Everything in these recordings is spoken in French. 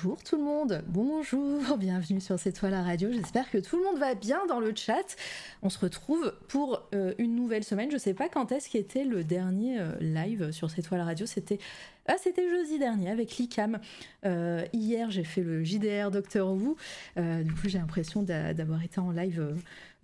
bonjour tout le monde, bonjour, bienvenue sur C'est toi la radio, j'espère que tout le monde va bien dans le chat. On se retrouve pour euh, une nouvelle semaine, je sais pas quand est-ce qu'était le dernier euh, live sur C'est toi la radio, c'était ah, c'était jeudi dernier avec l'ICAM. Euh, hier, j'ai fait le JDR Docteur Who. Du coup, j'ai l'impression d'avoir été en live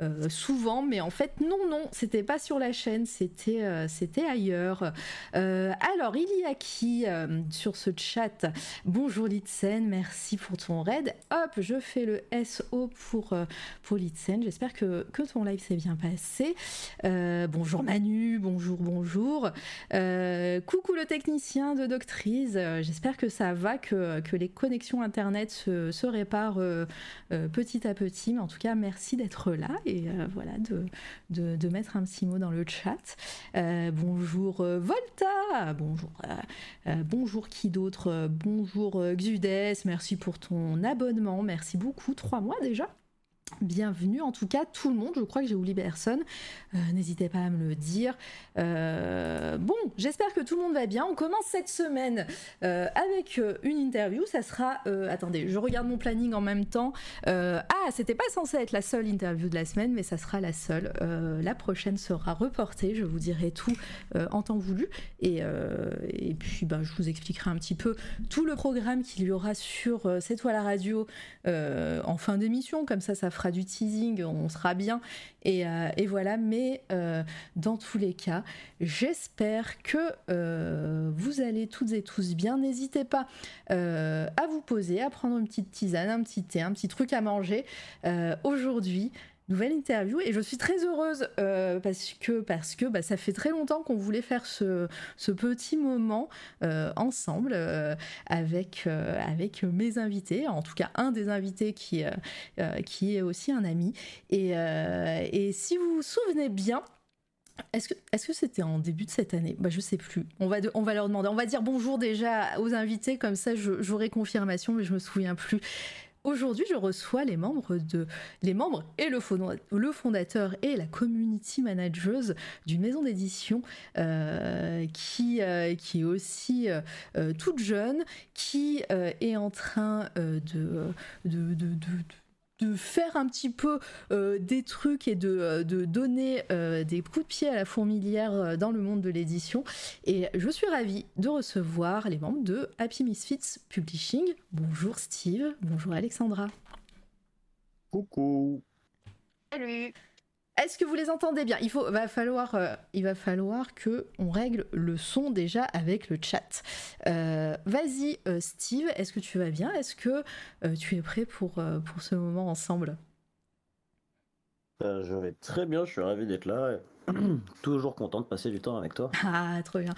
euh, souvent, mais en fait, non, non, c'était pas sur la chaîne, c'était c'était ailleurs. alors, il y a qui sur ce chat? Bonjour Litsen, merci pour ton raid. Hop, je fais le SO pour, pour Litsen. J'espère que, ton live s'est bien passé. bonjour Manu, bonjour, bonjour. coucou le technicien de doctrice. Euh, j'espère que ça va, que, les connexions Internet se, réparent euh, euh, petit à petit. Mais en tout cas, merci d'être là et voilà, de, mettre un petit mot dans le chat. bonjour Volta, bonjour, bonjour qui d'autre, bonjour Xudes, merci pour ton abonnement, merci beaucoup, trois mois déjà? Bienvenue en tout cas tout le monde, je crois que j'ai oublié personne, euh, n'hésitez pas à me le dire. Euh, bon, j'espère que tout le monde va bien. On commence cette semaine euh, avec une interview, ça sera... attendez, je regarde mon planning en même temps. ah, c'était pas censé être la seule interview de la semaine, mais ça sera la seule. la prochaine sera reportée, je vous dirai tout en temps voulu. Et, et puis bah, je vous expliquerai un petit peu tout le programme qu'il y aura sur cette toile à radio en fin d'émission, comme ça ça fera du teasing, on sera bien. Et, euh, voilà, mais euh, dans tous les cas, j'espère que euh, vous allez toutes et tous bien. N'hésitez pas à vous poser, à prendre une petite tisane, un petit thé, un petit truc à manger. Aujourd'hui, nouvelle interview et je suis très heureuse euh, parce que parce que bah, ça fait très longtemps qu'on voulait faire ce, ce petit moment euh, ensemble euh, avec avec mes invités en tout cas un des invités qui qui est aussi un ami et, et si vous vous souvenez bien est-ce que que c'était en début de cette année? Bah je sais plus. On va on va leur demander. On va dire bonjour déjà aux invités comme ça j'aurai confirmation mais je me souviens plus. Aujourd'hui, je reçois les membres de les membres et le, fondateur et la community manager d'une maison d'édition euh, qui euh, qui est aussi euh, toute jeune, qui est en train de, de de faire un petit peu euh, des trucs et de, euh, de donner euh, des coups de pied à la fourmilière dans le monde de l'édition. Et je suis ravie de recevoir les membres de Happy Misfits Publishing. Bonjour Steve, bonjour Alexandra. Coucou. Salut. Est-ce que vous les entendez bien? Il faut, va falloir, euh, il va falloir que on règle le son déjà avec le chat. Euh, vas-y, euh, Steve, est-ce que tu vas bien? Est-ce que tu es prêt pour, pour ce moment ensemble? Je vais très bien, je suis ravi d'être là. Toujours content de passer du temps avec toi. Ah, trop bien.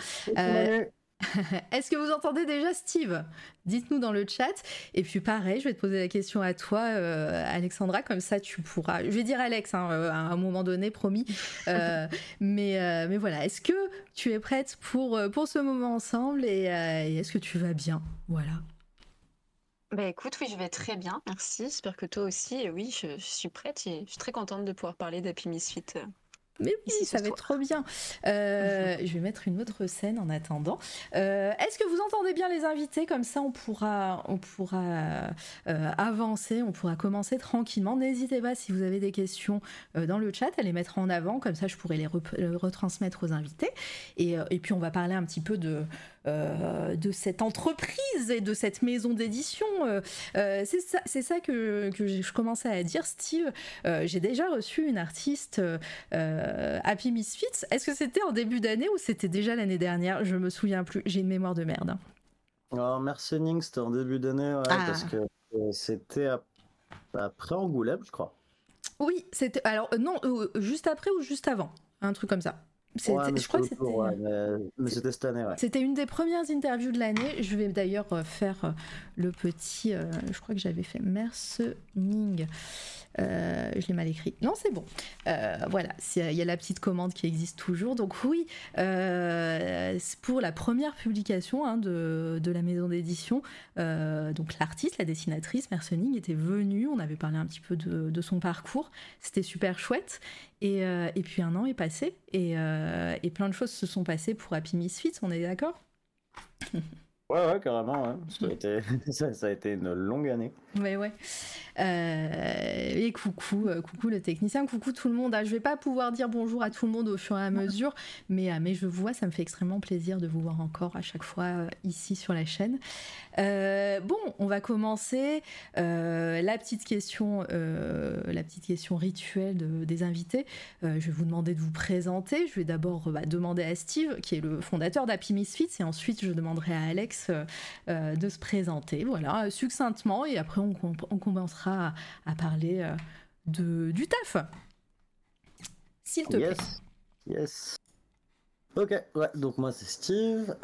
Est-ce que vous entendez déjà Steve? Dites-nous dans le chat. Et puis pareil, je vais te poser la question à toi, euh, Alexandra, comme ça tu pourras. Je vais dire Alex hein, euh, à un moment donné, promis. Euh, mais, mais voilà, est-ce que tu es prête pour, pour ce moment ensemble et, est-ce que tu vas bien? Voilà. Bah écoute, oui, je vais très bien, merci. J'espère que toi aussi. Et oui, je, je, suis prête et je suis très contente de pouvoir parler d'Happy Misfit mais oui, ça va être trop bien. Euh, je vais mettre une autre scène en attendant. Euh, est-ce que vous entendez bien les invités? Comme ça, on pourra, on pourra euh, avancer, on pourra commencer tranquillement. N'hésitez pas si vous avez des questions dans le chat à les mettre en avant. Comme ça, je pourrai les retransmettre aux invités. Et, et, puis, on va parler un petit peu de, de cette entreprise et de cette maison d'édition. c'est ça, ça que, que je commençais à dire, Steve. J'ai déjà reçu une artiste. Euh, Happy Misfits. Est-ce que c'était en début d'année ou c'était déjà l'année dernière? Je me souviens plus. J'ai une mémoire de merde. Alors, Mercening, c'était en début d'année, ah. parce que euh, c'était après Angoulême, je crois. Oui, c'était. Alors, non, euh, juste après ou juste avant? Un truc comme ça. Je crois que c'était. mais, c'était cette année, C'était une des premières interviews de l'année. Je vais d'ailleurs faire le petit. je crois que j'avais fait Mercening. Euh, je l'ai mal écrit. Non, c'est bon. Euh, voilà, il y a la petite commande qui existe toujours. Donc oui, euh, pour la première publication hein, de, la maison d'édition, donc l'artiste, la dessinatrice Mercening était venue. On avait parlé un petit peu de, son parcours. C'était super chouette. Et, puis un an est passé et, et, plein de choses se sont passées pour Happy Misfits. On est d'accord? Ouais, ouais, carrément. Ça, a été, ça, a été une longue année. Ouais, ouais. Euh, et coucou, euh, coucou le technicien, coucou tout le monde. Ah, je vais pas pouvoir dire bonjour à tout le monde au fur et à mesure, mais, euh, mais je vous vois, ça me fait extrêmement plaisir de vous voir encore à chaque fois ici sur la chaîne. Bon, on va commencer la petite question, la petite question rituelle des invités. je vais vous demander de vous présenter. Je vais d'abord bah, demander à Steve, qui est le fondateur d'Happy Misfits, et ensuite je demanderai à Alex de se présenter, voilà, succinctement, et après on, on commencera à, parler euh, de, du taf. S'il te yes. plaît. Yes. Ok, ouais, donc moi c'est Steve,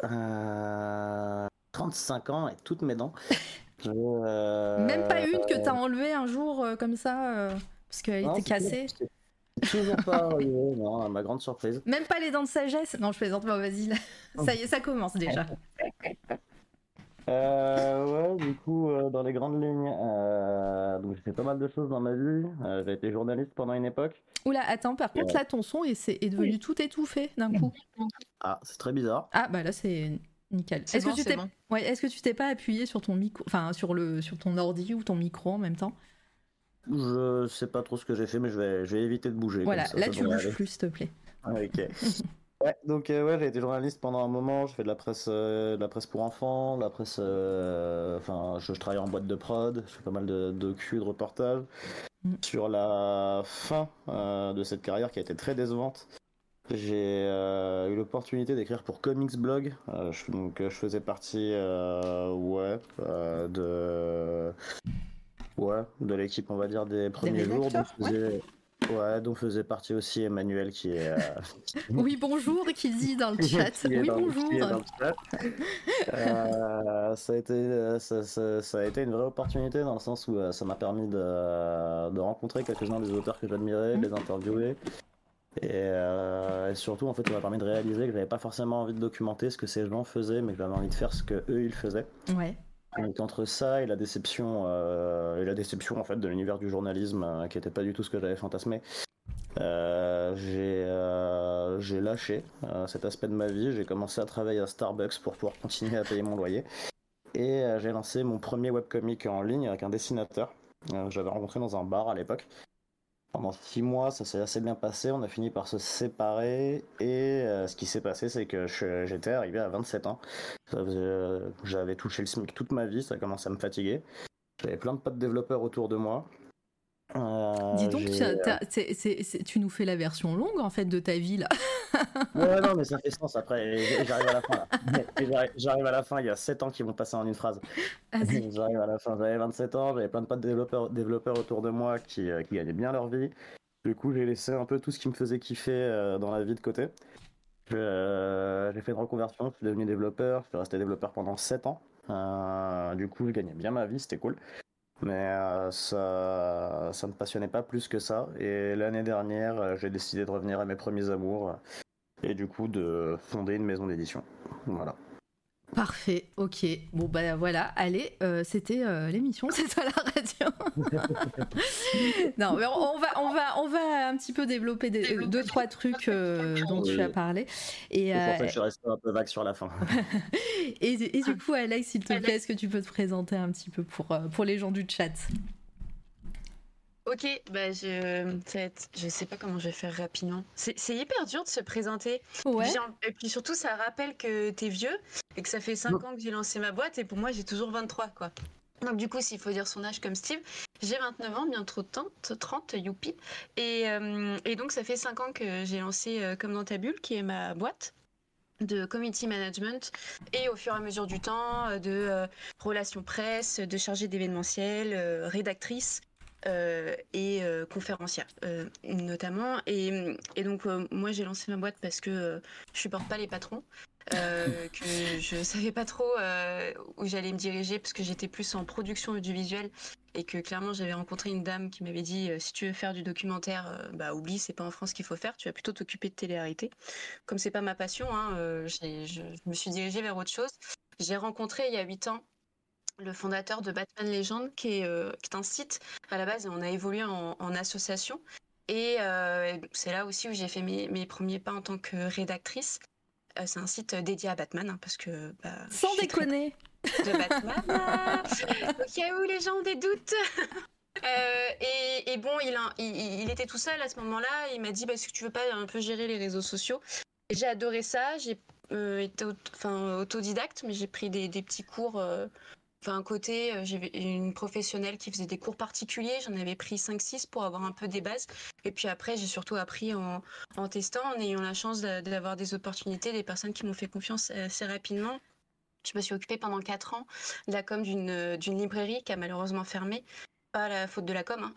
35 euh, ans et toutes mes dents. Euh, Même pas une que t'as enlevée un jour comme ça, parce qu'elle était cassée. Toujours pas arrivé, non, à ma grande surprise. Même pas les dents de sagesse Non, je plaisante pas, vas-y, ça y est, ça commence déjà. Euh, ouais, du coup, euh, dans les grandes lignes, euh, donc j'ai fait pas mal de choses dans ma vie. Euh, j'ai été journaliste pendant une époque. Oula, attends, par contre, là, ton son est, est devenu tout étouffé d'un coup. Ah, c'est très bizarre. Ah, bah là, c'est nickel. Est-ce que, tu t'es... ouais, est-ce que tu t'es pas appuyé sur ton micro, enfin, sur, le... sur ton ordi ou ton micro en même temps? Je sais pas trop ce que j'ai fait, mais je vais, je vais éviter de bouger. Voilà, là, tu bouges plus, s'il te plaît. Ah, ok. Ouais, donc euh, ouais, j'ai été journaliste pendant un moment. Je fais de la presse, euh, de la presse pour enfants, de la presse. Euh, enfin, je, travaille en boîte de prod. Je fais pas mal de docu, de reportages. Mm. Sur la fin de cette carrière qui a été très décevante, j'ai eu l'opportunité d'écrire pour Comics Blog. Je, donc je faisais partie, ouais, de. Ouais, de l'équipe, on va dire, des premiers jours. Ouais, dont faisait partie aussi Emmanuel qui est. Euh, oui, bonjour, qui dit dans le chat. oui, bonjour. Euh, ça, a été, ça, a été une vraie opportunité dans le sens où euh, ça m'a permis de, de rencontrer quelques-uns des auteurs que j'admirais, de les interviewer. Et, surtout, en fait, ça m'a permis de réaliser que j'avais pas forcément envie de documenter ce que ces gens faisaient, mais que j'avais envie de faire ce que eux ils faisaient. Ouais. Donc entre ça et la déception, euh, et la déception en fait de l'univers du journalisme, euh, qui n'était pas du tout ce que j'avais fantasmé, euh, j'ai lâché cet aspect de ma vie. J'ai commencé à travailler à Starbucks pour pouvoir continuer à payer mon loyer. Et j'ai lancé mon premier webcomic en ligne avec un dessinateur. J'avais rencontré dans un bar à l'époque. Pendant six mois, ça s'est assez bien passé. On a fini par se séparer. Et euh, ce qui s'est passé, c'est que j'étais arrivé à 27 ans. Euh, j'avais touché le SMIC toute ma vie. Ça commençait à me fatiguer. J'avais plein de potes développeurs autour de moi. Euh, Dis donc, tu, nous fais la version longue en fait de ta vie là. ouais, non, mais ça fait sens après. J'arrive à la fin là. J'arrive à la fin, il y a 7 ans qui vont passer en une phrase. J'arrive à la fin, j'avais 27 ans, j'avais plein de potes développeurs, développeurs autour de moi qui, euh, qui gagnaient bien leur vie. Du coup, j'ai laissé un peu tout ce qui me faisait kiffer euh, dans la vie de côté. j'ai fait une reconversion, je suis devenu développeur, je suis resté développeur pendant 7 ans. du coup, je gagnais bien ma vie, c'était cool. Mais euh, ça, ça me passionnait pas plus que ça. Et l'année dernière, euh, j'ai décidé de revenir à mes premiers amours et du coup de fonder une maison d'édition. Voilà. Parfait, ok. Bon bah voilà, allez, euh, c'était euh, l'émission, c'est à la radio. non, mais on, va, on va, on va un petit peu développer des, deux trois trucs euh, dont tu as parlé. Et pour ça, je suis resté un peu vague sur la fin. et, et, du coup, Alex, s'il te plaît, est-ce que tu peux te présenter un petit peu pour pour les gens du chat? Ok, bah je, je sais pas comment je vais faire rapidement. C'est hyper dur de se présenter. Ouais. Et puis surtout, ça rappelle que t'es vieux et que ça fait 5 ans que j'ai lancé ma boîte et pour moi, j'ai toujours 23, quoi. Donc du coup, s'il faut dire son âge comme Steve, j'ai 29 ans, bientôt 30, 30 youpi. Et, euh, et donc, ça fait 5 ans que j'ai lancé euh, Comme dans ta bulle, qui est ma boîte de community management et au fur et à mesure du temps euh, de relations presse, de chargée d'événementiel, rédactrice et conférencière notamment. Et, et donc moi j'ai lancé ma boîte parce que je supporte pas les patrons. Euh, que je savais pas trop euh, où j'allais me diriger parce que j'étais plus en production audiovisuelle et que clairement j'avais rencontré une dame qui m'avait dit euh, si tu veux faire du documentaire, bah oublie, c'est pas en France qu'il faut faire, tu vas plutôt t'occuper de télé-réalité. Comme c'est pas ma passion, hein, je me suis dirigée vers autre chose. J'ai rencontré il y a huit ans le fondateur de Batman Legend, qui est, qui est, un site à la base, on a évolué en, en association. Et c'est là aussi où j'ai fait mes, mes, premiers pas en tant que rédactrice. Euh, c'est un site dédié à Batman, hein, parce que. Bah, Sans déconner De Batman Au cas où les gens ont des doutes euh, et, bon, il, il, était tout seul à ce moment-là. Il m'a dit bah, Est-ce que tu veux pas un peu gérer les réseaux sociaux? J'ai adoré ça. J'ai euh, été autodidacte, mais j'ai pris des, petits cours Enfin, un côté, euh, j'ai une professionnelle qui faisait des cours particuliers, j'en avais pris 5-6 pour avoir un peu des bases. Et puis après, j'ai surtout appris en, testant, en ayant la chance d'avoir des opportunités, des personnes qui m'ont fait confiance assez rapidement. Je me suis occupée pendant 4 ans de la com d'une librairie qui a malheureusement fermé pas la faute de la com. Hein.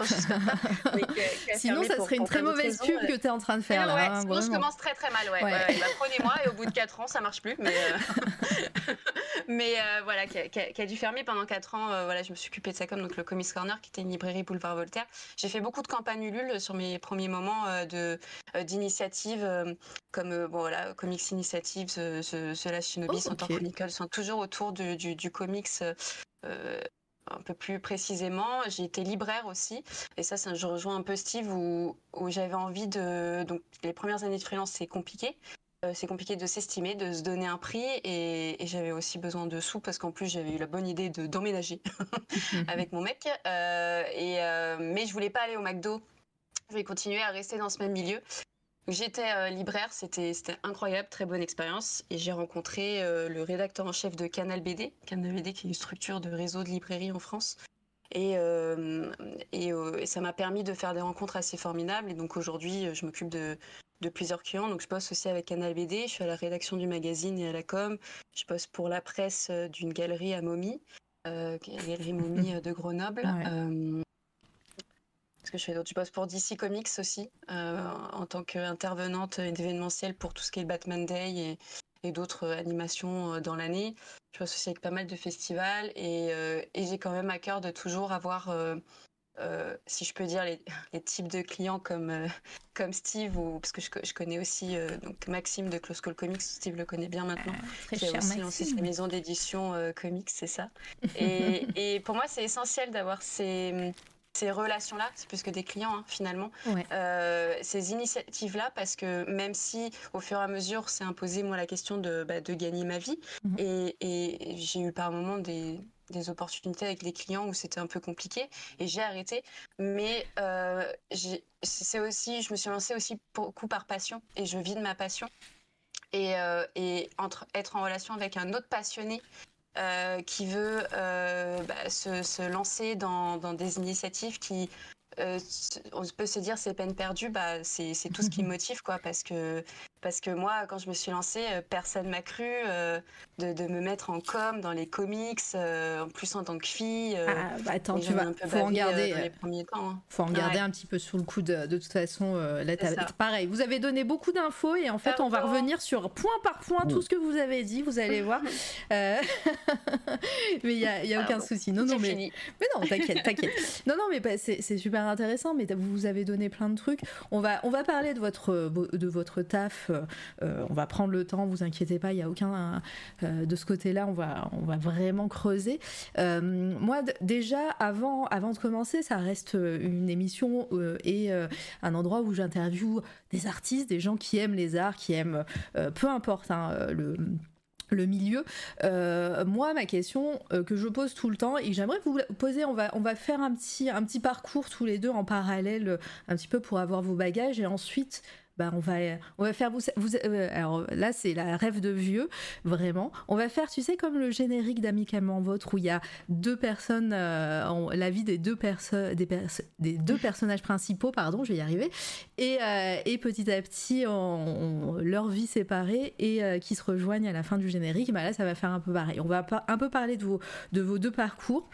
Sinon, ça serait une très mauvaise pub que tu es en train de faire. là, hein, je commence très très mal. Ouais, bah, Prenez-moi et au bout de 4 ans, ça marche plus. Mais, euh, mais euh, voilà, qui a, dû fermer pendant 4 ans. Euh, voilà, je me suis occupée de sa com, donc le Comics Corner, qui était une librairie boulevard Voltaire. J'ai fait beaucoup de campagnes Ulule sur mes premiers moments de d'initiatives comme bon, voilà, Comics Initiatives, cela Shinobi, oh, okay. Sont toujours autour du, du, du comics un peu plus précisément, j'ai été libraire aussi. Et ça, ça je rejoins un peu Steve où, où j'avais envie de. Donc, les premières années de freelance, c'est compliqué. Euh, c'est compliqué de s'estimer, de se donner un prix. Et, j'avais aussi besoin de sous parce qu'en plus, j'avais eu la bonne idée de, d'emménager avec mon mec. Euh, et, euh, mais je voulais pas aller au McDo. Je voulais continuer à rester dans ce même milieu. J'étais euh, libraire, c'était incroyable, très bonne expérience. Et j'ai rencontré euh, le rédacteur en chef de Canal BD, Canal BD qui est une structure de réseau de librairie en France. Et, euh, et, ça m'a permis de faire des rencontres assez formidables. Et donc aujourd'hui, je m'occupe de, de, plusieurs clients. Donc je bosse aussi avec Canal BD, je suis à la rédaction du magazine et à la com. Je bosse pour la presse d'une galerie à Momie, la galerie Momie de Grenoble que je fais. Je bosse pour DC Comics aussi, euh, en tant qu'intervenante événementielle pour tout ce qui est Batman Day et, et d'autres animations euh, dans l'année. Je bosse aussi avec pas mal de festivals et, euh, et j'ai quand même à cœur de toujours avoir, si je peux dire, les, les types de clients comme, comme Steve, ou, parce que je, je connais aussi donc Maxime de Close Call Comics, Steve le connaît bien maintenant, ah, qui a aussi lancé sa maison d'édition comics, c'est ça. et, et, pour moi, c'est essentiel d'avoir ces ces relations-là, c'est plus que des clients hein, finalement, euh, ces initiatives-là, parce que même si au fur et à mesure c'est imposé moi la question de, bah, de gagner ma vie, mhm. et, j'ai eu par moments des, des, opportunités avec des clients où c'était un peu compliqué, et j'ai arrêté, mais euh, c'est aussi, je me suis lancée aussi beaucoup par passion, et je vis de ma passion. Et, euh, et entre, être en relation avec un autre passionné euh, qui veut euh, bah, se, se, lancer dans, dans, des initiatives qui euh, on peut se dire c'est peine perdue, bah, c'est tout ce qui me motive, quoi, parce que, parce que moi, quand je me suis lancée, euh, personne m'a cru euh, de, de, me mettre en com dans les comics, en plus en tant que fille. ah, bah attends, tu vas, faut en garder. les premiers temps, hein. Faut en garder un petit peu sous le coup de, toute façon. là, pareil, vous avez donné beaucoup d'infos et en fait, on va revenir sur point par point tout ce que vous avez dit. Vous allez voir. mais il y a, y a aucun souci. Non, non, mais, mais non, t'inquiète, t'inquiète. Non, non, mais bah, c'est super intéressant, mais vous vous avez donné plein de trucs. On va, on va parler de votre, de votre taf. Euh, on va prendre le temps, vous inquiétez pas, il n'y a aucun. Euh, de ce côté-là, on va, vraiment creuser. Euh, moi, déjà, avant, de commencer, ça reste une émission et un endroit où j'interviewe des artistes, des gens qui aiment les arts, qui aiment, peu importe, hein, le milieu. Euh, moi, ma question euh, que je pose tout le temps et j'aimerais vous poser, on va, on va faire un petit, un petit parcours tous les deux en parallèle, un petit peu pour avoir vos bagages et ensuite bah, on va on va faire vous, vous euh, alors là c'est la rêve de vieux vraiment. On va faire tu sais comme le générique d'amicalement vôtre où il y a deux personnes euh, la vie des deux personnes des, des, deux personnages principaux pardon je vais y arriver et, euh, et petit à petit on, leur vie séparée et qui se rejoignent à la fin du générique bah là ça va faire un peu pareil. On va un peu parler de vos de vos deux parcours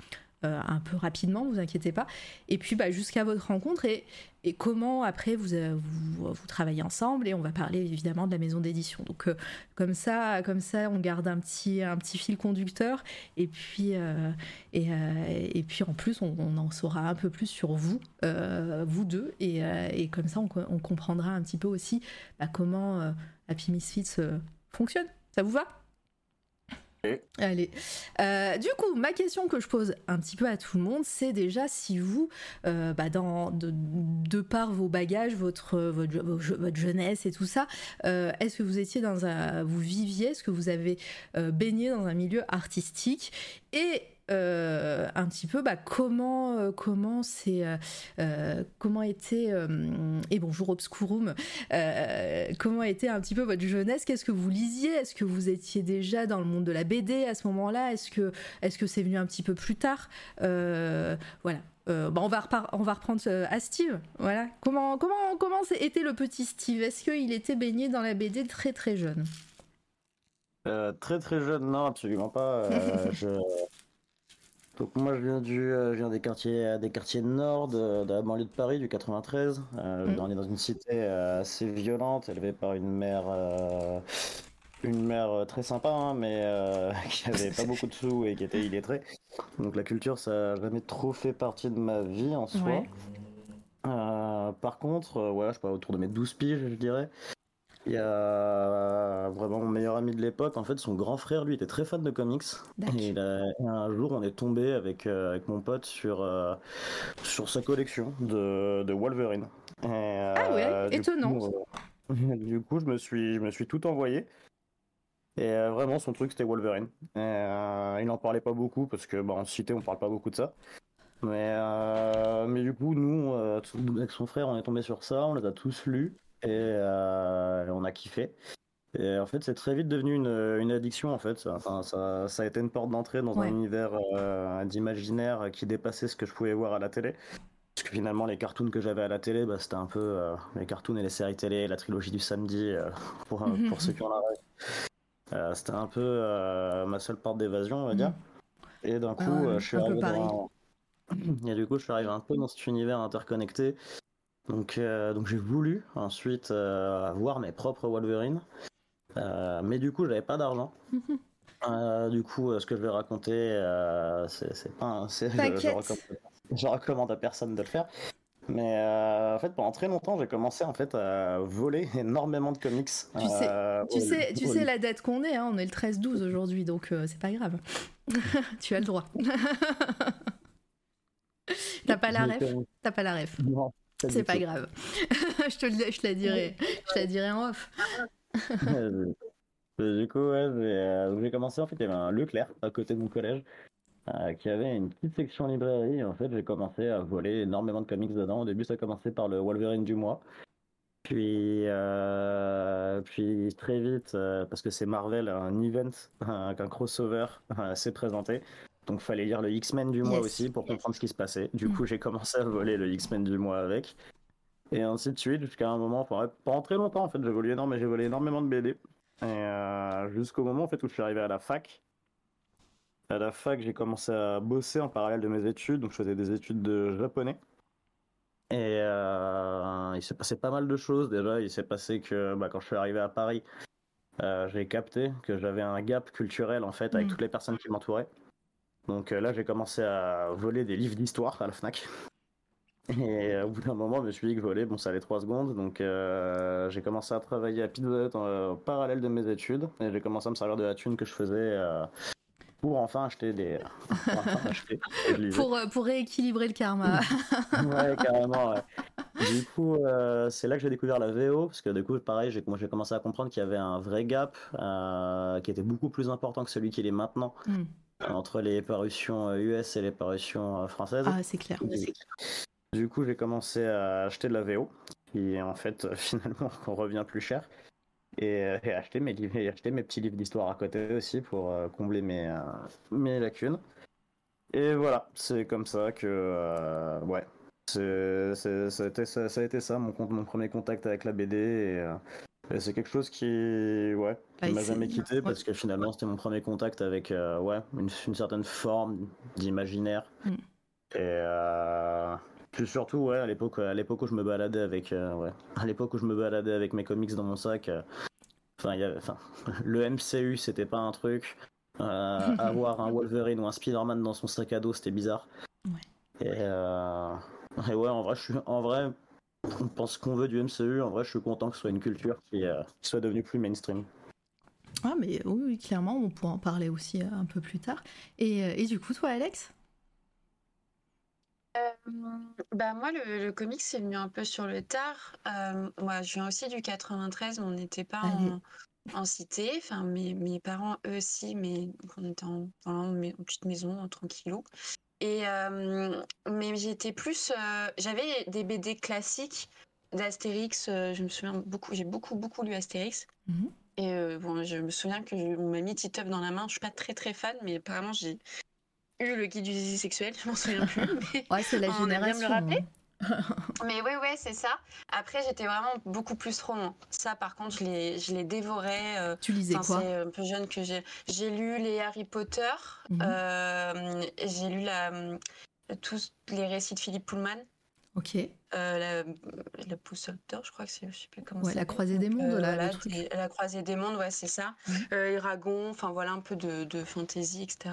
un peu rapidement, vous inquiétez pas. Et puis bah, jusqu'à votre rencontre et, comment après vous, vous, travaillez ensemble et on va parler évidemment de la maison d'édition. Donc comme ça, comme ça, on garde un petit, fil conducteur et puis, en plus on, en saura un peu plus sur vous, vous deux et, comme ça on, on, comprendra un petit peu aussi bah, comment Happy Misfits fonctionne. Ça vous va? Allez. Euh, du coup, ma question que je pose un petit peu à tout le monde, c'est déjà si vous, euh, bah de, par vos bagages, votre, votre, jeunesse et tout ça, euh, est-ce que vous étiez dans un. Vous viviez, est-ce que vous avez baigné dans un milieu artistique Et euh, un petit peu bah, comment euh, comment c'est euh, comment était et bonjour Obscurum comment était un petit peu votre jeunesse? Qu'est-ce que vous lisiez? Est-ce que vous étiez déjà dans le monde de la BD à ce moment-là? Est-ce que est-ce que c'est venu un petit peu plus tard? Voilà. Bah, on, va on va reprendre à Steve. Voilà. Comment, comment, comment était le petit Steve? Est-ce qu'il était baigné dans la BD très très jeune? Très très jeune, non, absolument pas. je, donc moi je viens du, euh, je viens des quartiers, euh, des quartiers nord de, la banlieue de Paris, du 93. Euh, mm. On est dans une cité assez violente, élevée par une mère, une mère très sympa, hein, mais qui avait pas beaucoup de sous et qui était illettrée. Donc la culture, ça n'a jamais trop fait partie de ma vie en soi. par contre, ouais, je sais pas, autour de mes 12 piges, je dirais. Il y a vraiment mon meilleur ami de l'époque. En fait, son grand frère, lui, était très fan de comics. Et, un jour, on est tombé avec, euh, avec mon pote sur, euh, sur sa collection de, de Wolverine. ah ouais, étonnant. du coup, je me suis, je me suis tout envoyé. Et vraiment, son truc, c'était Wolverine. il n'en parlait pas beaucoup parce que, bah, en cité, on parle pas beaucoup de ça. Mais, mais du coup, nous, avec son frère, on est tombé sur ça, on les a tous lus et euh, on a kiffé. Et en fait, c'est très vite devenu une, une addiction, en fait. Enfin, ça, ça, a été une porte d'entrée dans un univers euh, d'imaginaire qui dépassait ce que je pouvais voir à la télé. Parce que finalement, les cartoons que j'avais à la télé, bah, c'était un peu euh, les cartoons et les séries télé, la trilogie du samedi, pour, pour ceux qui en a C'était un peu ma seule porte d'évasion, on va dire. Mhm. Et d'un coup, je suis arrivé dans... Et du coup, je suis arrivé un peu dans cet univers interconnecté donc, euh, donc j'ai voulu ensuite euh, avoir mes propres Wolverine. Euh, mais du coup, j'avais pas d'argent. du coup, ce que je vais raconter, c'est pas. Je, je, je, recommande, à personne de le faire. Mais en fait, pendant très longtemps, j'ai commencé en fait à voler énormément de comics. Tu sais, tu sais, tu sais la date qu'on est. Hein, on est le 13-12 aujourd'hui, donc c'est pas grave. tu as le droit. T'as pas la ref? T'as pas la ref c'est pas grave. je te je la dirai. Je la dirai en off. du coup, ouais, euh, j'ai commencé. En fait, il y avait un Leclerc à côté de mon collège euh, qui avait une petite section librairie. En fait, j'ai commencé à voler énormément de comics dedans. Au début, ça a commencé par le Wolverine du mois. Puis, euh, puis très vite, parce que c'est Marvel, un event, un, un crossover s'est présenté. Donc fallait lire le X-Men du mois aussi pour comprendre ce qui se passait. Du coup, mm. j'ai commencé à voler le X-Men du mois avec. Et ainsi de suite, jusqu'à un moment, pendant très longtemps en fait, j'ai volé volé énormément de BD. Et euh, jusqu'au moment en fait où je suis arrivé à la fac. À la fac, j'ai commencé à bosser en parallèle de mes études, donc je faisais des études de japonais. Et euh, il s'est passé pas mal de choses déjà. Il s'est passé que bah, quand je suis arrivé à Paris, euh, j'ai capté que j'avais un gap culturel en fait avec mm. toutes les personnes qui m'entouraient. Donc euh, là, j'ai commencé à voler des livres d'histoire à la Fnac. Et au bout d'un moment, je me suis dit que voler, bon, ça allait 3 secondes. Donc euh, j'ai commencé à travailler à Pizza en parallèle de mes études. Et j'ai commencé à me servir de la thune que je faisais euh, pour enfin acheter des. Pour, enfin acheter, pour, pour, rééquilibrer le karma. ouais, carrément, ouais. Du coup, c'est là que j'ai découvert la VO, parce que du coup, pareil, j'ai commencé à comprendre qu'il y avait un vrai gap qui était beaucoup plus important que celui qu'il est maintenant. Hmm entre les parutions US euh, et les parutions euh, françaises. Ah, c'est clair. Du coup, j'ai commencé à acheter de la VO, qui en fait finalement revient plus cher, et, euh, acheter mes livres, et acheter mes petits livres d'histoire à côté aussi pour combler mes, mes lacunes. Et voilà, c'est comme ça que ouais, c'est, ça, a été ça mon, mon, premier contact avec la BD. Et c'est quelque chose qui, ouais, qui Ah, m'a jamais quitté parce que finalement c'était mon premier contact avec, euh, ouais, une, une certaine forme d'imaginaire. Mm. Et euh, puis surtout, ouais, à l'époque, à l'époque où je me baladais avec, euh, ouais, à l'époque où je me baladais avec mes comics dans mon sac, enfin, enfin, le MCU c'était pas un truc. Avoir un Wolverine ou un Spider-Man dans son sac à dos, c'était bizarre. Ouais. Et, et ouais, en vrai, je suis, en vrai, on pense qu'on veut du MCU. En vrai, je suis content que ce soit une culture qui, euh, qui soit devenue plus mainstream. Ah, mais oui, oui, clairement, on pourra en parler aussi euh, un peu plus tard. Et, euh, et du coup, toi, Alex? Bah moi, le, le comics, c'est venu un peu sur le tard. Euh, moi, je viens aussi du 93, mais on n'était pas en, en cité. Enfin, mes, mes parents, eux aussi, mais on était en, dans une petite maison, en tranquillou. Et, euh, mais j'étais plus... euh, J'avais des BD classiques d'Astérix. euh, je me souviens beaucoup, j'ai beaucoup, beaucoup lu Astérix. Mhm. Et bon, je me souviens que je- on m'a mis Titeuf dans la main. Je suis pas très, très fan, mais apparemment, j'ai eu le guide du zizi sexuel. Je m'en souviens plus. mais- Ouais, c'est la On aime bien me le génération. rappeler. hein. Mais ouais, ouais, c'est ça. Après, j'étais vraiment beaucoup plus roman. Ça, par contre, je les, je les dévorais. euh, Tu lisais quoi c'est un peu jeune que j'ai. J'ai lu les Harry Potter. Mhm. euh, j'ai lu la, tous les récits de Philippe Pullman. Ok. Euh, la, le Puzzle d'or, je crois que c'est, je sais plus comment Ouais, la. Croisée des Mondes, euh, là, le voilà, truc. la croisée des mondes, ouais, c'est ça. Mhm. Euh, Eragon, enfin voilà un peu de, de fantasy, etc.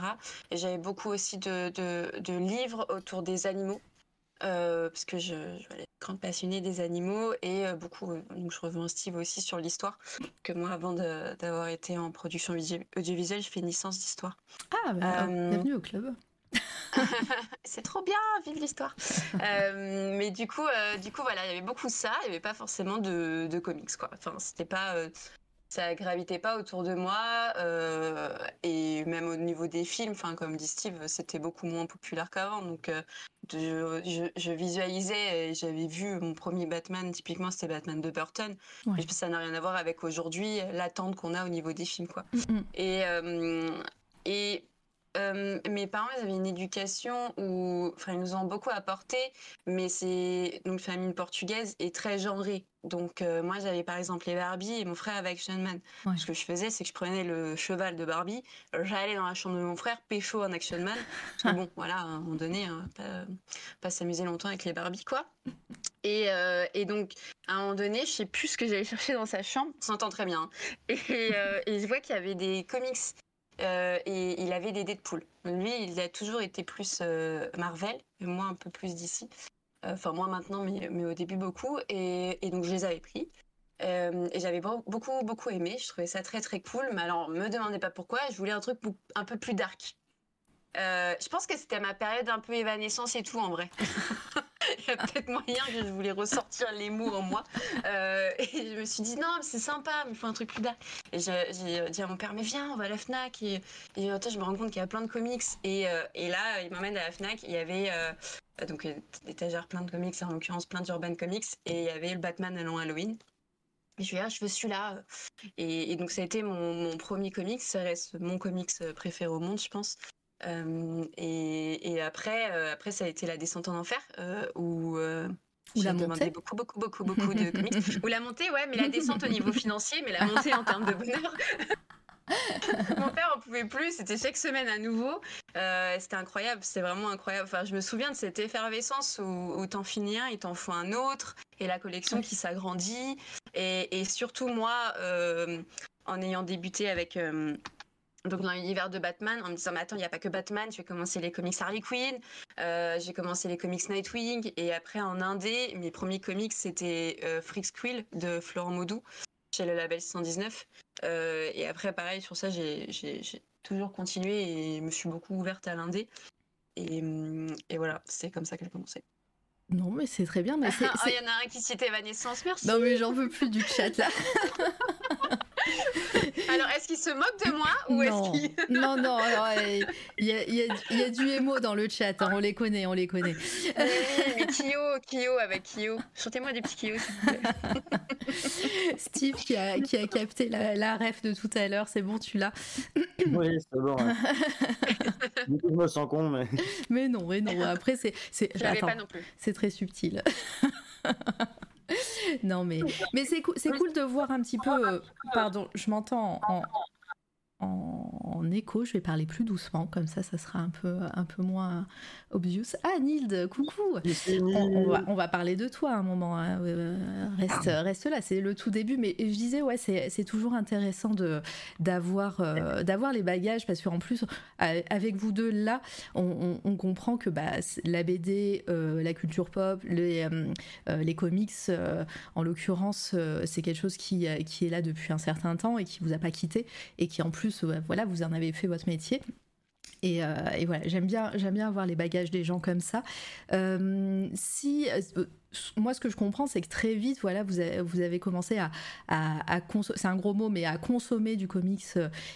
Et j'avais beaucoup aussi de, de, de livres autour des animaux. Euh, parce que je, je suis grande passionnée des animaux et euh, beaucoup, euh, donc je rejoins Steve aussi sur l'histoire, que moi avant d'avoir été en production audiovisuelle, je fais une licence d'histoire. Ah, bah, bienvenue au club. C'est trop bien, vive l'histoire. Euh, mais du coup, euh, du coup, voilà, il y avait beaucoup de ça. Il n'y avait pas forcément de, de comics, quoi. Enfin, c'était pas, euh, ça gravitait pas autour de moi. euh, et même au niveau des films, enfin, comme dit Steve, c'était beaucoup moins populaire qu'avant. Donc, euh, je, je- je visualisais j'avais vu mon premier Batman. Typiquement, c'était Batman de Burton. Ouais. Ça n'a rien à voir avec aujourd'hui l'attente qu'on a au niveau des films, quoi. Mm. Et, euh, et euh, mes parents, ils avaient une éducation où, enfin, ils nous ont beaucoup apporté, mais c'est donc famille portugaise et très genrée. Donc euh, moi, j'avais par exemple les Barbie et mon frère avec Action Man. Ouais. Ce que je faisais, c'est que je prenais le cheval de Barbie, j'allais dans la chambre de mon frère, pécho un Action Man. Parce que bon, voilà, à un moment donné, hein, pas, pas s'amuser longtemps avec les Barbie, quoi. Et, euh, et donc, à un moment donné, je sais plus ce que j'allais chercher dans sa chambre. On s'entend très bien. hein. Et, et je vois qu'il y avait des comics euh, et il avait des Deadpool. Lui, il a toujours été plus euh, Marvel, et moi un peu plus d'ici. Enfin, moi maintenant, mais, au début beaucoup. Et, et donc, je les avais pris. Euh, et j'avais beau- beaucoup, beaucoup aimé. Je trouvais ça très, très cool. Mais alors, me demandez pas pourquoi. Je voulais un truc un peu plus dark. Euh, je pense que c'était ma période un peu évanescence et tout, en vrai. Il y a peut-être moyen que je voulais ressortir les mots en moi. Euh, et je me suis dit, non, mais c'est sympa, mais il faut un truc plus dark. Et j'ai dit à mon père, mais viens, on va à la Fnac. Et, et attends, je me rends compte qu'il y a plein de comics. Et, euh, et là, il m'emmène à la Fnac. Il y avait euh, donc euh, des étagères plein de comics, en l'occurrence plein d'urban comics. Et il y avait le Batman allant Halloween. Et je lui ai dit, ah, je veux celui-là. Et, et donc, ça a été mon, mon premier comics. Ça reste mon comics préféré au monde, je pense. Et, et après, euh, après, ça a été la descente en enfer, euh, où euh, Ou la montée. beaucoup, beaucoup, beaucoup, beaucoup de comics. Ou la montée, ouais, mais la descente au niveau financier, mais la montée en termes de bonheur. Mon père en pouvait plus, c'était chaque semaine à nouveau. Euh, c'était incroyable, c'était vraiment incroyable. Enfin, je me souviens de cette effervescence où, où t'en finis un, il t'en faut un autre, et la collection qui s'agrandit. Et, et surtout, moi, euh, en ayant débuté avec. euh, donc dans l'univers de Batman, en me disant mais attends il n'y a pas que Batman, je vais commencer les comics Harley Quinn, euh, j'ai commencé les comics Nightwing et après en indé mes premiers comics c'était euh, Freak Quill de Florent Maudou chez le label 119 Euh, et après pareil sur ça j'ai j'ai- j'ai toujours continué et me suis beaucoup ouverte à l'indé et, et voilà c'est comme ça que j'ai commencé. Non, mais c'est très bien. C'est- il y en a un qui citait Evanescence, merci. Non, mais j'en veux plus du chat là. Alors est-ce qu'il se moque de moi ou non. est-ce qu'il non, non, euh, il y, a, il y a- il y a du émo dans le chat, hein, on les connaît, on les connaît. Oui, mais Kyo, Kyo avec Kyo. Chantez-moi des petits Kyo s'il vous plaît. Steve qui a, qui a capté la, la ref de tout à l'heure, c'est bon, tu l'as. Oui, c'est bon. hein. du coup, je me sens con, mais. Mais non, mais non, après c'est, c'est, attends, pas non plus. c'est très subtil. Non, mais, mais c'est cool, cool de voir un petit peu. Euh, pardon, je m'entends en, en, écho, je vais parler plus doucement, comme ça, ça sera un peu, un peu moins obvious. Ah, Nild, coucou on, va, parler de toi un moment, hein. reste, reste là, c'est le tout début, mais je disais, ouais, c'est toujours intéressant d'avoir euh, d'avoir les bagages, parce qu'en plus, avec vous deux, là, on, comprend que bah, la BD, euh, la culture pop, les, euh, les comics, en l'occurrence, c'est quelque chose qui, qui est là depuis un certain temps et qui vous a pas quitté, et qui en plus voilà, vous en avez fait votre métier. Et, euh, voilà, j'aime bien, j'aime bien avoir les bagages des gens comme ça. Euh, si euh, moi, ce que je comprends, c'est que très vite, voilà, vous avez, commencé à, c'est un gros mot, mais à consommer du comics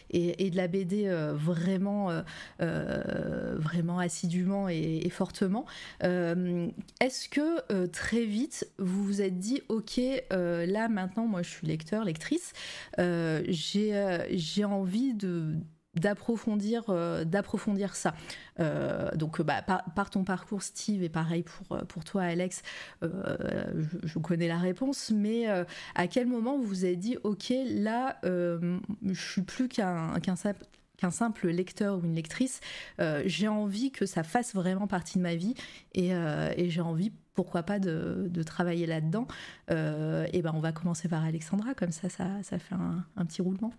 et, de la BD vraiment, vraiment assidûment et, fortement. Est-ce que très vite, vous vous êtes dit, ok, là maintenant, moi, je suis lecteur, lectrice, j'ai envie de d'approfondir euh, d'approfondir ça euh, donc bah, par, ton parcours Steve et pareil pour, pour toi Alex euh, je, connais la réponse mais à quel moment vous vous êtes dit ok là je suis plus qu'un qu'un simple lecteur ou une lectrice, j'ai envie que ça fasse vraiment partie de ma vie et, j'ai envie, pourquoi pas, de, travailler là-dedans. et ben on va commencer par Alexandra, comme ça, ça, fait un petit roulement.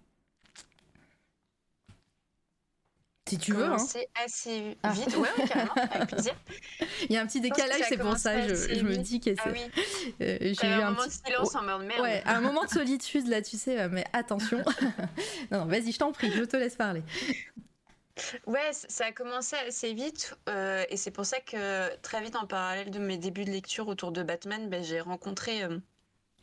Si tu veux. Hein. C'est assez ah. vite, ouais, carrément, avec plaisir. Il y a un petit décalage, c'est pour ça, je, je me dis que ah c'est. Ah oui. euh, j'ai eu un, moment petit... de silence en mode merde. Ouais, un moment de solitude là, tu sais, mais attention. non, non vas-y, je t'en prie, je te laisse parler. Ouais, ça a commencé assez vite euh, et c'est pour ça que très vite en parallèle de mes débuts de lecture autour de Batman, ben, j'ai rencontré euh,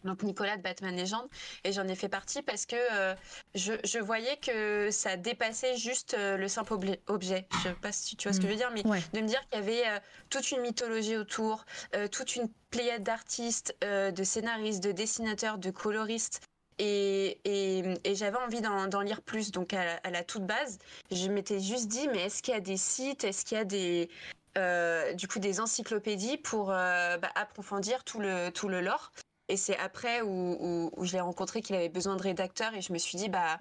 donc Nicolas de Batman Legend, et j'en ai fait partie parce que euh, je, voyais que ça dépassait juste euh, le simple objet. Je sais pas si tu vois ce que je veux dire, mais de me dire qu'il y avait euh, toute une mythologie autour, toute une pléiade d'artistes, de scénaristes, de dessinateurs, de coloristes. Et, j'avais envie d'en lire plus. Donc à la, toute base, je m'étais juste dit, mais est-ce qu'il y a des sites, est-ce qu'il y a des, du coup des encyclopédies pour bah, approfondir tout le, tout le lore? Et c'est après où, où, je l'ai rencontré qu'il avait besoin de rédacteurs et je me suis dit, bah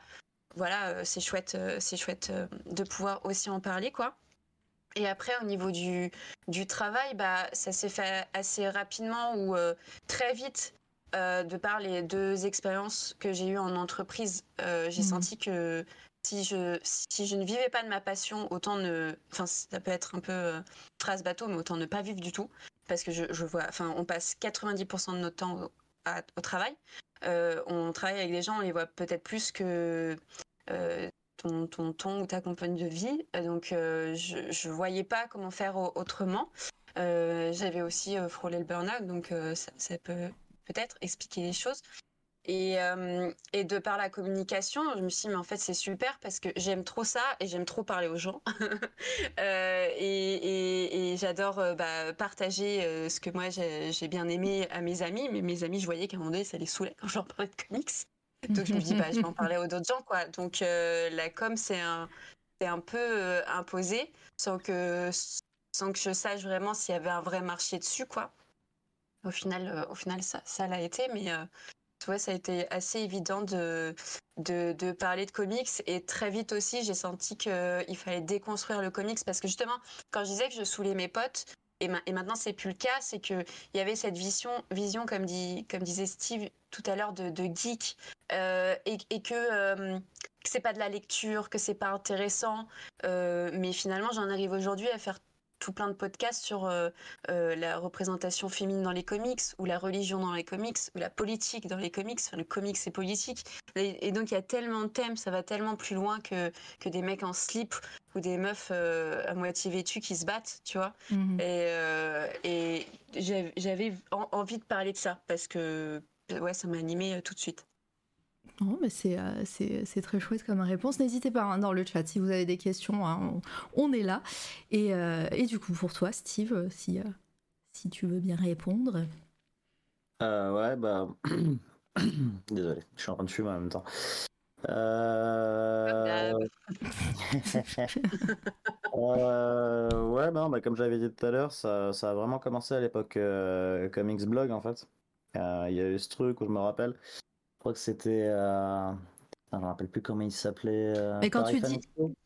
voilà, euh, c'est chouette, euh, c'est chouette euh, de pouvoir aussi en parler, quoi. Et après, au niveau du, du travail, bah, ça s'est fait assez rapidement ou très vite, de par les deux expériences que j'ai eues en entreprise. j'ai mmh. senti que si je, si je ne vivais pas de ma passion, autant ne. Enfin, ça peut être un peu trace bateau, mais autant ne pas vivre du tout. Parce que je, vois. Enfin, on passe 90% de notre temps au travail. Euh, on travaille avec des gens, on les voit peut-être plus que euh, ton, ton, ou ta compagnie de vie. Donc, euh, je ne voyais pas comment faire autrement. J'avais aussi frôlé le burn-out, donc ça, peut peut-être expliquer les choses. Et, euh, et, de par la communication, je me suis dit, mais en fait, c'est super parce que j'aime trop ça et j'aime trop parler aux gens. euh, et, j'adore euh, bah, partager ce que moi j'ai bien aimé à mes amis. Mais mes amis, je voyais qu'à un moment donné, ça les saoulait quand je leur parlais de comics. Donc je me dis, bah, je vais en parler aux d'autres gens. Quoi. Donc la com, c'est un, un peu imposé sans que, sans que je sache vraiment s'il y avait un vrai marché dessus. Quoi. Au final, au final ça, ça l'a été. Mais ouais, ça a été assez évident de, de, parler de comics et très vite aussi, j'ai senti qu'il fallait déconstruire le comics parce que justement, quand je disais que je saoulais mes potes, et, et maintenant c'est plus le cas, c'est qu'il y avait cette vision, vision comme, dit, comme disait Steve tout à l'heure, de, geek euh, et, et, que, euh, que c'est pas de la lecture, que c'est pas intéressant. Euh, mais finalement, j'en arrive aujourd'hui à faire tout plein de podcasts sur euh, euh, la représentation féminine dans les comics, ou la religion dans les comics, ou la politique dans les comics. Enfin, le comics, c'est politique. Et, donc, il y a tellement de thèmes, ça va tellement plus loin que, que des mecs en slip ou des meufs euh, à moitié vêtues qui se battent, tu vois. Mhm. Et, et j'avais envie de parler de ça, parce que ouais, ça m'a animé tout de suite. Non, mais euh, c'est, très chouette comme réponse. N'hésitez pas hein, dans le chat si vous avez des questions, hein, on, est là. Euh, et, du coup, pour toi, Steve, si, euh, si tu veux bien répondre. ouais, bah. Désolé, je suis en train de fumer en même temps. ouais, bah, bah, comme j'avais dit tout à l'heure, ça, ça, a vraiment commencé à l'époque Comics Blog en fait. Euh, Il y a eu ce truc où je me rappelle, crois que c'était. Euh... Je me rappelle plus comment il s'appelait. euh, Mais quand Paris tu dis-.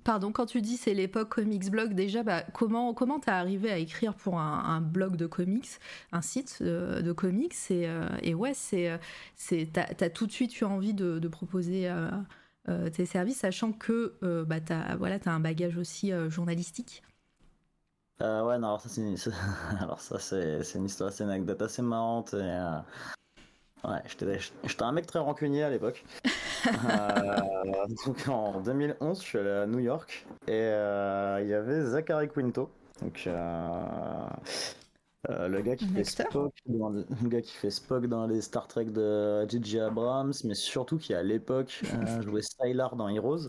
Pardon, quand tu dis c'est l'époque comics blog, déjà, bah, comment comment t'es arrivé à écrire pour un, un blog de comics, un site euh, de comics? Et, euh, et ouais, c'est c'est t'as as tout de suite eu envie de, de proposer euh, tes services, sachant que bah t'as voilà t'as un bagage aussi journalistique? Ouais, non, alors ça, c'est une... histoire, c'est une anecdote assez marrante. Et, Ouais, j'étais j'étais un mec très rancunier à l'époque. Euh, donc en 2011, je suis allé à New York et euh, il y avait Zachary Quinto. Donc, euh, euh, le gars qui fait Spock dans le... gars qui fait Spock dans les Star Trek de J.J. Abrams, mais surtout qui à l'époque euh, jouait Stylar dans Heroes.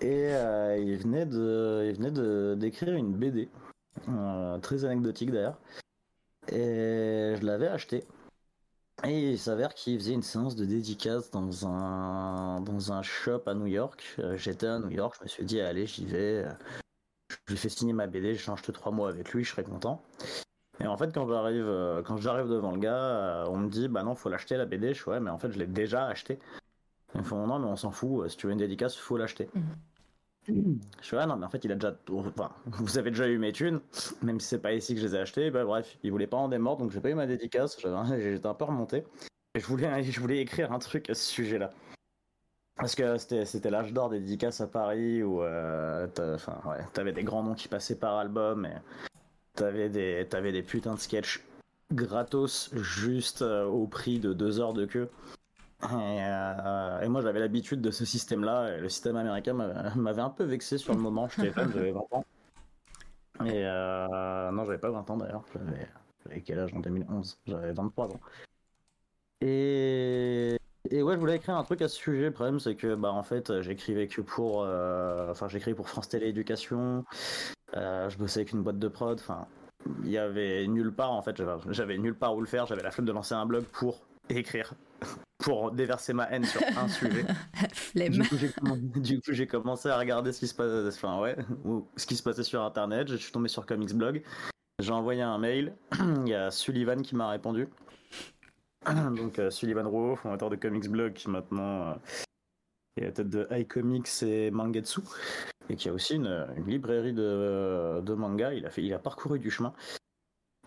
Et euh, il venait de, il venait de d'écrire une BD, euh, très anecdotique d'ailleurs. Et je l'avais acheté. Et il s'avère qu'il faisait une séance de dédicace dans un, dans un shop à New York. Euh, J'étais à New York, je me suis dit, allez, j'y vais. Je lui fais signer ma BD, j'échange que trois mois avec lui, je serais content. Et en fait, quand j'arrive, euh, quand j'arrive devant le gars, euh, on me dit, bah non, faut l'acheter la BD. Je fais, ouais, mais en fait, je l'ai déjà acheté. Ils me font, non, mais on s'en fout, euh, si tu veux une dédicace, faut l'acheter. Je fais, ah non, mais en fait, il a déjà. Enfin, vous avez déjà eu mes thunes, même si c'est pas ici que je les ai achetées. Bah, bref, il voulait pas en démordre, donc j'ai pas eu ma dédicace. J'étais un peu remonté. Et je voulais, je voulais écrire un truc à ce sujet-là. Parce que c'était l'âge d'or des dédicaces à Paris où euh, ouais, t'avais des grands noms qui passaient par album et t'avais des, des putains de sketchs gratos juste euh, au prix de deux heures de queue. Et, euh, et moi j'avais l'habitude de ce système-là, et le système américain m'avait un peu vexé sur le moment, j'étais jeune, j'avais 20 ans. Et euh, non, j'avais pas 20 ans d'ailleurs, j'avais quel âge en 2011 J'avais 23 ans. Et... ouais, je voulais écrire un truc à ce sujet, le problème c'est que bah en fait j'écrivais que pour... euh, Enfin pour France Télé Éducation, euh, je bossais avec une boîte de prod, enfin il y avait nulle part en fait, j'avais nulle part où le faire, j'avais la flemme de lancer un blog pour écrire, pour déverser ma haine sur un sujet. Flemme. Du coup, j'ai comm- du coup, j'ai commencé à regarder ce qui se passait, enfin ouais, ou ce qui se passait sur internet. Je suis tombé sur Comics Blog. J'ai envoyé un mail. Il y a Sullivan qui m'a répondu. Donc euh, Sullivan Rouault, fondateur de Comics Blog, qui maintenant euh, est à la tête de iComics et Mangetsu, et qui a aussi une, une librairie de, de manga. Il a fait, il a parcouru du chemin.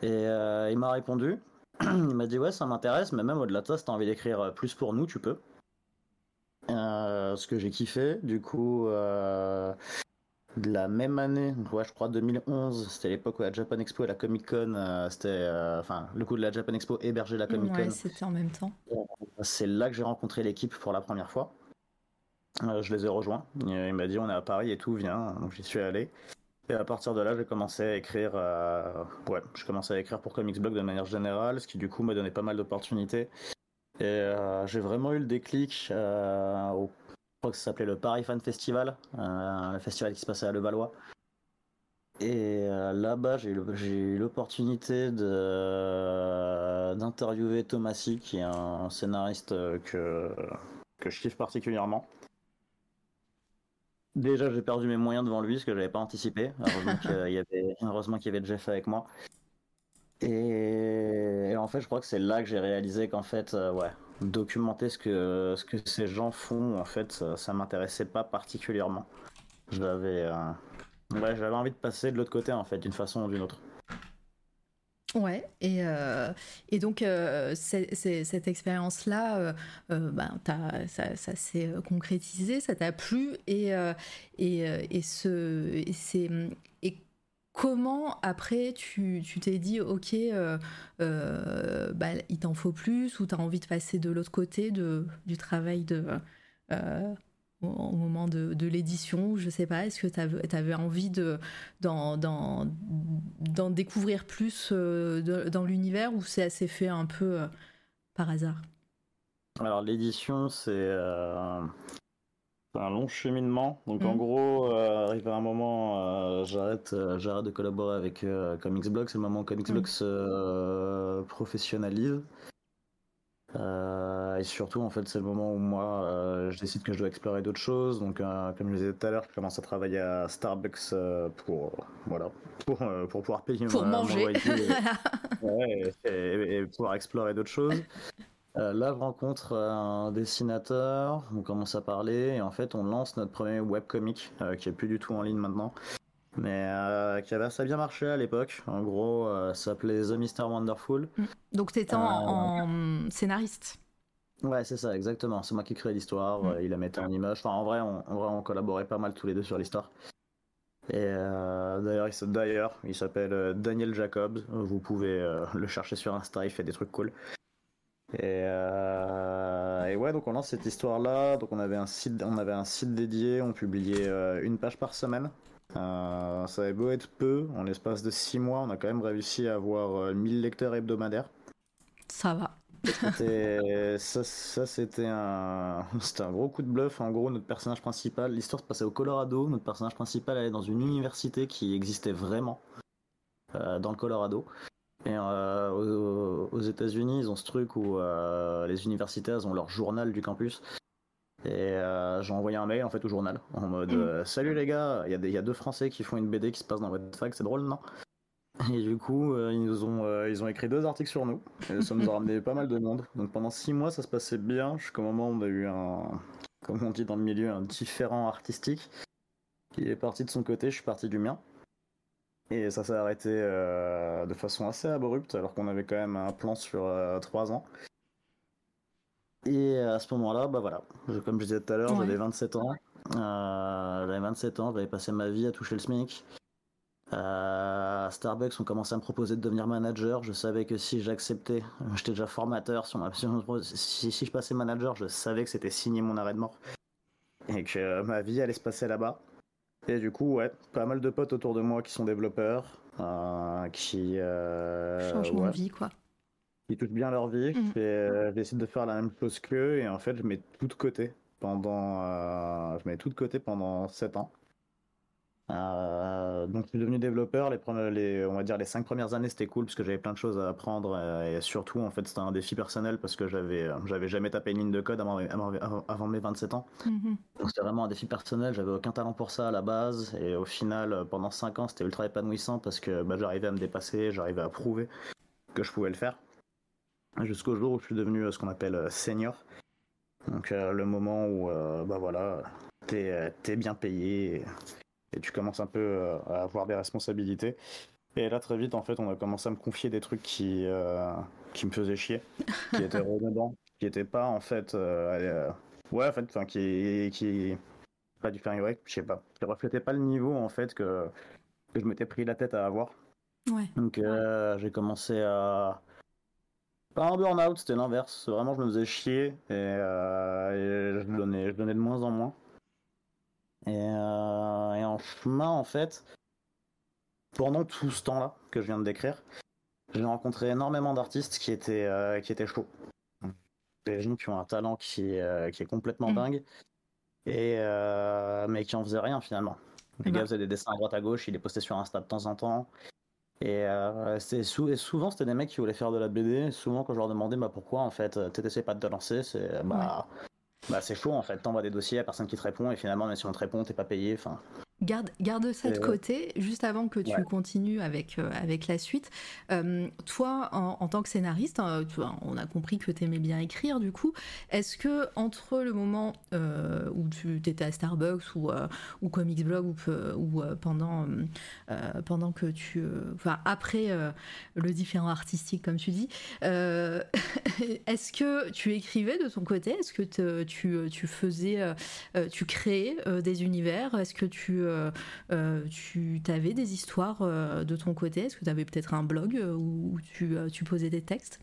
Et euh, il m'a répondu. Il m'a dit ouais, ça m'intéresse, mais même au-delà de ça, si t'as envie d'écrire plus pour nous, tu peux. Euh, ce que j'ai kiffé, du coup, euh, de la même année, donc ouais, je crois 2011, c'était l'époque où la Japan Expo et la Comic Con, euh, c'était, euh, enfin, le coup de la Japan Expo hébergeait la Comic Con. Ouais, c'était en même temps. C'est là que j'ai rencontré l'équipe pour la première fois. Euh, je les ai rejoints. Il, il m'a dit on est à Paris et tout, viens. Donc j'y suis allé. Et à partir de là, j'ai commencé à écrire. euh, Ouais, à écrire pour Comics Blog de manière générale, ce qui du coup m'a donné pas mal d'opportunités. Et euh, j'ai vraiment eu le déclic euh, au. Je crois que ça s'appelait le Paris Fan Festival, le festival qui se passait à Levallois. Et là-bas, j'ai eu l'opportunité d'interviewer Thomasy, qui est un scénariste que, que je kiffe particulièrement. Déjà, j'ai perdu mes moyens devant lui, ce que j'avais pas anticipé. Heureusement qu'il y avait, y avait Jeff avec moi. Et, et en fait, je crois que c'est là que j'ai réalisé qu'en fait, euh, ouais, documenter ce que, ce que ces gens font, en fait, ça, ça m'intéressait pas particulièrement. J'avais, euh, ouais, j'avais envie de passer de l'autre côté, en fait, d'une façon ou d'une autre. Ouais, et, euh, et donc euh, cette expérience-là, euh, ben, ça, ça s'est concrétisé, ça t'a plu, et, et, et, ce, c'est- et comment après tu t'es dit, ok, bah, il t'en faut plus, ou t'as envie de passer de l'autre côté de, du travail de... au moment de, de l'édition, je sais pas, est-ce que tu avais envie de, d'en, d'en découvrir plus euh, de- dans l'univers ou c'est assez fait un peu euh, par hasard? Alors l'édition, c'est euh, un long cheminement. Donc en Mhm. gros, arrivé à un moment, j'arrête, j'arrête de collaborer avec Comics Blog. C'est le moment où Comics Mhm. Blog se professionnalise. Euh, et surtout, en fait, c'est le moment où moi, euh, je décide que je dois explorer d'autres choses. Donc, euh, comme je le disais tout à l'heure, je commence à travailler à Starbucks pour, voilà, pour, pour pouvoir payer Pour ma- mon loyer. Ouais, et, et pouvoir explorer d'autres choses. Là, je rencontre un dessinateur, on commence à parler, et en fait, on lance notre premier webcomic, qui est plus du tout en ligne maintenant, mais euh, qui avait assez bien marché à l'époque. En gros, euh, ça s'appelait The Mr. Wonderful. Donc t'étais en, en scénariste. Ouais, c'est ça, exactement. C'est moi qui crée l'histoire, Mm. euh, il la mettait en image. Enfin, en vrai, on, en vrai, on collaborait pas mal tous les deux sur l'histoire. Et euh, d'ailleurs, il s- d'ailleurs, il s'appelle euh, Daniel Jacobs. Vous pouvez euh, le chercher sur Insta, il fait des trucs cool. Et, euh, et ouais, donc on lance cette histoire-là. Donc on avait un site, on avait un site dédié, on publiait euh, une page par semaine. Euh, ça avait beau être peu, en l'espace de 6 mois, on a quand même réussi à avoir euh, 1000 lecteurs hebdomadaires. Ça va. C'était- ça, ça, c'était un, un gros coup de bluff. En gros, notre personnage principal, l'histoire se passait au Colorado. Notre personnage principal allait dans une université qui existait vraiment euh, dans le Colorado. Et euh, aux, aux États-Unis, ils ont ce truc où euh, les universitaires ont leur journal du campus. Et euh, j'ai envoyé un mail en fait au journal en mode Mm. euh, Salut les gars, il y, a des- il y a deux Français qui font une BD qui se passe dans votre fac, c'est drôle non? Et du coup, euh, ils nous ont, euh, ils ont écrit deux articles sur nous. Et ça nous a ramené pas mal de monde. Donc pendant six mois, ça se passait bien. Jusqu'au moment où on a eu un, comme on dit dans le milieu, un différent artistique. Il est parti de son côté, je suis parti du mien. Et ça s'est arrêté euh, de façon assez abrupte, alors qu'on avait quand même un plan sur euh, trois ans. Et à ce moment-là, bah voilà, comme je disais tout à l'heure, Ouais. j'avais 27 ans. Euh, j'avais 27 ans, j'avais passé ma vie à toucher le SMIC. Euh, à Starbucks, on commençait à me proposer de devenir manager. Je savais que si j'acceptais, j'étais déjà formateur. Si, on je passais manager, je savais que c'était signé mon arrêt de mort. Et que euh, ma vie allait se passer là-bas. Et du coup, ouais, pas mal de potes autour de moi qui sont développeurs, euh, qui, euh, Changement ouais, de vie, quoi. Qui touchent bien leur vie. Et euh, j'essaie de faire la même chose qu'eux. Et en fait, je mets tout de côté pendant, euh, je mets tout de côté pendant 7 ans. Euh, donc je suis devenu développeur. Les, les, on va dire les cinq premières années c'était cool parce que j'avais plein de choses à apprendre euh, et surtout en fait c'était un défi personnel parce que j'avais j'avais jamais tapé une ligne de code avant, avant, avant mes 27 ans. Mhm. Donc c'était vraiment un défi personnel, j'avais aucun talent pour ça à la base, et au final, pendant 5 ans, c'était ultra épanouissant parce que bah, j'arrivais à me dépasser, j'arrivais à prouver que je pouvais le faire. Jusqu'au jour où je suis devenu euh, ce qu'on appelle euh, senior. Donc euh, le moment où, bah voilà, t'es t'es bien payé et, et tu commences un peu à avoir des responsabilités. Et là, très vite, en fait, on a commencé à me confier des trucs qui, euh, qui me faisaient chier, qui étaient redondants, qui étaient pas, en fait, euh, euh, ouais, en fait, enfin, qui, qui, pas du faire ouais, je sais pas, qui reflétait pas le niveau, en fait, que, que je m'étais pris la tête à avoir. Ouais. Donc, j'ai commencé à, pas un burn-out, c'était l'inverse. Vraiment, je me faisais chier et, euh, et je, donnais, je donnais de moins en moins. Et, euh, et en chemin, en fait, pendant tout ce temps-là que je viens de décrire, j'ai rencontré énormément d'artistes qui étaient, euh, qui étaient chauds. Des gens qui ont un talent qui, qui est complètement Mm. dingue, et, mais qui en faisaient rien finalement. Les Bah. gars faisaient des dessins à droite à gauche, ils les postaient sur Insta de temps en temps. Et, euh, c'est sou- et souvent, c'était des mecs qui voulaient faire de la BD. Souvent, quand je leur demandais bah, pourquoi, en fait, euh, t'essaies pas de te lancer, c'est bah, bah, c'est chaud, en fait. T'envoies des dossiers à personne qui te répond, et finalement, même si on te répond, t'es pas payé. Enfin, Garde, garde ça de Et- côté, juste avant que tu Ouais. continues avec, euh, avec la suite. Euh, toi, en, en tant que scénariste, hein, tu on a compris que tu aimais bien écrire, du coup. Est-ce que entre le moment euh, où tu étais à Starbucks ou, euh, ou Comics Blog ou, ou euh, pendant, euh, euh, pendant que tu. euh, Enfin, après euh, le différent artistique, comme tu dis, euh, est-ce que tu écrivais de ton côté? Est-ce que te- tu, tu faisais. euh, euh, tu créais euh, des univers? Est-ce que tu, euh, euh, tu avais des histoires euh, de ton côté? Est-ce que tu avais peut-être un blog où, où tu, tu posais des textes?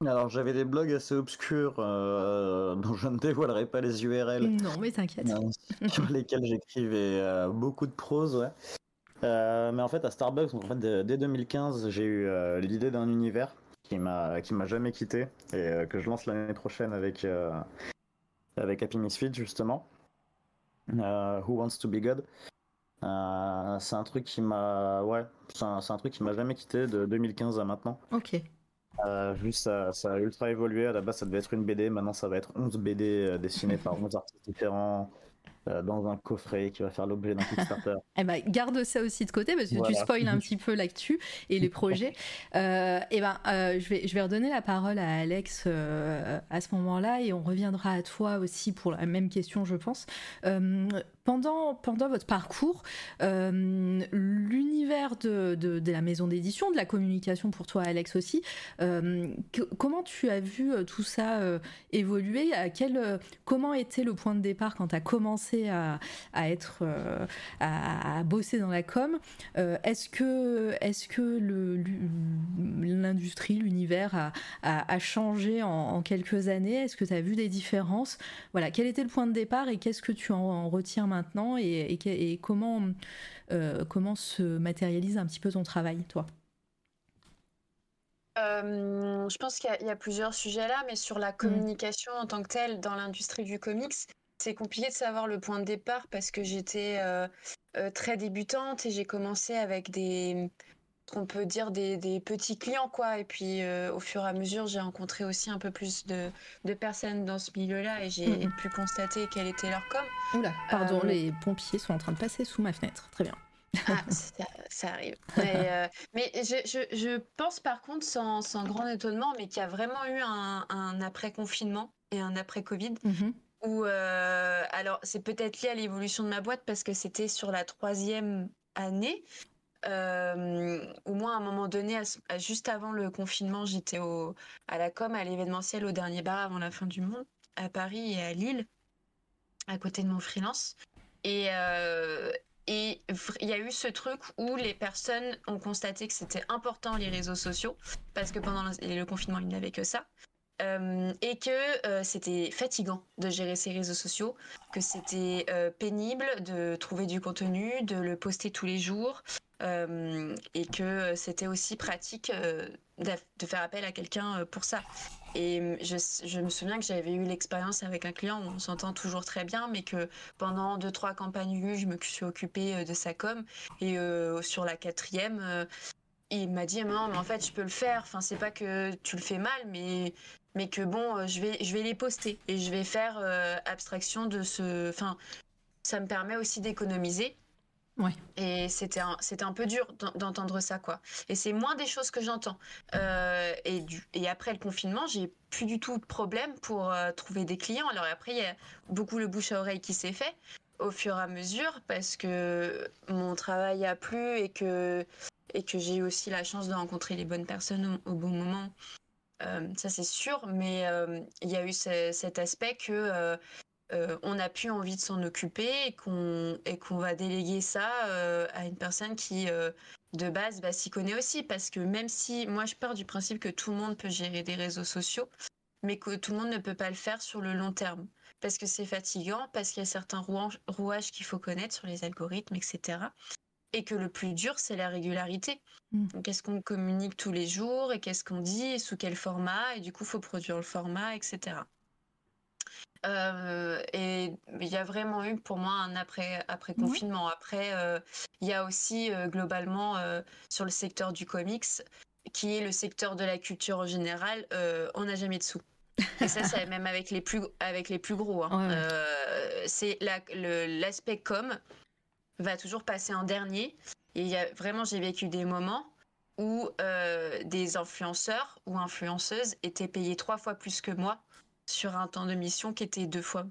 Alors j'avais des blogs assez obscurs dont je ne dévoilerai pas les URL, Non, mais t'inquiète. sur lesquels j'écrivais beaucoup de prose. Ouais. Mais en fait à Starbucks, en fait, dès dès 2015, j'ai eu l'idée d'un univers qui m'a qui m'a jamais quitté et que je lance l'année prochaine avec avec Happy Misfit justement. Euh, Who Wants to Be God? Euh, c'est un truc qui m'a ouais, c'est un, truc qui m'a jamais quitté de 2015 à maintenant. Ok. Euh, juste ça, ça a ultra évolué. À la base, ça devait être une BD. Maintenant, ça va être 11 BD euh, dessinées par 11 artistes différents. Dans un coffret qui va faire l'objet d'un Kickstarter. eh ben, garde ça aussi de côté parce que tu spoil un petit peu l'actu et les projets. Euh, et ben, je, vais, je vais redonner la parole à Alex à ce moment-là et on reviendra à toi aussi pour la même question, je pense pendant, pendant votre parcours, euh, l'univers de, de, la maison d'édition, de la communication pour toi, Alex aussi, euh, comment tu as vu euh, tout ça évoluer? À quel, Comment était le point de départ quand tu as commencé à, à être, à, bosser dans la com. Est-ce que, est que l'industrie, l'univers a, a, changé en, quelques années? Est-ce que tu as vu des différences? Voilà, quel était le point de départ et qu'est-ce que tu en, en retiens maintenant et, comment, euh, comment se matérialise un petit peu ton travail, toi? Euh, je pense qu'il y, a plusieurs sujets là, mais sur la mmh. communication en tant que telle dans l'industrie du comics, c'est compliqué de savoir le point de départ parce que j'étais euh, très débutante et j'ai commencé avec des, qu'on peut dire des, petits clients quoi et puis euh, au fur et à mesure j'ai rencontré aussi un peu plus de, personnes dans ce milieu-là et j'ai mm. pu constater quel était leur com. Oula, pardon, euh, les pompiers sont en train de passer sous ma fenêtre. Très bien. Ah, ça, arrive. mais, euh, je, pense par contre, sans, grand étonnement, mais qu'il y a vraiment eu un, après-confinement et un après-Covid. Mm-hmm. Où, alors, c'est peut-être lié à l'évolution de ma boîte parce que c'était sur la troisième année. Euh, au moins à un moment donné, juste avant le confinement, j'étais à la com, à l'événementiel, au dernier bar avant la fin du monde, à Paris et à Lille, à côté de mon freelance. Et, euh, il y a eu ce truc où les personnes ont constaté que c'était important les réseaux sociaux, parce que pendant le confinement, ils n'avaient que ça. Euh, et que c'était fatigant de gérer ces réseaux sociaux, que c'était pénible de trouver du contenu, de le poster tous les jours, euh, et que c'était aussi pratique euh, de faire appel à quelqu'un euh, pour ça. Et je, me souviens que j'avais eu l'expérience avec un client où on s'entend toujours très bien, mais que pendant deux, trois campagnes je me suis occupée de sa com. Et sur la quatrième, il m'a dit non, mais en fait, je peux le faire. Enfin, c'est pas que tu le fais mal, mais, mais que bon, je vais, je vais les poster et je vais faire abstraction de ce. Enfin, ça me permet aussi d'économiser. Ouais. Et c'était un, c'était un peu dur d'entendre ça, quoi. Et c'est moins des choses que j'entends. Euh, et, du, et après le confinement, j'ai plus du tout de problème pour euh, trouver des clients. Alors après, il y a beaucoup le bouche à oreille qui s'est fait au fur et à mesure parce que mon travail a plu et que, et que j'ai eu aussi la chance de rencontrer les bonnes personnes au, bon moment. Euh, ça c'est sûr, mais il y a eu cet aspect que euh, on n'a plus envie de s'en occuper et qu'on va déléguer ça euh, à une personne qui euh, de base bah, s'y connaît aussi parce que même si moi je pars du principe que tout le monde peut gérer des réseaux sociaux mais que tout le monde ne peut pas le faire sur le long terme parce que c'est fatigant parce qu'il y a certains rouages qu'il faut connaître sur les algorithmes etc et que le plus dur c'est la régularité mmh. qu'est-ce qu'on communique tous les jours et qu'est-ce qu'on dit et sous quel format et du coup il faut produire le format etc euh, et il y a vraiment eu pour moi un après, après confinement. Après, euh, il y a aussi euh, globalement sur le secteur du comics, qui est le secteur de la culture en général, on n'a jamais de sous. Et ça, c'est même avec les plus, avec les plus gros. Hein. c'est l'aspect com va toujours passer en dernier. Et y a vraiment, j'ai vécu des moments où des influenceurs ou influenceuses étaient payés trois fois plus que moi sur un temps de mission qui était deux fois,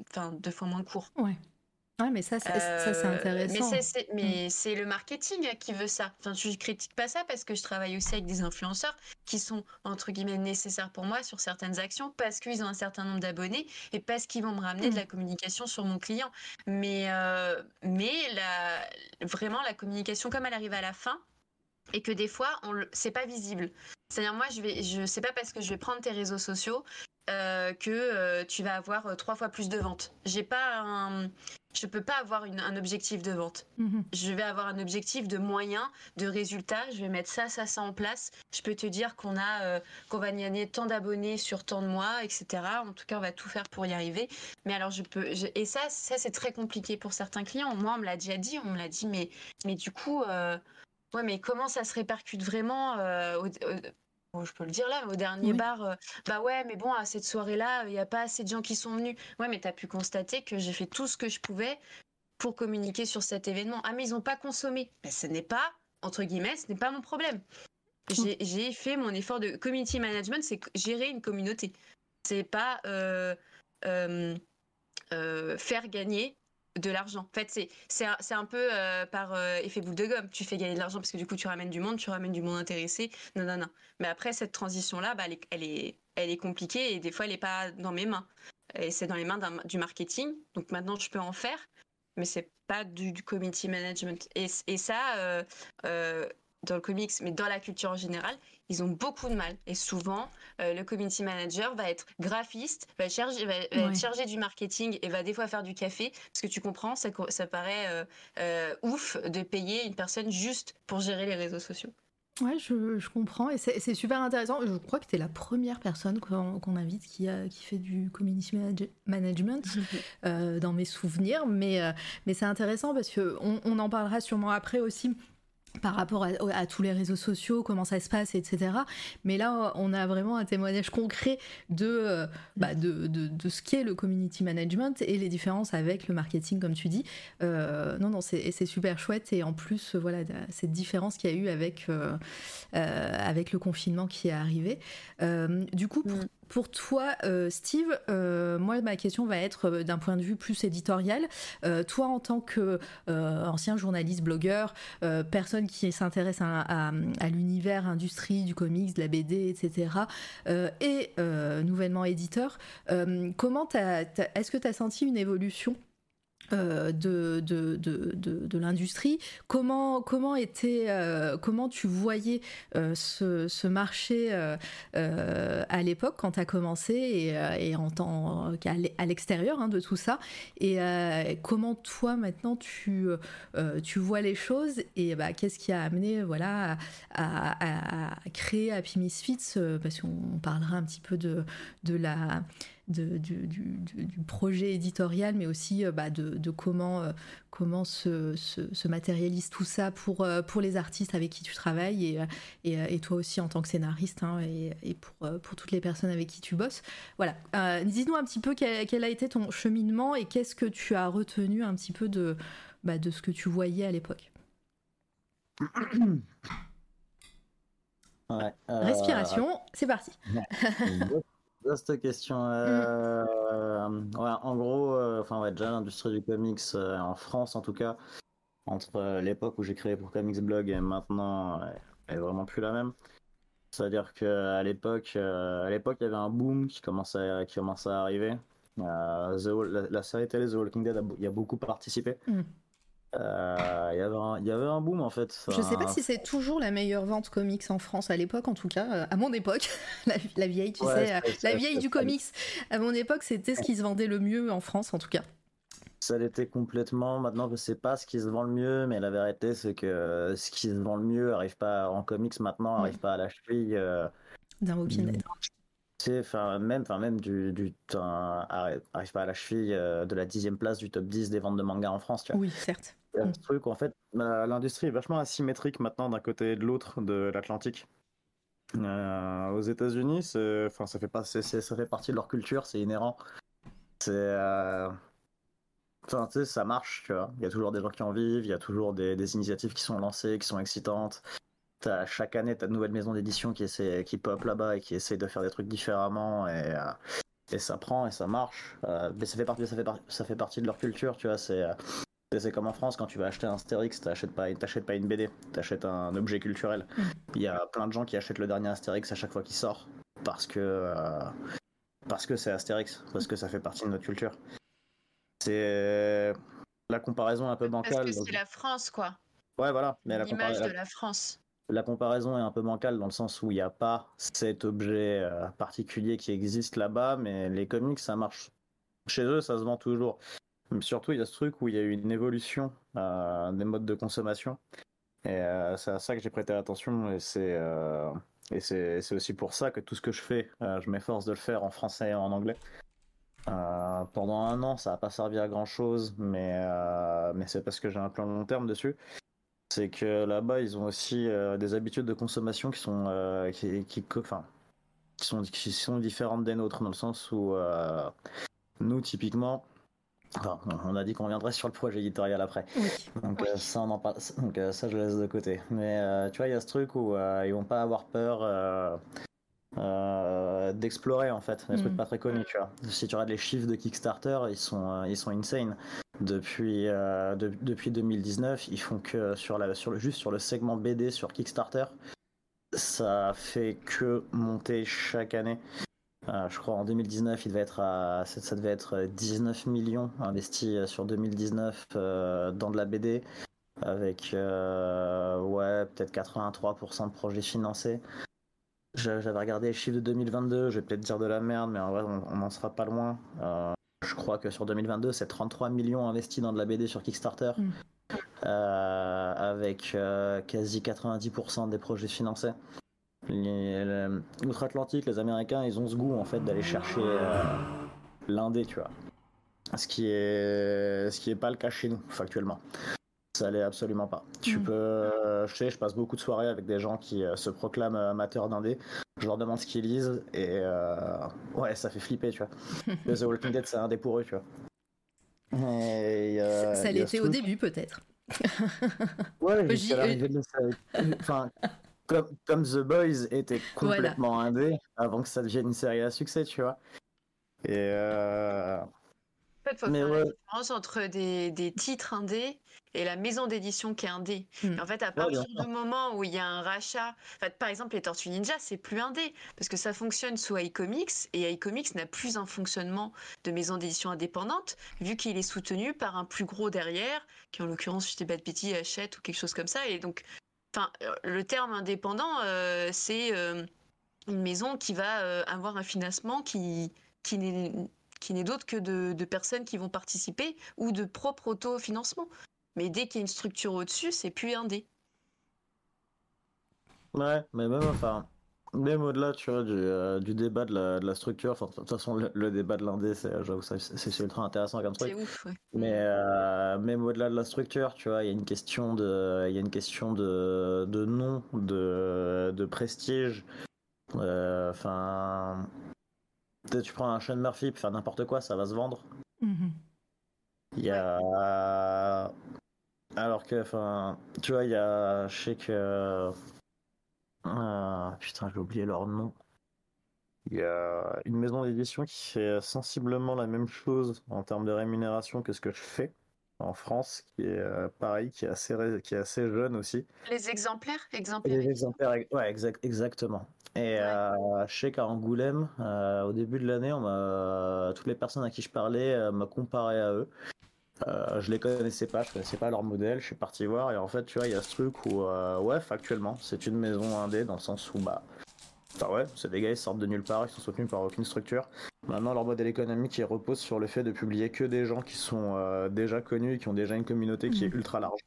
enfin, deux fois moins court. Ouais. Ouais, mais ça, c'est euh, intéressant. Mais mm. c'est le marketing qui veut ça. Enfin, je critique pas ça parce que je travaille aussi avec des influenceurs qui sont, entre guillemets, nécessaires pour moi sur certaines actions parce qu'ils ont un certain nombre d'abonnés et parce qu'ils vont me ramener de mm. la communication sur mon client. Mais, euh, mais la, vraiment, la communication, comme elle arrive à la fin, et que des fois, on c'est pas visible. C'est-à-dire, moi, je vais, je sais pas parce que je vais prendre tes réseaux sociaux euh, que euh, tu vas avoir euh, trois fois plus de ventes. J'ai pas un, je peux pas avoir un objectif de vente. Mhm. Je vais avoir un objectif de moyens, de résultats. Je vais mettre ça, ça, ça en place. Je peux te dire qu'on a, qu'on va gagner tant d'abonnés sur tant de mois, etc. En tout cas, on va tout faire pour y arriver. Mais alors, je peux, et ça, ça c'est très compliqué pour certains clients. Moi, on me l'a déjà dit. On me l'a dit, mais, mais du coup, ouais, mais comment ça se répercute vraiment Bon, je peux le dire là, mais au dernier Oui. bar, euh, bah ouais, mais bon, à cette soirée-là, il n'y a pas assez de gens qui sont venus. Ouais, mais tu as pu constater que j'ai fait tout ce que je pouvais pour communiquer sur cet événement. Ah, mais ils n'ont pas consommé. Ben, ce n'est pas, entre guillemets, ce n'est pas mon problème. J'ai j'ai fait mon effort de community management, c'est gérer une communauté. C'est pas euh, euh, euh, faire gagner de l'argent. En fait, c'est un, peu euh, par euh, effet boule de gomme. Tu fais gagner de l'argent parce que du coup, tu ramènes du monde, tu ramènes du monde intéressé. Non, non, non. Mais après, cette transition-là, bah, elle, est, elle, est, compliquée et des fois, elle n'est pas dans mes mains. Et c'est dans les mains du marketing. Donc maintenant, je peux en faire, mais c'est pas du, du community management. Et, et ça, euh, dans le comics, mais dans la culture en général, ils ont beaucoup de mal. Et souvent, euh, le community manager va être graphiste, va, charger, va, va Ouais. être chargé du marketing et va des fois faire du café. Parce que tu comprends, ça, paraît euh, euh, ouf de payer une personne juste pour gérer les réseaux sociaux. Ouais, je, je comprends et c'est super intéressant. Je crois que tu es la première personne qu'on qu'on invite qui, a, qui fait du community manage- management dans mes souvenirs, mais, mais c'est intéressant parce que on, on en parlera sûrement après aussi par rapport à, tous les réseaux sociaux, comment ça se passe, etc. Mais là, on a vraiment un témoignage concret de, euh, bah, de, de, de ce qu'est le community management et les différences avec le marketing, comme tu dis. Euh, non, non, c'est super chouette. Et en plus, euh, voilà, cette différence qu'il y a eu avec, avec le confinement qui est arrivé. Du coup, pour, Mm. Pour toi, euh, Steve, euh, moi, ma question va être euh, d'un point de vue plus éditorial. Toi, en tant que ancien journaliste, blogueur, personne qui s'intéresse à, à- l'univers industrie du comics, de la BD, etc., et nouvellement éditeur, comment est-ce que tu as senti une évolution de, de, de, de, de l'industrie. Comment, comment, était, euh, comment tu voyais euh, ce, marché euh, euh, à l'époque quand tu as commencé et, euh, et en qu'à l'extérieur hein, de tout ça? Et euh, comment toi maintenant tu, euh, tu vois les choses et bah, qu'est-ce qui a amené voilà, à, créer Happy Misfits? Euh, Parce qu'on parlera un petit peu de, de la de- du, du- du- du projet éditorial, mais aussi euh, bah, de, de comment, euh, comment se, se- se matérialise tout ça pour, euh, pour les artistes avec qui tu travailles et, et, et toi aussi en tant que scénariste hein, et, et pour, pour toutes les personnes avec qui tu bosses. Voilà. Euh, Dis-nous un petit peu quel, quel a été ton cheminement et qu'est-ce que tu as retenu un petit peu de, bah, de ce que tu voyais à l'époque. Ouais, euh, Respiration, c'est parti. Vaste question. Euh, en gros, euh, enfin ouais, déjà l'industrie du comics euh, en France en tout cas, entre l'époque où j'ai créé pour Comics Blog et maintenant, elle est vraiment plus la même. C'est-à-dire que à l'époque, à l'époque, il y avait un boom qui commençait, à- arriver. La, série télé The Walking Dead y a beaucoup participé. Mm. Euh, Il y avait un, il y avait un boom en fait. Je sais pas si c'est toujours la meilleure vente comics en France à l'époque, en tout cas, euh, à mon époque, la, la vieille, tu Ouais, sais, euh, la vieille du comics. À mon époque, c'était ce qui se vendait le mieux en France, en tout cas. Ça l'était complètement. Maintenant, je sais pas ce qui se vend le mieux, mais la vérité, c'est que euh, ce qui se vend le mieux arrive pas en comics maintenant, arrive pas à la cheville. euh, D'un Walking sais, enfin même, enfin même du, du arrive, arrive pas à la cheville euh, de la dixième place du top 10 des ventes de manga en France. Tu vois. Oui, certes. Il y a ce truc, en fait, euh, l'industrie est vachement asymétrique maintenant d'un côté et de l'autre de l'Atlantique. Euh, aux États-Unis, enfin, ça fait pas, ça fait partie de leur culture, c'est inhérent. C'est, euh, enfin, tu sais, ça marche, tu vois. Il y a toujours des gens qui en vivent, il y a toujours des, des initiatives qui sont lancées, qui sont excitantes. T'as- chaque année, tu as de nouvelles maisons d'édition qui essaient, qui pop là-bas et qui essayent de faire des trucs différemment et, euh, et ça prend et ça marche. Mais ça fait partie, ça fait, par- ça fait partie de leur culture, tu vois. C'est- c'est comme en France, quand tu vas acheter un Astérix, t'achètes pas, t'achètes pas une BD, t'achètes un objet culturel. Mm. Il y a plein de gens qui achètent le dernier Astérix à chaque fois qu'il sort parce que euh, parce que c'est Astérix, parce que ça fait partie de notre culture. C'est la comparaison un peu Parce bancale. donc- c'est la France, quoi. Ouais, voilà. Mais la, de la France. la comparaison est un peu bancale dans le sens où il n'y a pas cet objet euh, particulier qui existe là-bas, mais les comics, ça marche. Chez eux, ça se vend toujours. Surtout, il y a ce truc où il y a eu une évolution euh, des modes de consommation. Et euh, c'est à ça que j'ai prêté attention. Et c'est euh, et c'est aussi pour ça que tout ce que je fais, je m'efforce de le faire en français et en anglais. Pendant un an, ça n'a pas servi à grand chose, mais, mais c'est parce que j'ai un plan long terme dessus. c'est que là-bas, ils ont aussi des habitudes de consommation qui sont, qui, qui, enfin, qui, sont, qui sont différentes des nôtres, dans le sens où nous, typiquement, enfin, on a dit qu'on reviendrait sur le projet éditorial après. Oui. Donc, Oui. euh, ça, on en parle, donc euh, ça, je laisse de côté. Mais euh, tu vois, il y a ce truc où ils vont pas avoir peur d'explorer, en fait, des Mhm. trucs pas très connus, tu vois. Si tu regardes les chiffres de Kickstarter, ils sont, ils sont insane. Depuis, de- depuis 2019, ils font que sur la, sur le, juste sur le segment BD sur Kickstarter, ça fait que monter chaque année. Euh, je crois en 2019, il devait être à, ça, devait être 19 millions investis euh, sur 2019 euh, dans de la BD, avec euh, ouais peut-être 83% de projets financés. J'a- J'avais regardé les chiffres de 2022, je vais peut-être dire de la merde, mais en vrai on n'en sera pas loin. Euh, je crois que sur 2022, c'est 33 millions investis dans de la BD sur Kickstarter, Mm. euh, avec euh, quasi 90% des projets financés. Outre-Atlantique, les Américains, ils ont ce goût en fait d'aller chercher euh, l'indé, tu vois. Ce qui est, ce qui est pas le cas chez nous, factuellement. Ça l'est absolument pas. Tu Mm. peux, euh, je sais, je passe beaucoup de soirées avec des gens qui euh, se proclament amateurs d'indé. Je leur demande ce qu'ils lisent et euh, ouais, ça fait flipper, tu vois. The Walking Dead, c'est un dé pour eux, tu vois. Et, euh, ça l'était au début peut-être. Ouais, jusqu'à l'arrivée de la- Enfin, comme, comme The Boys était complètement indé avant que ça devienne une série à succès, tu vois. Et euh, En fait, faut Mais faire ouais. la différence entre des, des titres indés et la maison d'édition qui est indé. Mm. Et En fait, à partir du moment où il y a un rachat, enfin, par exemple, les Tortues Ninja, c'est plus indé parce que ça fonctionne sous iComics et iComics n'a plus un fonctionnement de maison d'édition indépendante vu qu'il est soutenu par un plus gros derrière, qui en l'occurrence, si je dis pas de bêtises, achète ou quelque chose comme ça. Et donc, enfin, euh, le terme indépendant, euh, c'est euh, une maison qui va avoir un financement qui, qui n'est qui n'est d'autre que de, personnes qui vont participer ou de propre autofinancement. Mais dès qu'il y a une structure au-dessus, c'est plus indé. ouais, mais même, enfin, même au-delà, tu vois, du, euh, du débat de la, de la structure, enfin, de toute façon, le, le débat de l'indé, c'est, j'avoue, ça, c'est c'est ultra intéressant comme truc. C'est ouf, ouais. Mais euh, même au-delà de la structure, tu vois, il y a une question de, il y a une question de, de nom, de, de prestige. Euh, Enfin, peut-être tu prends un Sean Murphy pour faire n'importe quoi, ça va se vendre. Mhm. Il y a, alors que, enfin, tu vois, il y a, je sais que, Ah, putain, j'ai oublié leur nom. Il y a une maison d'édition qui fait sensiblement la même chose en termes de rémunération que ce que je fais en France, qui est euh, pareil, qui est assez, ré- qui est assez jeune aussi. Les exemplaires, exemplaires. les exemplaires, ouais, exact, exactement. Et euh, je sais qu'à Angoulême, euh, au début de l'année, on m'a, toutes les personnes à qui je parlais euh, me comparaient à eux. Euh, je les connaissais pas, je connaissais pas leur modèle, je suis parti voir et en fait, tu vois, il y a ce truc où, euh, ouais, factuellement, c'est une maison indé dans le sens où, bah, enfin ouais, c'est des gars, ils sortent de nulle part, ils sont soutenus par aucune structure. Maintenant, leur modèle économique, il repose sur le fait de publier que des gens qui sont euh, déjà connus et qui ont déjà une communauté qui est Mhm. ultra large.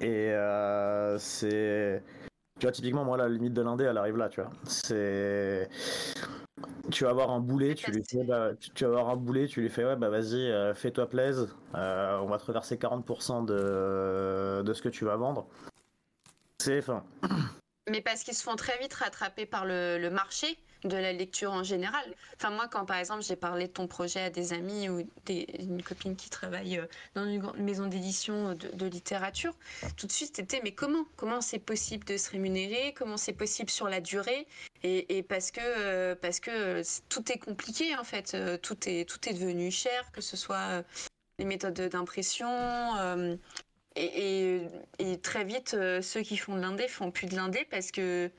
Et c'est. Tu vois, typiquement, moi, la limite de l'indé, elle arrive là, tu vois. C'est. Tu vas avoir un boulet, tu lui fais, bah, tu, tu vas avoir un boulet, tu lui fais, ouais, bah vas-y, euh, fais-toi plaise, euh, on va te reverser 40% de, de ce que tu vas vendre. C'est, enfin, Mais parce qu'ils se font très vite rattraper par le, le marché de la lecture en général. Enfin, moi, quand par exemple j'ai parlé de ton projet à des amis ou des, une copine qui travaille euh, dans une grande maison d'édition de, de littérature, tout de suite c'était mais comment? Comment c'est possible de se rémunérer? Comment c'est possible sur la durée? Et, et parce que, euh, parce que euh, tout est compliqué en fait, Euh, tout est, tout est devenu cher, que ce soit euh, les méthodes d'impression. euh, et, et- et très vite, euh, ceux qui font de l'indé font plus de l'indé parce que,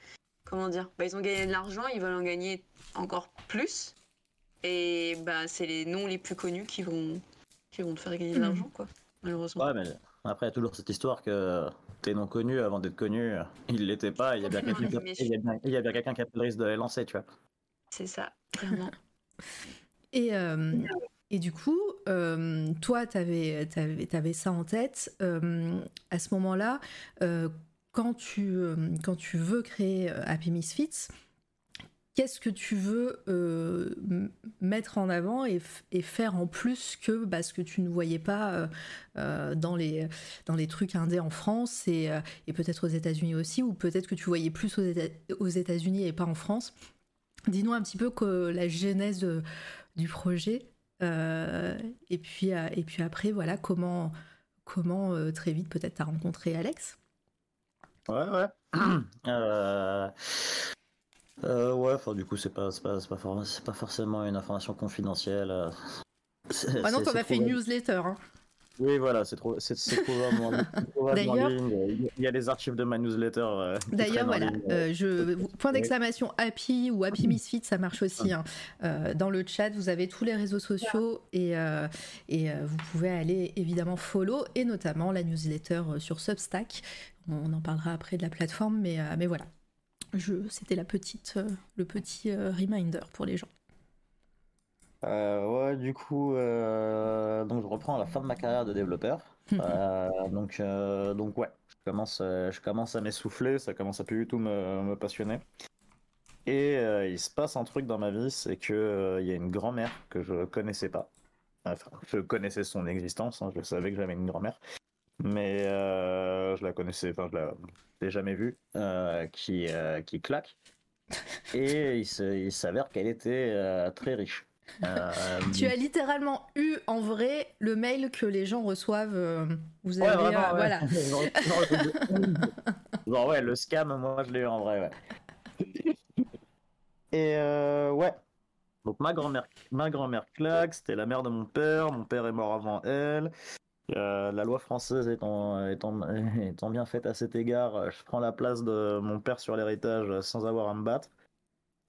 comment dire, bah, ils ont gagné de l'argent, ils veulent en gagner encore plus. Et bah, c'est les noms les plus connus qui vont, qui vont te faire gagner de Mhm. l'argent, quoi, malheureusement. ouais, mais après, il y a toujours cette histoire que t'es non connu avant d'être connu, il l'était pas, il y a bien quelqu'un qui, a- il y a bien- il y a bien quelqu'un qui a pris le risque de les lancer, tu vois. C'est ça, clairement. Et, euh, et du coup, euh, toi, tu avais, ça en tête. euh, à ce moment-là, euh, quand, tu, euh, quand tu veux créer euh, Happy Misfits, qu'est-ce que tu veux euh, mettre en avant et, faire en plus que bah, ce que tu ne voyais pas dans, les, dans les trucs indés en France et, peut-être aux États-Unis aussi, ou peut-être que tu voyais plus aux, États-Unis et pas en France. Dis-nous un petit peu que la genèse du projet. et, puis, et puis après, voilà, comment, comment très vite peut-être tu as rencontré Alex Ouais, ouais. Euh, ouais, enfin, du coup, c'est pas, pas, pas, pas, forcément une information confidentielle. Euh. Ah non, t'en as fait une newsletter. Hein. Oui, voilà, c'est trop, c'est, D'ailleurs, il y a les archives de ma newsletter. Euh, D'ailleurs, voilà, euh, je, point d'exclamation Happy ou Happy Misfit, ça marche aussi. Hein. dans le chat, vous avez tous les réseaux sociaux et, et vous pouvez aller évidemment follow et notamment la newsletter sur Substack. On en parlera après de la plateforme, mais, mais voilà, c'était la petite, euh, le petit euh, reminder pour les gens. Euh, ouais, du coup, donc je reprends à la fin de ma carrière de développeur. donc, donc ouais, je commence, je commence à m'essouffler, ça commence à plus du tout me, passionner. Et il se passe un truc dans ma vie, c'est que il y a une grand-mère que je connaissais pas. Enfin, je connaissais son existence, hein, je savais que j'avais une grand-mère, mais je la connaissais, enfin je la jamais vu, euh, qui, euh, qui claque. Et il s'avère qu'elle était euh, très riche. Tu as littéralement eu en vrai le mail que les gens reçoivent. vous avez, voilà. bon ouais, le scam, moi je l'ai eu en vrai. Ouais. Et ouais. Donc ma grand-mère, ma grand-mère claque, c'était la mère de mon père. Mon père est mort avant elle. Euh, la loi française étant, étant, étant, bien faite à cet égard, je prends la place de mon père sur l'héritage sans avoir à me battre.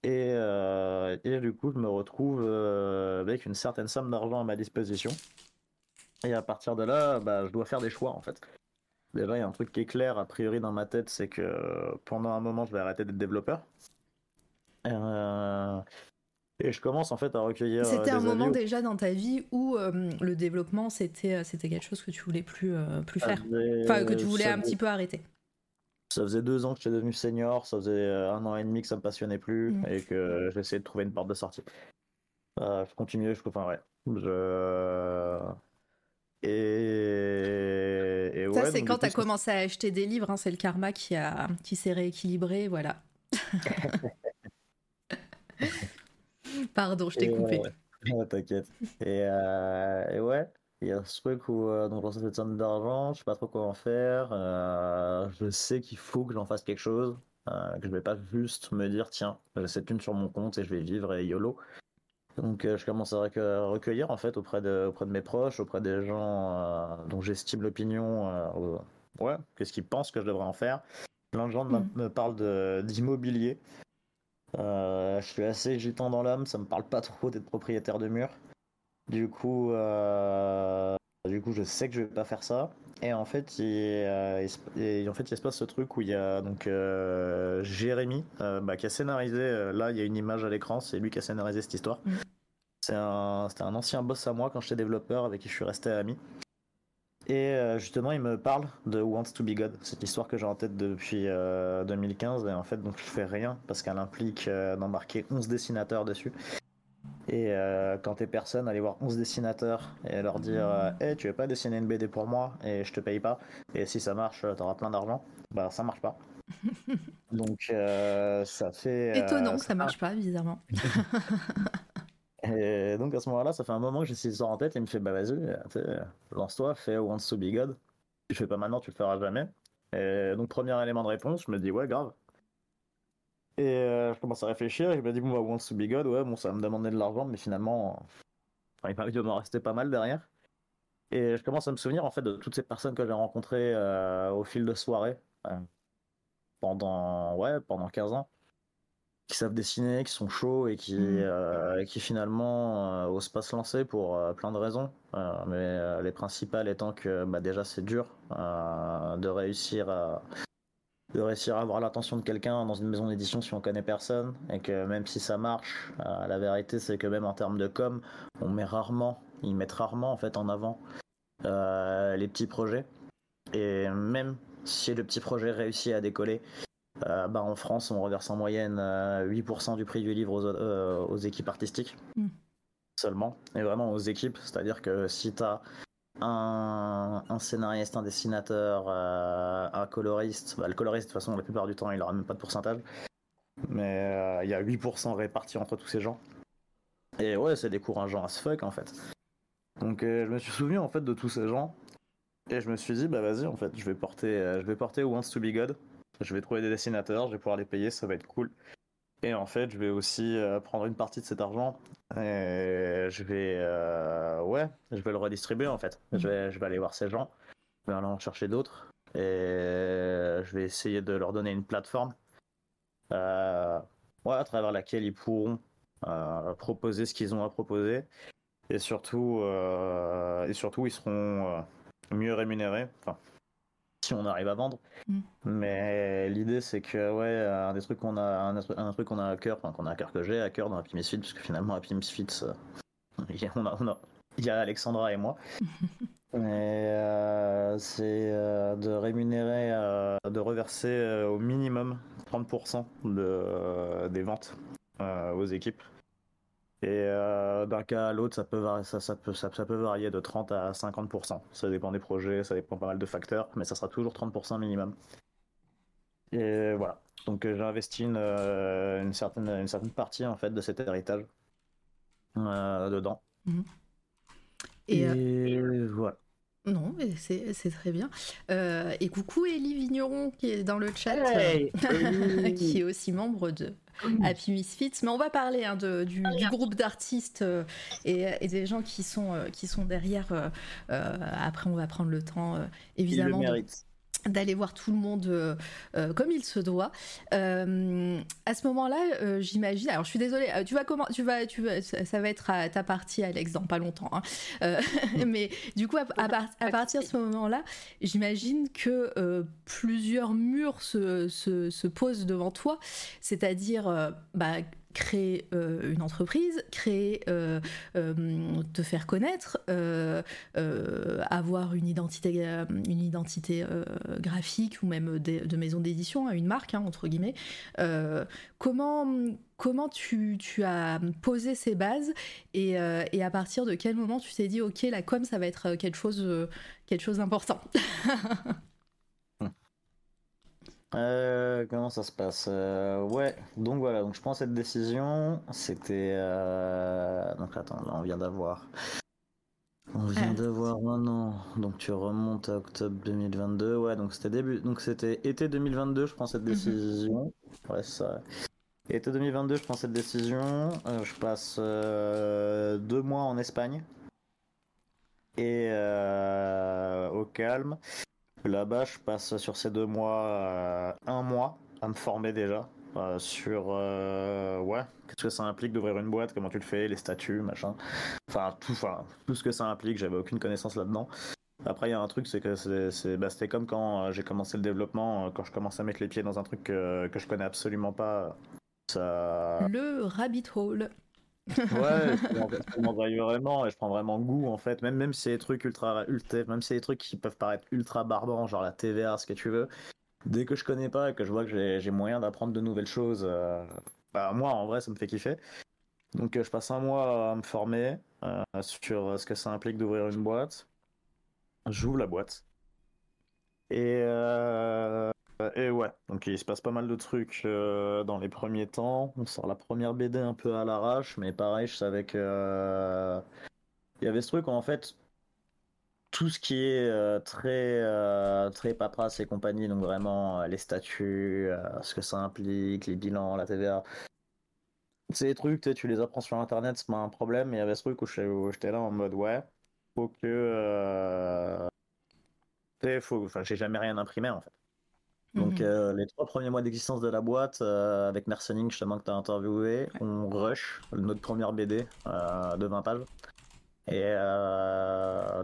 Et, euh, et du coup, je me retrouve euh, avec une certaine somme d'argent à ma disposition. Et à partir de là, bah, je dois faire des choix en fait. Déjà, il y a un truc qui est clair a priori dans ma tête, c'est que pendant un moment, je vais arrêter d'être développeur. Et je commence en fait à recueillir. Euh, c'était un moment déjà dans ta vie où euh, le développement c'était euh, c'était quelque chose que tu voulais plus plus faire, enfin que tu voulais un petit peu arrêter. Ça faisait deux ans que j'étais devenu senior, ça faisait un an et demi que ça me passionnait plus mm. et que j'essayais de trouver une porte de sortie. je continuais, je enfin ouais, je et, et ça c'est quand tu as commencé à acheter des livres, hein, c'est le karma qui a qui s'est rééquilibré, voilà. Pardon, je t'ai coupé. T'inquiète. Euh, et, ouais, il y a ce truc où euh, donc, cette somme d'argent, je sais pas trop quoi en faire. Euh, je sais qu'il faut que j'en fasse quelque chose, que je vais pas juste me dire tiens, j'ai cette thune sur mon compte et je vais vivre et YOLO. Donc je commence à recueillir en fait auprès de, auprès de mes proches, auprès des gens dont j'estime l'opinion. ouais, qu'est-ce qu'ils pensent que je devrais en faire. Plein de gens me mm. parlent d'immobilier. Euh, je suis assez gitan dans l'âme, ça me parle pas trop d'être propriétaire de mur. Du coup, euh, du coup, je sais que je vais pas faire ça. Et en fait, il, euh, en fait, il se passe ce truc où il y a donc Jérémy bah, qui a scénarisé. là, il y a une image à l'écran, c'est lui qui a scénarisé cette histoire. Mm. C'est un, c'était un ancien boss à moi quand j'étais développeur avec qui je suis resté ami. Et euh, justement, il me parle de Wants to Be God, cette histoire que j'ai en tête depuis 2015. Euh, et en fait, donc je fais rien parce qu'elle implique euh, d'embarquer 11 dessinateurs dessus. Et quand t'es personne, aller voir 11 dessinateurs et leur dire Hey, tu veux pas dessiner une BD pour moi et je te paye pas Et si ça marche, t'auras plein d'argent. Bah, ça marche pas. donc, ça fait. Étonnant que ça marche pas, bizarrement. Et donc à ce moment-là, ça fait un moment que j'ai cette histoire en tête et il me fait bah vas-y, lance-toi, fais Wants to Be God. Tu fais pas maintenant, tu le feras jamais. Et donc premier élément de réponse, je me dis ouais grave. Et euh, je commence à réfléchir et je me dis bon bah Wants to Be God, ouais bon ça va me demander de l'argent, mais finalement, enfin, il de m'en rester pas mal derrière. Et je commence à me souvenir en fait de toutes ces personnes que j'ai rencontrées euh, au fil de soirée euh, pendant ouais pendant 15 ans qui savent dessiner, qui sont chauds et qui, mm. euh, qui finalement osent pas se lancer pour plein de raisons. mais les principales étant que bah, déjà c'est dur de réussir à de réussir à avoir l'attention de quelqu'un dans une maison d'édition si on connaît personne et que même si ça marche, la vérité c'est que même en termes de com, on met rarement, ils mettent rarement en fait en avant les petits projets et même si le petit projet réussit à décoller, bah, en France, on reverse en moyenne 8% du prix du livre aux, aux équipes artistiques. Mm. Seulement. Et vraiment aux équipes. C'est-à-dire que si tu as un, scénariste, un dessinateur, un coloriste, bah, le coloriste, de toute façon, la plupart du temps, il n'aura même pas de pourcentage. Mais il y a 8% répartis entre tous ces gens. Et ouais, c'est décourageant as fuck en fait. Donc je me suis souvenu en fait de tous ces gens et je me suis dit, bah vas-y, en fait, je vais porter, euh, je vais porter Wants to Be God. Je vais trouver des dessinateurs, je vais pouvoir les payer, ça va être cool. Et en fait, je vais aussi euh, prendre une partie de cet argent et je vais, euh, ouais, je vais le redistribuer en fait. Je vais, je vais aller voir ces gens, je vais aller en chercher d'autres et je vais essayer de leur donner une plateforme, ouais, à travers laquelle ils pourront proposer ce qu'ils ont à proposer et surtout, et surtout, ils seront mieux rémunéré. Enfin, si on arrive à vendre. Mm. Mais l'idée, c'est que, ouais, un des trucs qu'on a, un, truc qu'on a à cœur, enfin, qu'on a à cœur que j'ai à cœur dans Happy Misfits, parce que finalement, Happy Misfits, euh, il y, a, il y a Alexandra et moi. Mais euh, c'est euh, de rémunérer, de reverser au minimum 30% de, des ventes aux équipes. Et euh, d'un cas à l'autre, ça peut, varier, ça, ça, peut, ça, peut varier de 30 à 50%. Ça dépend des projets, ça dépend pas mal de facteurs, mais ça sera toujours 30% minimum. Et voilà. Donc euh, j'ai investi une, euh, une, certaine, une certaine partie en fait de cet héritage dedans. Mhm. Et, voilà. Non, mais c'est très bien. et coucou Elie Vigneron qui est dans le chat, qui est aussi membre de, Happy Misfits. Mais on va parler hein, du, groupe d'artistes euh, et, des gens qui sont, euh, qui sont derrière. Euh, après, on va prendre le temps, évidemment d'aller voir tout le monde euh, euh, comme il se doit. Euh, à ce moment-là, j'imagine. Alors, je suis désolée. tu vas comment Tu vas, ça, va être à ta partie, Alex, dans pas longtemps. Hein. mais du coup, à, partir de ce moment-là, j'imagine que plusieurs murs se, se, se, posent devant toi. C'est-à-dire, bah, créer euh, une entreprise, créer, euh, euh, te faire connaître, avoir une identité, une identité graphique ou même de, maison d'édition, hein, une marque hein, entre guillemets. comment comment tu, as posé ces bases et, et, à partir de quel moment tu t'es dit ok la com ça va être quelque chose quelque chose d'important? Euh, comment ça se passe euh, Ouais, donc voilà, donc je prends cette décision. C'était. Euh... Donc attends, là on vient d'avoir. On vient d'avoir maintenant. Donc tu remontes à octobre 2022. Ouais, donc c'était début. Donc c'était été 2022, je prends cette mhm. décision. Ouais, ça. Été 2022, je prends cette décision. Je passe deux mois en Espagne. Et au calme. Là-bas, je passe sur ces deux mois euh, un mois à me former déjà euh, sur euh, ouais qu'est-ce que ça implique d'ouvrir une boîte, comment tu le fais, les statuts, machin. Enfin tout, enfin tout ce que ça implique. J'avais aucune connaissance là-dedans. Après, il y a un truc, c'est que c'est, bah, c'était comme quand j'ai commencé le développement, quand je commence à mettre les pieds dans un truc que, que je connais absolument pas. Ça... Le rabbit hole. Ouais, je prends vraiment et je prends vraiment goût en fait, même même si c'est des trucs ultra, ultra même si c'est des trucs qui peuvent paraître ultra barbants, genre la TVA, ce que tu veux. Dès que je connais pas et que je vois que j'ai moyen d'apprendre de nouvelles choses, euh, bah, moi en vrai ça me fait kiffer. Donc euh, je passe un mois à me former euh, sur ce que ça implique d'ouvrir une boîte. J'ouvre la boîte. Et euh, et ouais, donc il se passe pas mal de trucs euh, dans les premiers temps. On sort la première BD un peu à l'arrache, mais pareil, je savais que euh, il y avait ce truc où, en fait tout ce qui est très très paperasse et compagnie, donc vraiment les statuts, ce que ça implique, les bilans, la TVA. Ces trucs, tu les apprends sur internet, c'est pas un problème, mais il y avait ce truc où j'étais là en mode ouais, faut que. faut... Enfin, j'ai jamais rien imprimé en fait. Donc, mhm. euh, les trois premiers mois d'existence de la boîte, euh, avec Mercening, justement, que tu as interviewé, on rush notre première BD euh, de 20 pages. Et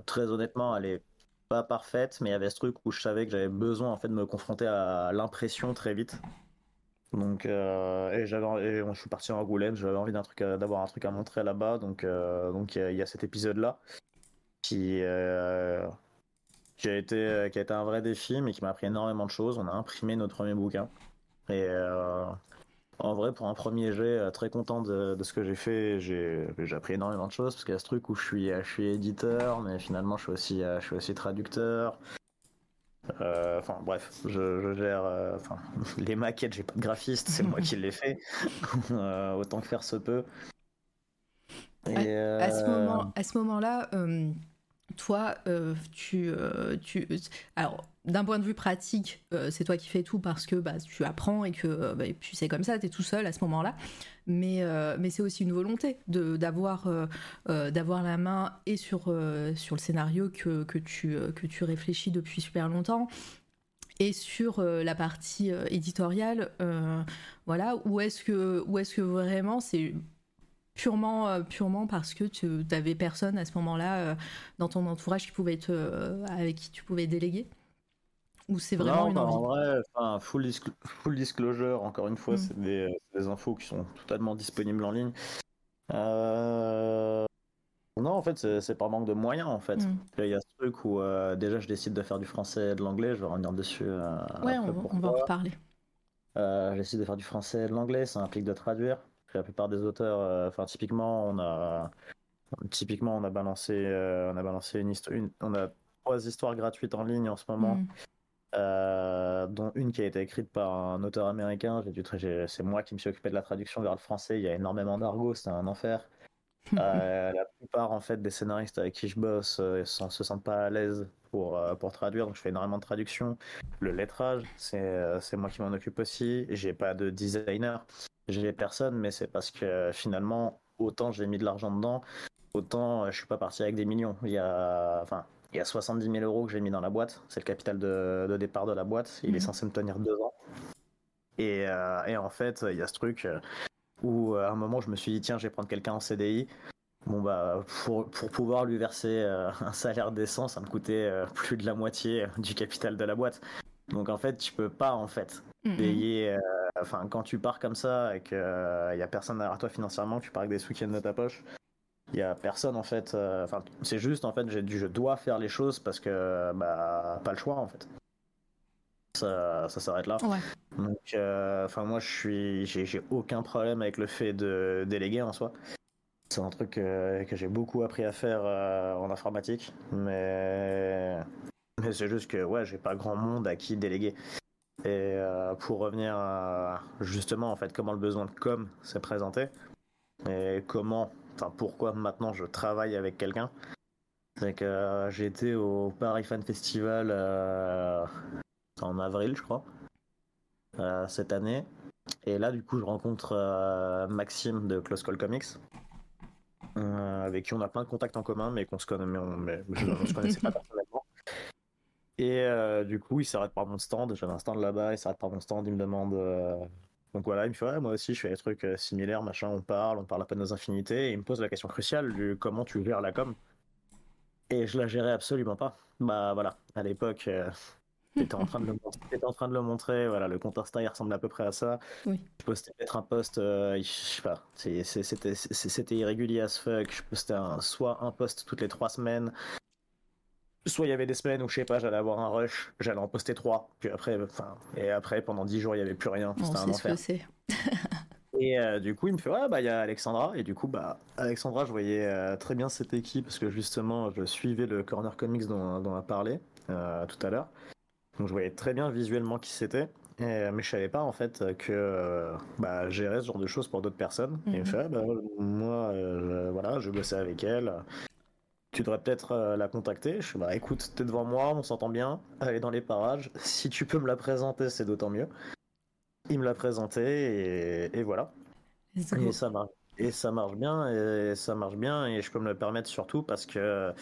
très honnêtement, elle est pas parfaite, mais il y avait ce truc où je savais que j'avais besoin en fait de me confronter à l'impression très vite. Donc, et j'avais, je suis parti en Angoulême, j'avais envie d'un truc, d'avoir un truc à montrer là-bas. Donc, donc il y, a cet épisode-là qui qui a été, euh, qui a été un vrai défi, mais qui m'a appris énormément de choses. On a imprimé notre premier bouquin. Et euh, en vrai, pour un premier jet, euh, très content de, de ce que j'ai fait. J'ai appris énormément de choses parce qu'il y a ce truc où je suis, je suis éditeur, mais finalement je suis aussi, je suis aussi traducteur. Euh, Enfin bref, je, je gère. Enfin, les maquettes, j'ai pas de graphiste, c'est moi qui les fais. Autant que faire se peut. Et, À ce moment, à ce moment-là, euh, toi, euh, tu, euh, tu, alors d'un point de vue pratique, euh, c'est toi qui fais tout parce que bah, tu apprends et que bah, c'est comme ça, tu es tout seul à ce moment-là. Mais, mais c'est aussi une volonté d'avoir la main et sur le scénario que, tu réfléchis depuis super longtemps et sur la partie éditoriale, voilà, où est-ce que où est-ce que vraiment c'est purement, euh, purement parce que tu n'avais personne à ce moment-là euh, dans ton entourage qui pouvait te, euh, avec qui tu pouvais déléguer? Ou c'est vraiment non, une bah, envie? En vrai, enfin, full, disclo- full disclosure, encore une fois, Mm. c'est des, infos qui sont totalement disponibles en ligne. Euh, Non, en fait, c'est par manque de moyens, en fait. Mm. Il y a ce truc où euh, déjà je décide de faire du français et de l'anglais, je vais revenir dessus. euh, Ouais, on, va- on va en reparler. Euh, J'essaie de faire du français et de l'anglais, ça implique de traduire. La plupart des auteurs, euh, enfin typiquement, on a typiquement on a balancé, euh, on a balancé une histoire, une- on a trois histoires gratuites en ligne en ce moment, Mm. euh, dont une qui a été écrite par un auteur américain. J'ai dû, c'est moi qui me suis occupé de la traduction vers le français. Il y a énormément d'argot, c'était un enfer. Euh, la plupart en fait des scénaristes avec qui je bosse euh, se sentent pas à l'aise pour, pour traduire, donc je fais énormément de traduction. Le lettrage, c'est c'est moi qui m'en occupe aussi. J'ai pas de designer, j'ai personne, mais c'est parce que finalement, autant j'ai mis de l'argent dedans, autant euh, je suis pas parti avec des millions. Il y a, enfin, il y a 70 000 euros que j'ai mis dans la boîte, c'est le capital de, de départ de la boîte. Il est Mhm. censé me tenir deux ans. Et, euh, et en fait, il y a ce truc. euh, où à un moment je me suis dit tiens je vais prendre quelqu'un en CDI bon bah pour, pour pouvoir lui verser un salaire décent ça me coûtait plus de la moitié du capital de la boîte donc en fait tu peux pas en fait mm. payer euh, enfin quand tu pars comme ça et qu'il y a personne derrière toi financièrement que tu pars avec des sous qui viennent de ta poche il y a personne en fait euh, enfin c'est juste en fait je dois faire les choses parce que bah pas le choix en fait ça, ça s'arrête là Ouais. donc, euh, enfin, moi, je suis, j'ai, aucun problème avec le fait de déléguer en soi. C'est un truc euh, que j'ai beaucoup appris à faire euh, en informatique, mais, mais c'est juste que ouais, j'ai pas grand monde à qui déléguer. Et euh, pour revenir justement en fait comment le besoin de com s'est présenté et comment, enfin pourquoi maintenant je travaille avec quelqu'un, c'est que euh, j'ai été au Paris Fan Festival euh, en avril, je crois cette année. Et là, du coup, je rencontre Maxime de Close Call Comics, avec qui on a plein de contacts en commun, mais qu'on se connaît, mais on, mais, se connaissait pas personnellement. Et euh, du coup, il s'arrête par mon stand. J'avais un stand là-bas, il s'arrête par mon stand, il me demande. euh, Donc voilà, il me fait ouais, moi aussi, je fais des trucs euh, similaires, machin. On parle, on parle à peine nos infinités. Et il me pose la question cruciale du comment tu gères la com. Et je la gérais absolument pas. Bah voilà, à l'époque. T'étais en train de le montrer, t'étais en train de le montrer, voilà, le compte Insta il ressemble à peu près à ça. Oui. Je postais peut-être un post, euh, je sais pas, c'était irrégulier as fuck. Je postais un, soit un post toutes les trois semaines, soit il y avait des semaines où je sais pas, j'allais avoir un rush, j'allais en poster trois, puis après, enfin, et après pendant dix jours il y avait plus rien, c'était un ce enfer. que. Et euh, du coup, il me fait ouais, bah il y a Alexandra. Et du coup, bah Alexandra, je voyais euh, très bien cette équipe parce que justement, je suivais le Corner Comics dont, dont on a parlé euh, tout à l'heure. Donc je voyais très bien visuellement qui c'était. Et- mais je savais pas en fait que euh, bah, gérer ce genre de choses pour d'autres personnes. Et il me Mhm. fait ah, bah, moi, euh, voilà, je bossais avec elle. Tu devrais peut-être euh, la contacter. Je fais bah écoute, t'es devant moi, on s'entend bien. Elle est dans les parages. Si tu peux me la présenter, c'est d'autant mieux. Il me l'a présenté et, et voilà. Et ça marche. Et ça marche bien, et ça marche bien, et je peux me le permettre surtout parce que,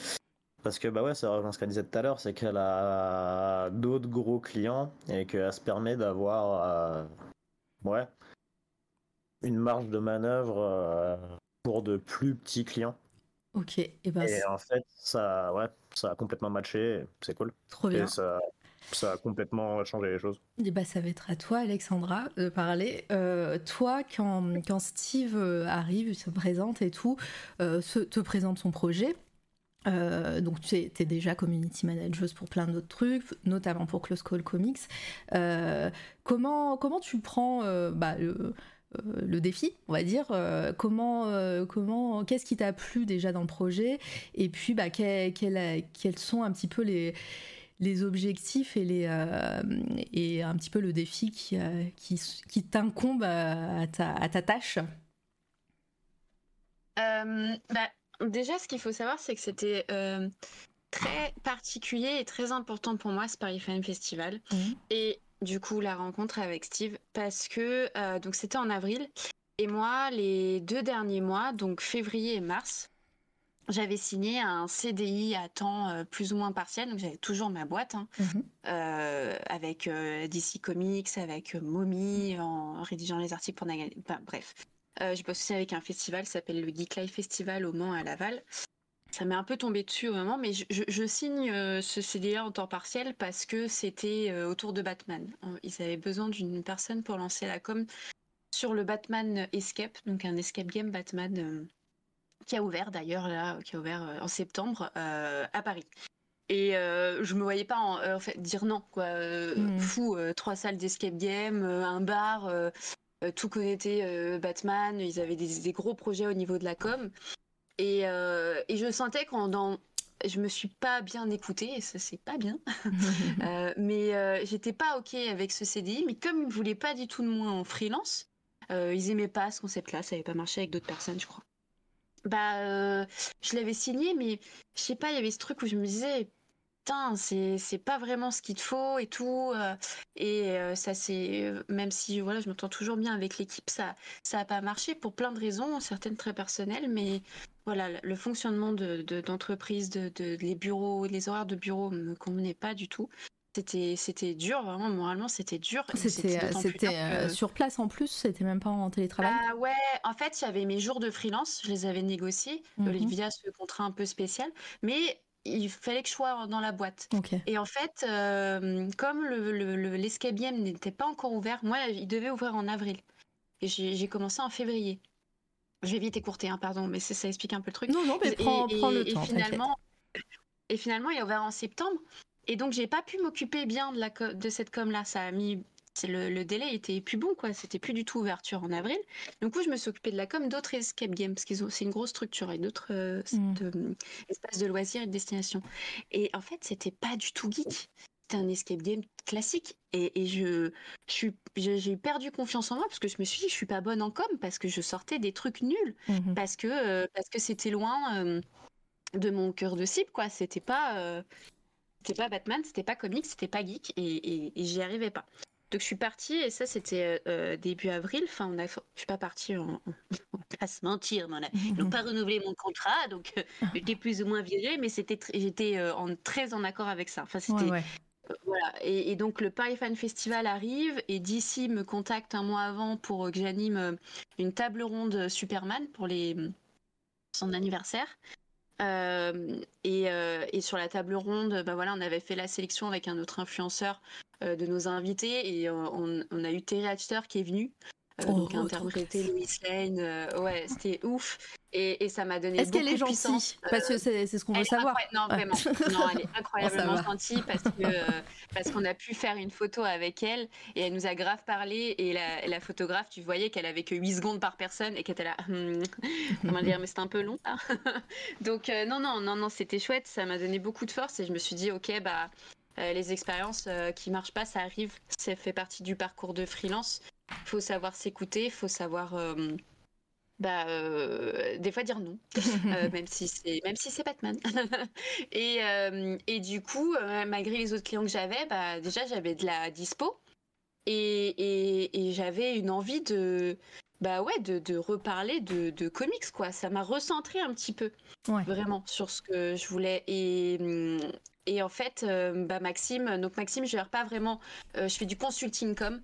parce que bah ouais, ça rejoint ce qu'elle disait tout à l'heure, c'est qu'elle a d'autres gros clients et qu'elle se permet d'avoir, euh, ouais, une marge de manœuvre euh, pour de plus petits clients. Ok, et ben Et en fait, ça, ouais, ça a complètement matché, c'est cool. trop bien. Et ça, ça a complètement changé les choses. Et bah, ça va être à toi, Alexandra, de parler. Euh, toi, quand, quand Steve euh, arrive, se présente et tout, euh, se- te présente son projet, Euh, donc tu es, déjà community manager pour plein d'autres trucs, notamment pour Close Call Comics. Comment, comment tu prends bah, le, défi, on va dire Comment, comment, qu'est-ce qui t'a plu déjà dans le projet Et puis, bah, quels sont un petit peu les, les objectifs et, les, et un petit peu le défi qui, qui, qui t'incombe à, ta, à ta tâche? Bah, Déjà, ce qu'il faut savoir, c'est que c'était euh, très particulier et très important pour moi, ce Paris Film Festival. Mhm. Et du coup, la rencontre avec Steve, parce que euh, donc c'était en avril. Et moi, les deux derniers mois, donc février et mars, j'avais signé un CDI à temps euh, plus ou moins partiel, donc j'avais toujours ma boîte hein, mhm. avec DC Comics, avec Mommy, en rédigeant les articles pour Nagal. bref, euh, j'ai bossé avec un festival qui s'appelle le Geek Life Festival au Mans à Laval. Ça m'est un peu tombé dessus au moment, mais je, signe euh, ce CDA en temps partiel parce que c'était euh, autour de Batman. Ils avaient besoin d'une personne pour lancer la com sur le Batman Escape, donc un escape game Batman qui a ouvert d'ailleurs là, qui a ouvert en septembre à Paris. Et je me voyais pas en, fait dire non quoi. Hmm. Fou, trois salles d'escape game, un bar, euh, tout connecté euh, Batman, ils avaient des, gros projets au niveau de la com. Et, euh, je sentais qu'en dans je me suis pas bien écoutée, et ça c'est pas bien. mais j'étais pas ok avec ce CDI. Mais comme ils voulaient pas du tout de moi en freelance, ils aimaient pas ce concept-là, ça n'avait pas marché avec d'autres personnes, je crois. Bah, je l'avais signé, mais je sais pas, il y avait ce truc où je me disais, c'est pas vraiment ce qu'il te faut et tout. Euh, et euh, ça, c'est. Euh, même si voilà, je m'entends toujours bien avec l'équipe, ça ça a pas marché pour plein de raisons, certaines très personnelles, mais voilà, le fonctionnement d'entreprise, de, de, les bureaux, les horaires de bureau me convenaient pas du tout. C'était, c'était dur, vraiment, moralement, c'était dur. C'était, c'était sur place en plus, c'était même pas en télétravail Ah ouais, en fait, il y avait mes jours de freelance, je les avais négociés mmh via ce contrat un peu spécial, mais il fallait que je sois dans la boîte. Et en fait, euh, comme l'escape le, n'était pas encore ouvert, moi, il devait ouvrir en avril. Et j'ai commencé en février. Je vais vite écourter, hein, pardon, mais ça explique un peu le truc. Non, non, mais prends, le temps. finalement, et finalement, il a ouvert en septembre. Et donc, j'ai pas pu m'occuper bien de, la, de cette com-là. Ça a mis le, délai était plus bon, quoi. C'était plus du tout ouverture en avril. Du coup, je me suis occupée de la com d'autres escape games, parce qu'ils ont, c'est une grosse structure et d'autres euh, mm. espaces de loisirs et de destination. Et en fait, c'était pas du tout geek. C'était un escape game classique. Et, je, j'ai perdu confiance en moi parce que je me suis dit, je suis pas bonne en com parce que je sortais des trucs nuls, mm-hmm. parce que euh, parce que c'était loin euh, de mon cœur de cible, quoi. C'était pas c'était pas Batman, c'était pas comics, c'était pas geek et, et j'y arrivais pas. Donc je suis partie et ça c'était euh, début avril. Enfin, on a, je suis pas partie, en, on va pas se mentir, mais on n'ont pas renouvelé mon contrat, donc euh, j'étais plus ou moins virée, mais c'était, j'étais euh, en, très en accord avec ça. Enfin, c'était, voilà. Et, donc le Paris Fan Festival arrive et DC me contacte un mois avant pour que j'anime une table ronde Superman pour les son anniversaire. Euh, et, euh, et, sur la table ronde, bah voilà, on avait fait la sélection avec un autre influenceur euh, de nos invités et on, on, a eu Terry Hatcher qui est venu. Oh, donc interpréter Louis Lane, ouais, c'était ouf. Et, et, ça m'a donné Est-ce qu'elle est gentille? Parce que c'est ce qu'on veut savoir. Non, vraiment. non, elle est incroyablement gentille parce que parce qu'on a pu faire une photo avec elle et elle nous a grave parlé. Et la, la photographe, tu voyais qu'elle avait que 8 secondes par personne et qu'elle était là. Hmm, comment dire, mais c'est un peu long. Donc, euh, non, non, non, non, c'était chouette. Ça m'a donné beaucoup de force et je me suis dit, ok, bah. Euh, les expériences euh, qui marchent pas, ça arrive. Ça fait partie du parcours de freelance. Il faut savoir s'écouter, faut savoir bah, euh, des fois dire non, euh, même si c'est même si c'est Batman. et, euh, et du coup, malgré les autres clients que j'avais, bah, déjà j'avais de la dispo et, et, et j'avais une envie de bah ouais de, de reparler de, de, comics quoi. Ça m'a recentré un petit peu vraiment sur ce que je voulais et et en fait, bah Maxime, donc Maxime, je gère pas vraiment. je fais du consulting com.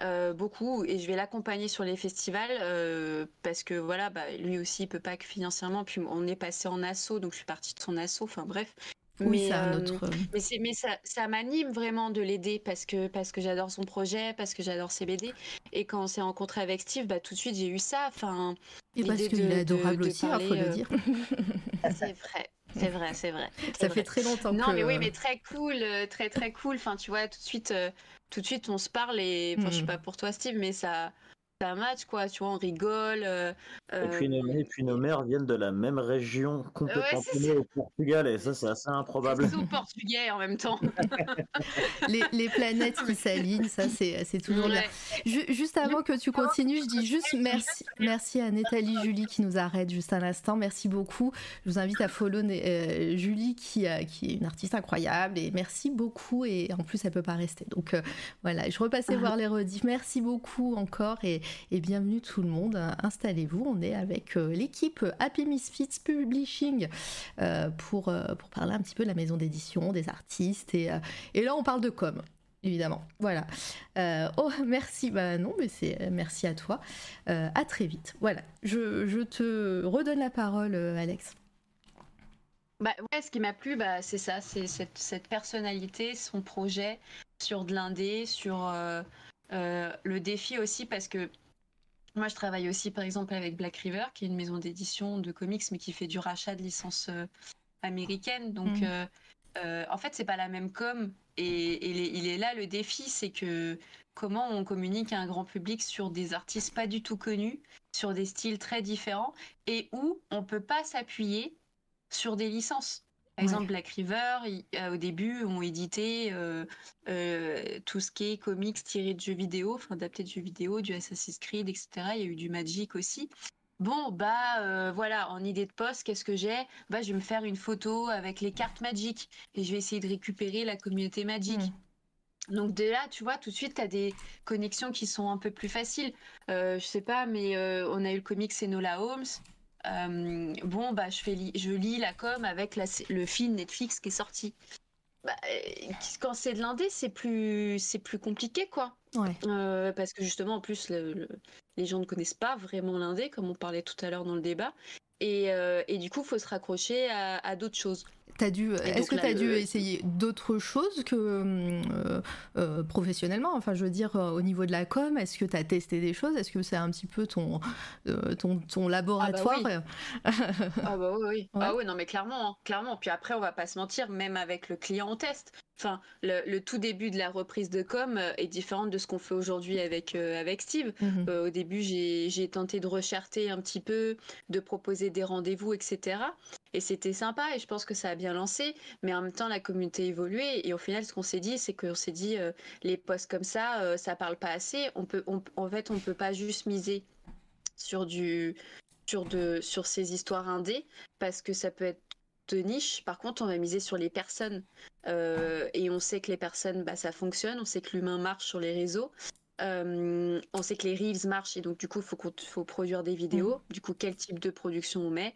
Euh, beaucoup et je vais l'accompagner sur les festivals euh, parce que voilà bah, lui aussi il peut pas que financièrement puis on est passé en assaut donc je suis partie de son assaut enfin bref mais, euh, mais, mais ça, ça m'anime vraiment de l'aider parce que, parce que j'adore son projet, parce que j'adore ses BD. Et quand on s'est rencontré avec Steve, bah, tout de suite j'ai eu ça. Enfin, et parce qu'il est adorable aussi, il hein, faut le dire. c'est vrai. C'est vrai, c'est vrai. Ça fait très longtemps. Non, mais oui, euh, mais très cool, très très cool. Enfin, tu vois, tout de suite, tout de suite, on se parle et, enfin, je sais Mhm. pas pour toi, Steve, mais ça, ça match quoi. Tu vois, on rigole. euh, Et puis, nos, euh, et puis nos mères viennent de la même région complètement Ouais, au Portugal, et ça, c'est assez improbable. c'est au portugais en même temps. les, les planètes qui s'alignent, ça c'est c'est toujours bien. Ouais. Ju- juste avant que tu continues, je dis juste merci, merci à Nathalie Julie qui nous arrête juste un instant. Merci beaucoup. Je vous invite à follow euh, Julie qui, euh, qui est une artiste incroyable et merci beaucoup. Et en plus, elle peut pas rester. Donc euh, voilà, je repassais voir les rediffs. Merci beaucoup encore et, et bienvenue tout le monde. Installez-vous. On est avec euh, l'équipe Happy Misfits Publishing euh, pour, euh, pour parler un petit peu de la maison d'édition, des artistes. Et, et là, on parle de com évidemment. Voilà. Oh, merci. Bah non, mais c'est merci à toi. Euh, à très vite. Voilà. Je, te redonne la parole, Alex. Bah ouais, ce qui m'a plu, bah, c'est ça, c'est cette, personnalité, son projet sur de l'indé, sur le défi aussi, parce que moi je travaille aussi par exemple avec Black River, qui est une maison d'édition de comics, mais qui fait du rachat de licences euh, américaines. Donc Mhm. euh, euh, en fait, c'est pas la même com. Et, et il, est, il est là le défi, c'est que comment on communique à un grand public sur des artistes pas du tout connus, sur des styles très différents, et où on peut pas s'appuyer sur des licences. Par Ouais. exemple, Black River, euh, au début, ont édité euh, euh, tout ce qui est comics tirés de jeux vidéo, enfin adaptés de jeux vidéo, du Assassin's Creed, etc. Il y a eu du Magic aussi. Bon, bah voilà, en idée de poste, qu'est-ce que j'ai? Bah, je vais me faire une photo avec les cartes Magic et je vais essayer de récupérer la communauté Magic. Mm. Donc de là, tu vois, tout de suite, tu as des connexions qui sont un peu plus faciles. Euh, je sais pas, mais euh, on a eu le comic Enola Holmes. Euh, bon, bah, je, fais li- je lis la com avec la le film Netflix qui est sorti. Bah, euh, quand c'est de l'indé, c'est plus, c'est plus compliqué, quoi. Ouais. Euh, parce que justement, en plus, le- le- les gens ne connaissent pas vraiment l'indé, comme on parlait tout à l'heure dans le débat. Et, euh, et du coup, il faut se raccrocher à, à d'autres choses. T'as dû. Et Est-ce que tu as dû essayer d'autres choses que euh, euh, professionnellement? Enfin, je veux dire, euh, au niveau de la com, est-ce que tu as testé des choses? Est-ce que c'est un petit peu ton, euh, ton, ton laboratoire? oui. Ah bah oui, oui. Ouais. Ah oui, non mais clairement, hein, clairement. Puis après, on va pas se mentir, même avec le client, on teste. Enfin, le, le tout début de la reprise de com euh, est différent de ce qu'on fait aujourd'hui avec, euh, avec Steve. Mhm. Euh, au début, j'ai tenté de recharter un petit peu, de proposer des rendez-vous, etc. Et c'était sympa et je pense que ça a bien lancé. Mais en même temps, la communauté évoluait et au final, ce qu'on s'est dit, c'est qu'on s'est dit, euh, les posts comme ça, ça parle pas assez. On peut, on- en fait, on peut pas juste miser sur du, sur de, sur ces histoires indées parce que ça peut être de niche. Par contre, on va miser sur les personnes Euh, et on sait que les personnes, bah, ça fonctionne. On sait que l'humain marche sur les réseaux. Euh, on sait que les reels marchent et donc du coup, il faut, qu'on- faut produire des vidéos. Du coup, quel type de production on met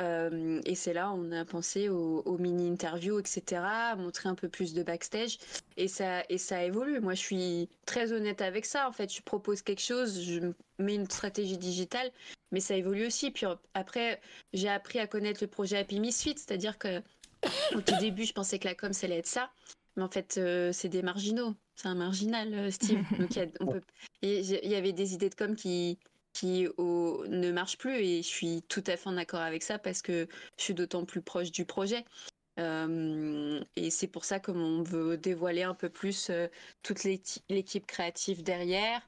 Euh, Et c'est là, on a pensé aux, aux mini-interviews, etc., à montrer un peu plus de backstage. Et ça, et ça évolue. Moi, je suis très honnête avec ça. En fait, je propose quelque chose, je mets une stratégie digitale, mais ça évolue aussi. Puis après, j'ai appris à connaître le projet Happy Misfit, c'est-à-dire que au tout début, je pensais que la com, ça allait être ça. Mais en fait, euh, c'est des marginaux. C'est un marginal, euh, Steve. Donc, il y, a- on peut... il y avait des idées de com qui, qui au- ne marchent plus. Et je suis tout à fait en accord avec ça parce que je suis d'autant plus proche du projet. Euh, et c'est pour ça qu'on veut dévoiler un peu plus euh, toute l'équipe créative derrière.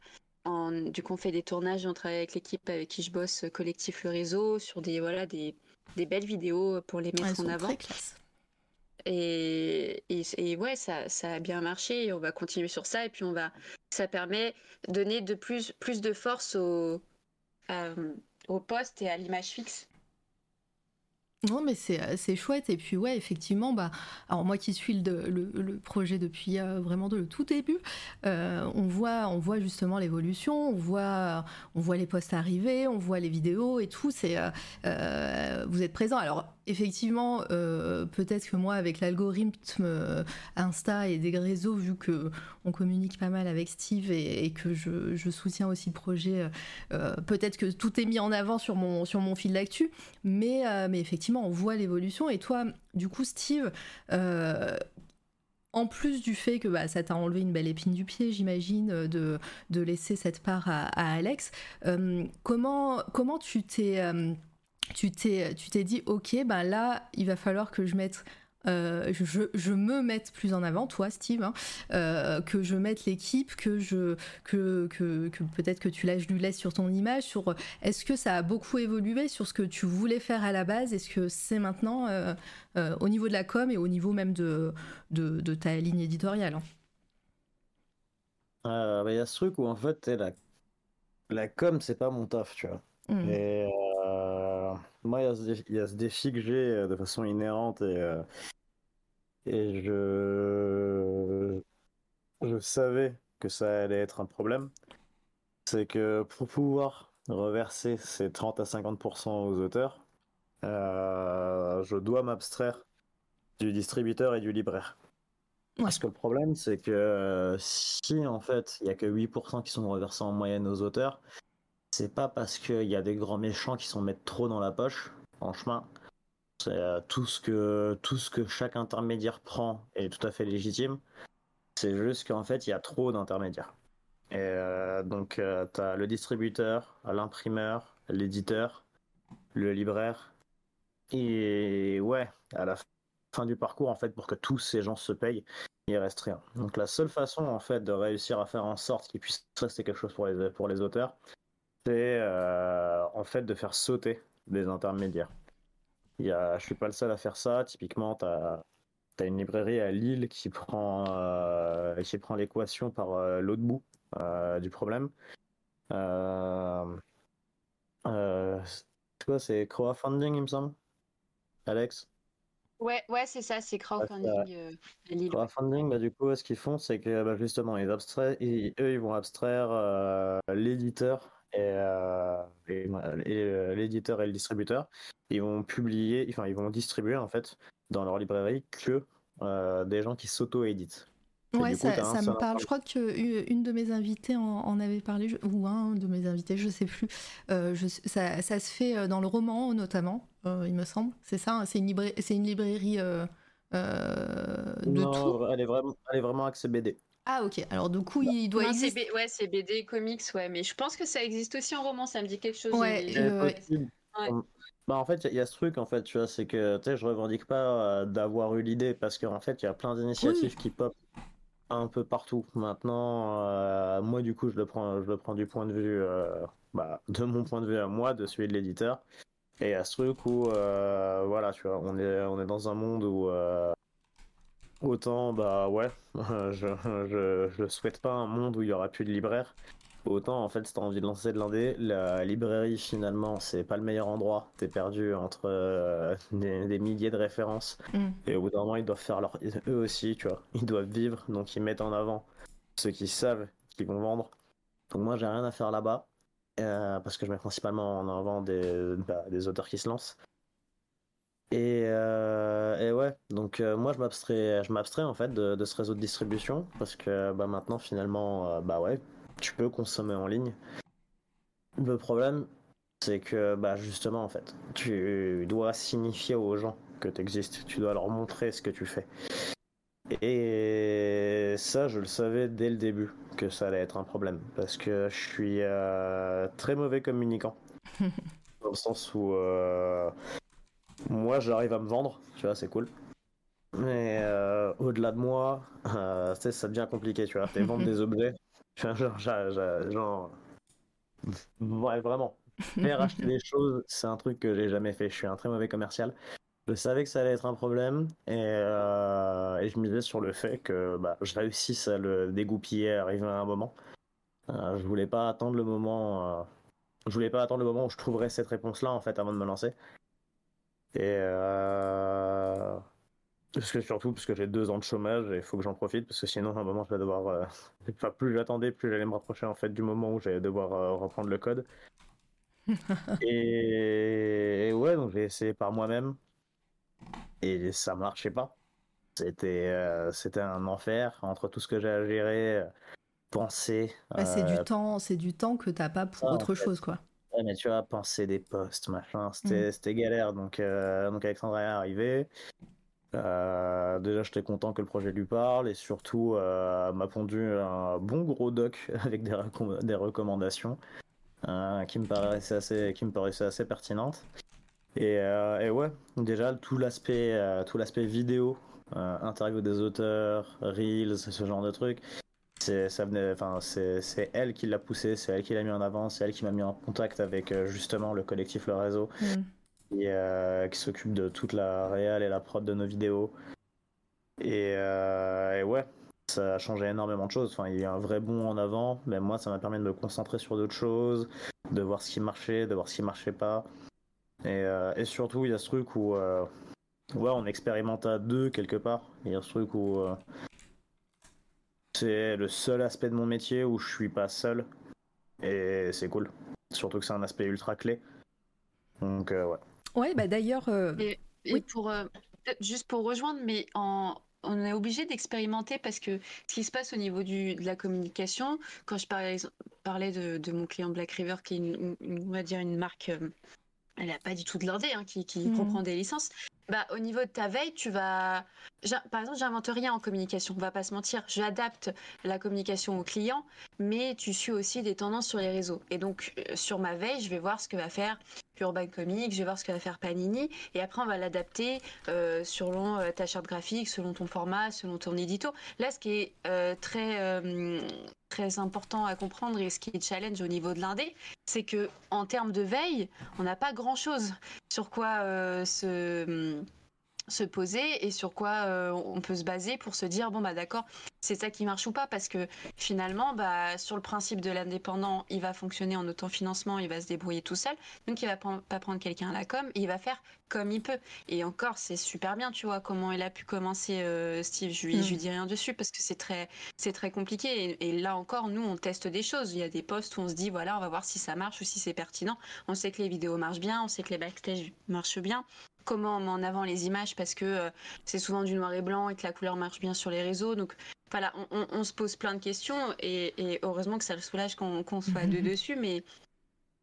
En, du coup, on fait des tournages, on travaille avec l'équipe avec qui je bosse, euh, Collectif Le Réseau, sur des, voilà, des, des belles vidéos pour les Elles mettre en sont avant. très classe. Et, et, et ouais, ça, ça a bien marché et on va continuer sur ça. Et puis on va, ça permet de donner de plus, plus de force au, euh, au poste et à l'image fixe. Non, mais c'est euh, c'est chouette. Et puis, ouais, effectivement, bah, alors moi qui suis le, le- le projet depuis euh, vraiment de le tout début, euh, on, voit, on voit justement l'évolution, on voit, on voit les posts arriver, on voit les vidéos et tout. C'est, euh, euh, vous êtes présent. Alors, effectivement, euh, peut-être que moi, avec l'algorithme euh, Insta et des réseaux, vu que on communique pas mal avec Steve et, que je, soutiens aussi le projet, euh, peut-être que tout est mis en avant sur mon, sur mon fil d'actu. Mais, effectivement, on voit l'évolution. Et toi, du coup, Steve, en plus du fait que bah, ça t'a enlevé une belle épine du pied, j'imagine, de, laisser cette part à, Alex, comment tu t'es... tu t'es tu t'es dit ok ben là il va falloir que je mette euh, je, je, me mette plus en avant, toi Steve, hein, euh, que je mette l'équipe, que je que, que, que peut-être que tu lâches du lait sur ton image, sur est-ce que ça a beaucoup évolué sur ce que tu voulais faire à la base, est-ce que c'est maintenant euh, au niveau de la com et au niveau même de, de, de ta ligne éditoriale hein? Bah, Il y a ce truc où en fait la, la com c'est pas mon taf, tu vois. Mmh. Et moi, il y, y, a ce défi que j'ai de façon inhérente et, et je, je savais que ça allait être un problème. C'est que pour pouvoir reverser ces 30 à 50% aux auteurs, euh, je dois m'abstraire du distributeur et du libraire. Parce que le problème, c'est que si en fait il n'y a que 8% qui sont reversés en moyenne aux auteurs, c'est pas parce qu'il y a des grands méchants qui s'en mettent trop dans la poche, franchement, euh, tout ce que tout ce que chaque intermédiaire prend est tout à fait légitime. C'est juste qu'en fait, il y a trop d'intermédiaires. Et euh, donc, euh, tu as le distributeur, l'imprimeur, l'éditeur, le libraire. Et ouais, à la fin du parcours, en fait, pour que tous ces gens se payent, il reste rien. Donc, la seule façon, en fait, de réussir à faire en sorte qu'il puisse rester quelque chose pour les, pour les auteurs, c'est en fait de faire sauter des intermédiaires. Il y a, je suis pas le seul à faire ça. Typiquement, tu as, une librairie à Lille qui prend, euh, qui prend l'équation par euh, l'autre bout euh, du problème. Euh, quoi, c'est crowdfunding, il me semble Alex? Ouais, ouais, c'est ça, c'est crowdfunding à Lille. Crowdfunding, bah, du coup, ce qu'ils font, c'est que bah, justement, ils abstraient, eux, ils vont abstraire l'éditeur et, et l'éditeur et le distributeur ils vont publier, enfin ils vont distribuer en fait dans leur librairie que euh, des gens qui s'auto-éditent. Ouais, ça, me parle. Je crois que une de mes invitées en, avait parlé, ou un de mes invités, je sais plus. Euh, ça, ça, se fait euh, dans le roman notamment, il me semble. C'est ça. Hein, c'est une, librairie, c'est une librairie de non, tout. Elle est vraiment, elle est vraiment axée BD. Ah ok, alors du coup il doit exister. Ouais, c'est BD comics, ouais, mais je pense que ça existe aussi en roman, ça me dit quelque chose. Ouais, ouais. Bah en fait, il y, a ce truc en fait, tu vois, c'est que tu sais, je revendique pas euh, d'avoir eu l'idée parce qu'en fait, il y a plein d'initiatives qui pop un peu partout. Maintenant, euh, moi du coup, je le prends, je le prends du point de vue, euh, bah, de mon point de vue à moi, de celui de l'éditeur. Et il y a ce truc où, voilà, tu vois, on est, on est dans un monde où autant, bah ouais, je, je, je souhaite pas un monde où il y aura plus de libraires. Autant en fait, si t'as envie de lancer de l'indé, la librairie finalement, c'est pas le meilleur endroit. T'es perdu entre euh, des, milliers de références. Mm. Et au bout d'un moment, ils doivent faire leur. Eux aussi, tu vois. Ils doivent vivre, donc ils mettent en avant ceux qui savent qu'ils vont vendre. Donc moi, j'ai rien à faire là-bas. Euh, parce que je mets principalement en avant des, bah, des auteurs qui se lancent. Et, euh, et, ouais, donc moi je m'abstrais, je m'abstrais en fait de, de, ce réseau de distribution parce que bah, maintenant finalement, bah ouais, tu peux consommer en ligne. Le problème, c'est que bah justement en fait, tu dois signifier aux gens que tu existes, tu dois leur montrer ce que tu fais. Et ça, je le savais dès le début que ça allait être un problème parce que je suis euh, très mauvais communicant. dans le sens où euh, moi j'arrive à me vendre, tu vois, c'est cool. Mais euh, au-delà de moi, ça devient compliqué, tu vois. T'es vendre des objets, genre, genre, ouais, vraiment. Faire acheter des choses, c'est un truc que j'ai jamais fait. Je suis un très mauvais commercial. Je savais que ça allait être un problème et, euh, et je misais sur le fait que bah, je réussisse à le dégoupiller, arriver à un moment. Euh, je voulais pas attendre le moment. Euh, je voulais pas attendre le moment où je trouverais cette réponse-là en fait avant de me lancer. Et euh, parce que surtout parce que j'ai deux ans de chômage et il faut que j'en profite parce que sinon à un moment je vais devoir euh, enfin, plus j'attendais plus j'allais me rapprocher en fait du moment où j'allais devoir euh, reprendre le code. Et... ouais donc j'ai essayé par moi-même. Et ça marchait pas. C'était euh, c'était un enfer entre tout ce que j'ai à gérer penser c'est du temps c'est du temps que t'as pas pour autre chose quoi ouais, mais tu vois penser des postes machin c'était mmh. galère donc donc Alexandre est arrivé euh, déjà, j'étais content que le projet lui parle et surtout euh, m'a pondu un bon gros doc avec des, des recommandations euh, qui, me paraissaient assez, qui me paraissaient assez pertinentes. Et, euh, et ouais, déjà tout l'aspect euh, tout l'aspect vidéo, euh, interview des auteurs, reels, ce genre de trucs. C'est ça venait, enfin c'est c'est elle qui l'a poussé, c'est elle qui l'a mis en avant, c'est elle qui m'a mis en contact avec euh, justement le collectif Le Réseau Mm. et euh, qui s'occupe de toute la réal et la prod de nos vidéos. Et, euh, et ouais, ça a changé énormément de choses. Enfin, il y a un vrai bond en avant, mais moi, ça m'a permis de me concentrer sur d'autres choses, de voir ce qui marchait, de voir ce qui marchait pas. Et, euh, et surtout, il y a ce truc où ouais, on expérimente à deux quelque part. Il y a ce truc où c'est le seul aspect de mon métier où je suis pas seul. Et c'est cool. Surtout que c'est un aspect ultra clé. Donc, euh, ouais. Ouais, bah d'ailleurs, euh, Et, et Oui. pour euh, juste pour rejoindre, mais en, on est obligé d'expérimenter parce que ce qui se passe au niveau du, de la communication, quand je parlais, parlais de, de mon client Black River, qui est une, une- on va dire une marque, euh, elle n'a pas du tout de l'ordé, hein, qui, qui Mhm. reprend des licences. Bah, au niveau de ta veille, tu vas. Par exemple, j'invente rien en communication, on va pas se mentir. J'adapte la communication au client, mais tu suis aussi des tendances sur les réseaux. Et donc, euh, sur ma veille, je vais voir ce que va faire Urban Comics, je vais voir ce que va faire Panini, et après, on va l'adapter euh, selon euh, ta charte graphique, selon ton format, selon ton édito. Là, ce qui est très, très important à comprendre et ce qui est challenge au niveau de l'indé, c'est que en termes de veille, on n'a pas grand-chose sur quoi se se poser et sur quoi euh, on peut se baser pour se dire bon bah d'accord c'est ça qui marche ou pas parce que finalement bah sur le principe de l'indépendant il va fonctionner en autofinancement il va se débrouiller tout seul. Donc il va pas prendre quelqu'un à la com et il va faire comme il peut. Et encore c'est super bien tu vois comment il a pu commencer euh, Steve. Je lui, Mm. je lui dis rien dessus parce que c'est très c'est très compliqué. Et, et là encore nous on teste des choses. Il y a des posts où on se dit voilà on va voir si ça marche ou si c'est pertinent. On sait que les vidéos marchent bien on sait que les backstage marchent bien. Comment on met en avant les images parce que euh, c'est souvent du noir et blanc et que la couleur marche bien sur les réseaux. Donc voilà, on, on- on se pose plein de questions et, et heureusement que ça le soulage qu'on qu'on soit deux dessus. Mais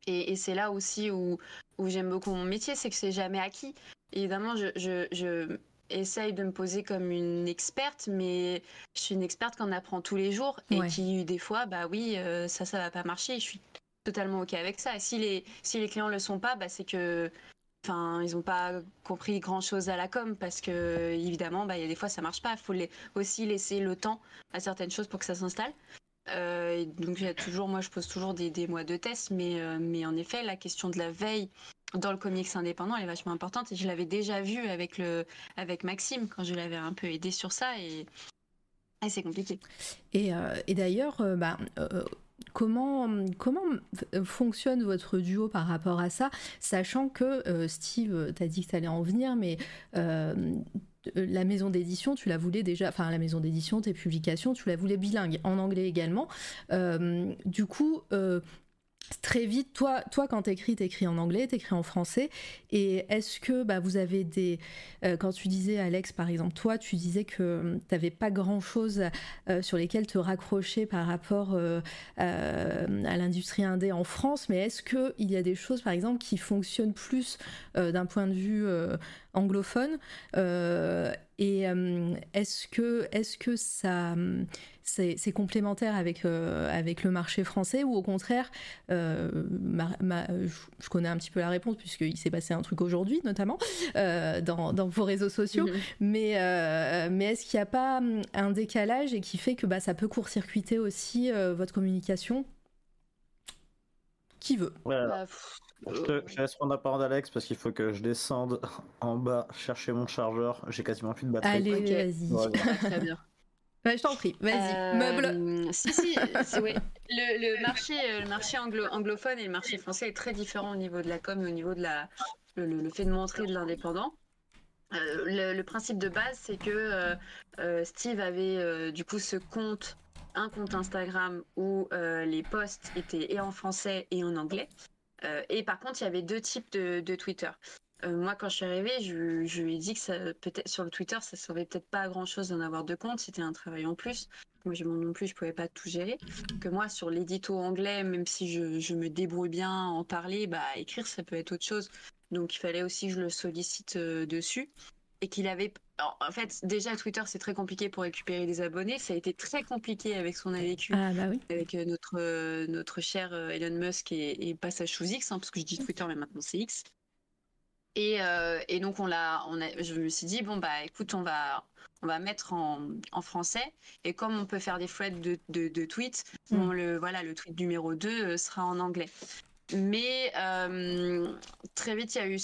et, et c'est là aussi où, où j'aime beaucoup mon métier, c'est que c'est jamais acquis. Évidemment, je, je, je essaye de me poser comme une experte, mais je suis une experte qui en apprend tous les jours et Ouais. qui des fois, bah oui, euh, ça, ça va pas marcher. Je suis totalement ok avec ça. Si les si les clients le sont pas, bah c'est que Enfin, ils n'ont pas compris grand chose à la com parce que évidemment, bah, il y a des fois ça marche pas. Il faut aussi laisser le temps à certaines choses pour que ça s'installe. Euh, donc il toujours, moi je pose toujours des, mois de test, mais, euh, mais en effet la question de la veille dans le comics indépendant elle est vachement importante et je l'avais déjà vu avec le avec Maxime quand je l'avais un peu aidé sur ça et, c'est compliqué. Et, euh, et d'ailleurs, bah, comment, comment fonctionne votre duo par rapport à ça, sachant que euh, Steve, t'as dit que t'allais en venir, mais euh, la maison d'édition, tu la voulais déjà, enfin la maison d'édition, tes publications, tu la voulais bilingue, en anglais également. Euh, du coup, très vite, toi, toi quand t'écris, t'écris en anglais, t'écris en français. Et est-ce que bah, vous avez des... euh, quand tu disais, Alex, par exemple, toi, tu disais que tu t'avais pas grand-chose euh, sur lesquels te raccrocher par rapport euh, à l'industrie indé en France, mais est-ce qu'il y a des choses, par exemple, qui fonctionnent plus d'un point de vue anglophone Et euh, est-ce que, est que ça, hum, c'est c'est complémentaire avec, euh, avec le marché français ou au contraire, euh, ma- ma- je connais un petit peu la réponse puisqu'il s'est passé un truc aujourd'hui notamment euh, dans, dans vos réseaux sociaux, Mhm. mais, euh, mais est-ce qu'il n'y a pas hum, un décalage et qui fait que bah, ça peut court-circuiter aussi euh, votre communication? Qui veut? Alors, Bah, pff, je, te, je te laisse prendre la parole d'Alex parce qu'il faut que je descende en bas chercher mon chargeur. J'ai quasiment plus de batterie. Allez, Ok. vas-y. Voilà. très bien. Ouais, je t'en prie, vas-y, Euh, meuble. Si, si, c'est- ouais. le, le marché, euh, le marché anglo- anglophone et le marché français est très différent au niveau de la com et au niveau de la, le, fait de montrer de l'indépendant. Euh, le, le principe de base, c'est que euh, euh, Steve avait euh, du coup ce compte, un compte Instagram où euh, les posts étaient et en français et en anglais. Euh, et par contre, il y avait deux types de, Twitter. Euh, moi, quand je suis arrivée, je, lui ai dit que ça, peut-être sur le Twitter, ça servait peut-être pas à grand chose d'en avoir deux comptes. C'était un travail en plus. Moi, je, non plus, je pouvais pas tout gérer. Que moi, sur l'édito anglais, même si je, me débrouille bien en parler, bah, écrire, ça peut être autre chose. Donc, il fallait aussi que je le sollicite euh, dessus. Et qu'il avait. Alors, en fait, déjà, Twitter, c'est très compliqué pour récupérer des abonnés. Ça a été très compliqué avec ce qu'on a vécu Ah bah oui. avec euh, notre, euh, notre cher euh, Elon Musk et, et passage sous X, hein, parce que je dis Twitter, mais maintenant c'est X. Et, et donc on l'a, on a, je me suis dit bon bah écoute, on va, on va mettre en, en, français. Et comme on peut faire des threads de, de, de tweets, mm. le, voilà, le tweet numéro 2 sera en anglais. Mais euh, très vite, il y a eu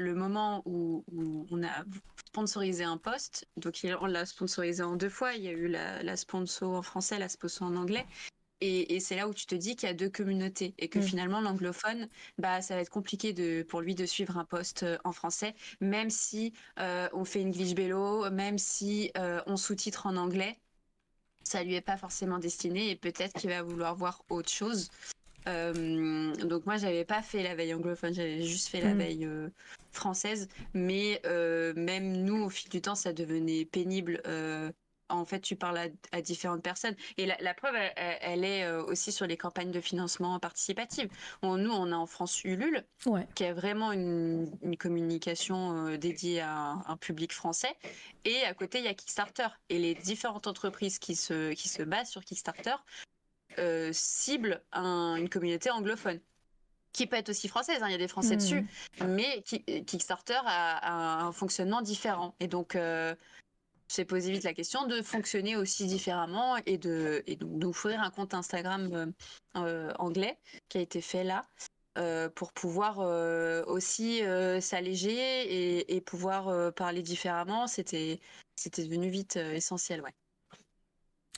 le moment où, on a sponsorisé un poste. Donc, on l'a sponsorisé en deux fois. Il y a eu la, la sponsor en français, la sponsor en anglais. Et, c'est là où tu te dis qu'il y a deux communautés et que mm. finalement l'anglophone, bah, ça va être compliqué de, pour lui de suivre un poste euh, en français, même si euh, on fait une glitch bello, même si on sous-titre en anglais, ça lui est pas forcément destiné et peut-être qu'il va vouloir voir autre chose. Euh, donc moi j'avais pas fait la veille anglophone, j'avais juste fait la mm. veille euh, française, mais euh, même nous au fil du temps ça devenait pénible. en fait, tu parles à, différentes personnes. Et la, preuve, elle, est aussi sur les campagnes de financement participatif. nous, on a en France Ulule, qui a vraiment une, communication dédiée à un, public français. Et à côté, il y a Kickstarter. Et les différentes entreprises qui se, qui se basent sur Kickstarter euh, cible une communauté anglophone qui peut être aussi française, hein, il y a des Français hmm. dessus, mais Kickstarter a, un fonctionnement différent. Et donc, euh, j'ai posé vite la question de fonctionner aussi différemment et de et donc d'offrir un compte Instagram euh, anglais qui a été fait là. pour pouvoir aussi s'alléger et, et pouvoir parler différemment, c'était c'était devenu vite essentiel, ouais.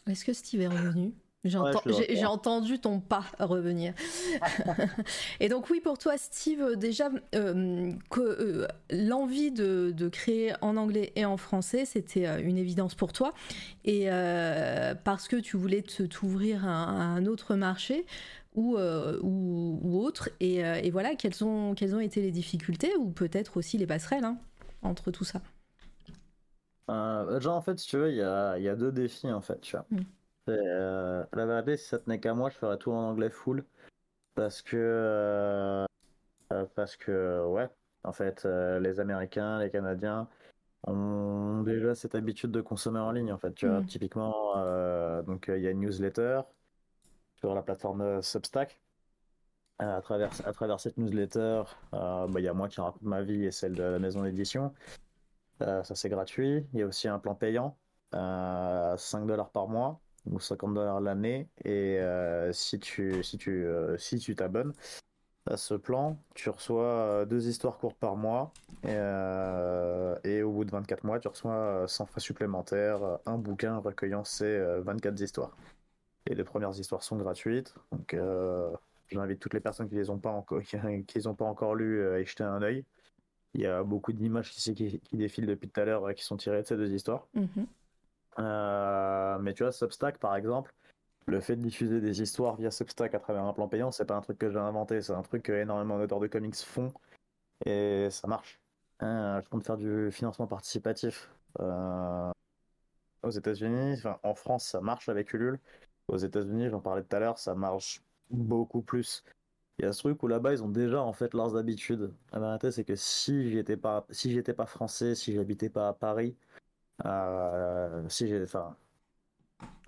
Est-ce que Steve est revenu? J'ai entendu ton pas revenir. et donc oui, pour toi, Steve, déjà, euh, euh, l'envie de, créer en anglais et en français, c'était euh, une évidence pour toi. Et parce que tu voulais t'ouvrir à, un autre marché ou, ou, autre. Et, voilà, quelles ont, quelles ont été les difficultés ou peut-être aussi les passerelles hein, entre tout ça? Genre en fait si tu veux il y a, y a, deux défis en fait tu vois. Mm. Euh, la vérité, si ça tenait qu'à moi, je ferais tout en anglais full. Parce que. Euh, euh, parce que, ouais, en fait, les Américains, les Canadiens ont déjà cette habitude de consommer en ligne, en fait. Tu vois, mm. typiquement, donc il y a une newsletter sur la plateforme Substack. À travers, à travers cette newsletter, bah, il y a moi qui raconte ma vie et celle de la maison d'édition. ça, c'est gratuit. Il y a aussi un plan payant, 5 dollars par mois ou 50 dollars l'année. Et euh, si tu si tu euh, si tu t'abonnes à ce plan, tu reçois euh, deux histoires courtes par mois. Et, au bout de 24 mois, tu reçois sans frais supplémentaires un bouquin recueillant ces 24 histoires. Et les premières histoires sont gratuites. Donc j'invite toutes les personnes qui les ont pas encore qui, les ont pas encore lues à y jeter un œil. Il y a beaucoup d'images qui, qui, défilent depuis tout à l'heure qui sont tirées de ces deux histoires. Mm-hmm. Euh, mais tu vois, Substack par exemple, le fait de diffuser des histoires via Substack à travers un plan payant, c'est pas un truc que j'ai inventé, c'est un truc que énormément d'auteurs de comics font et ça marche. Hein, je compte faire du financement participatif. Euh, aux États-Unis, enfin, en France, ça marche avec Ulule. Aux États-Unis, j'en parlais tout à l'heure, ça marche beaucoup plus. Il y a ce truc où là-bas, ils ont déjà en fait leurs habitudes. La vérité, c'est que si j'étais pas, si j'étais pas français, si j'habitais pas à Paris, si j'ai, enfin,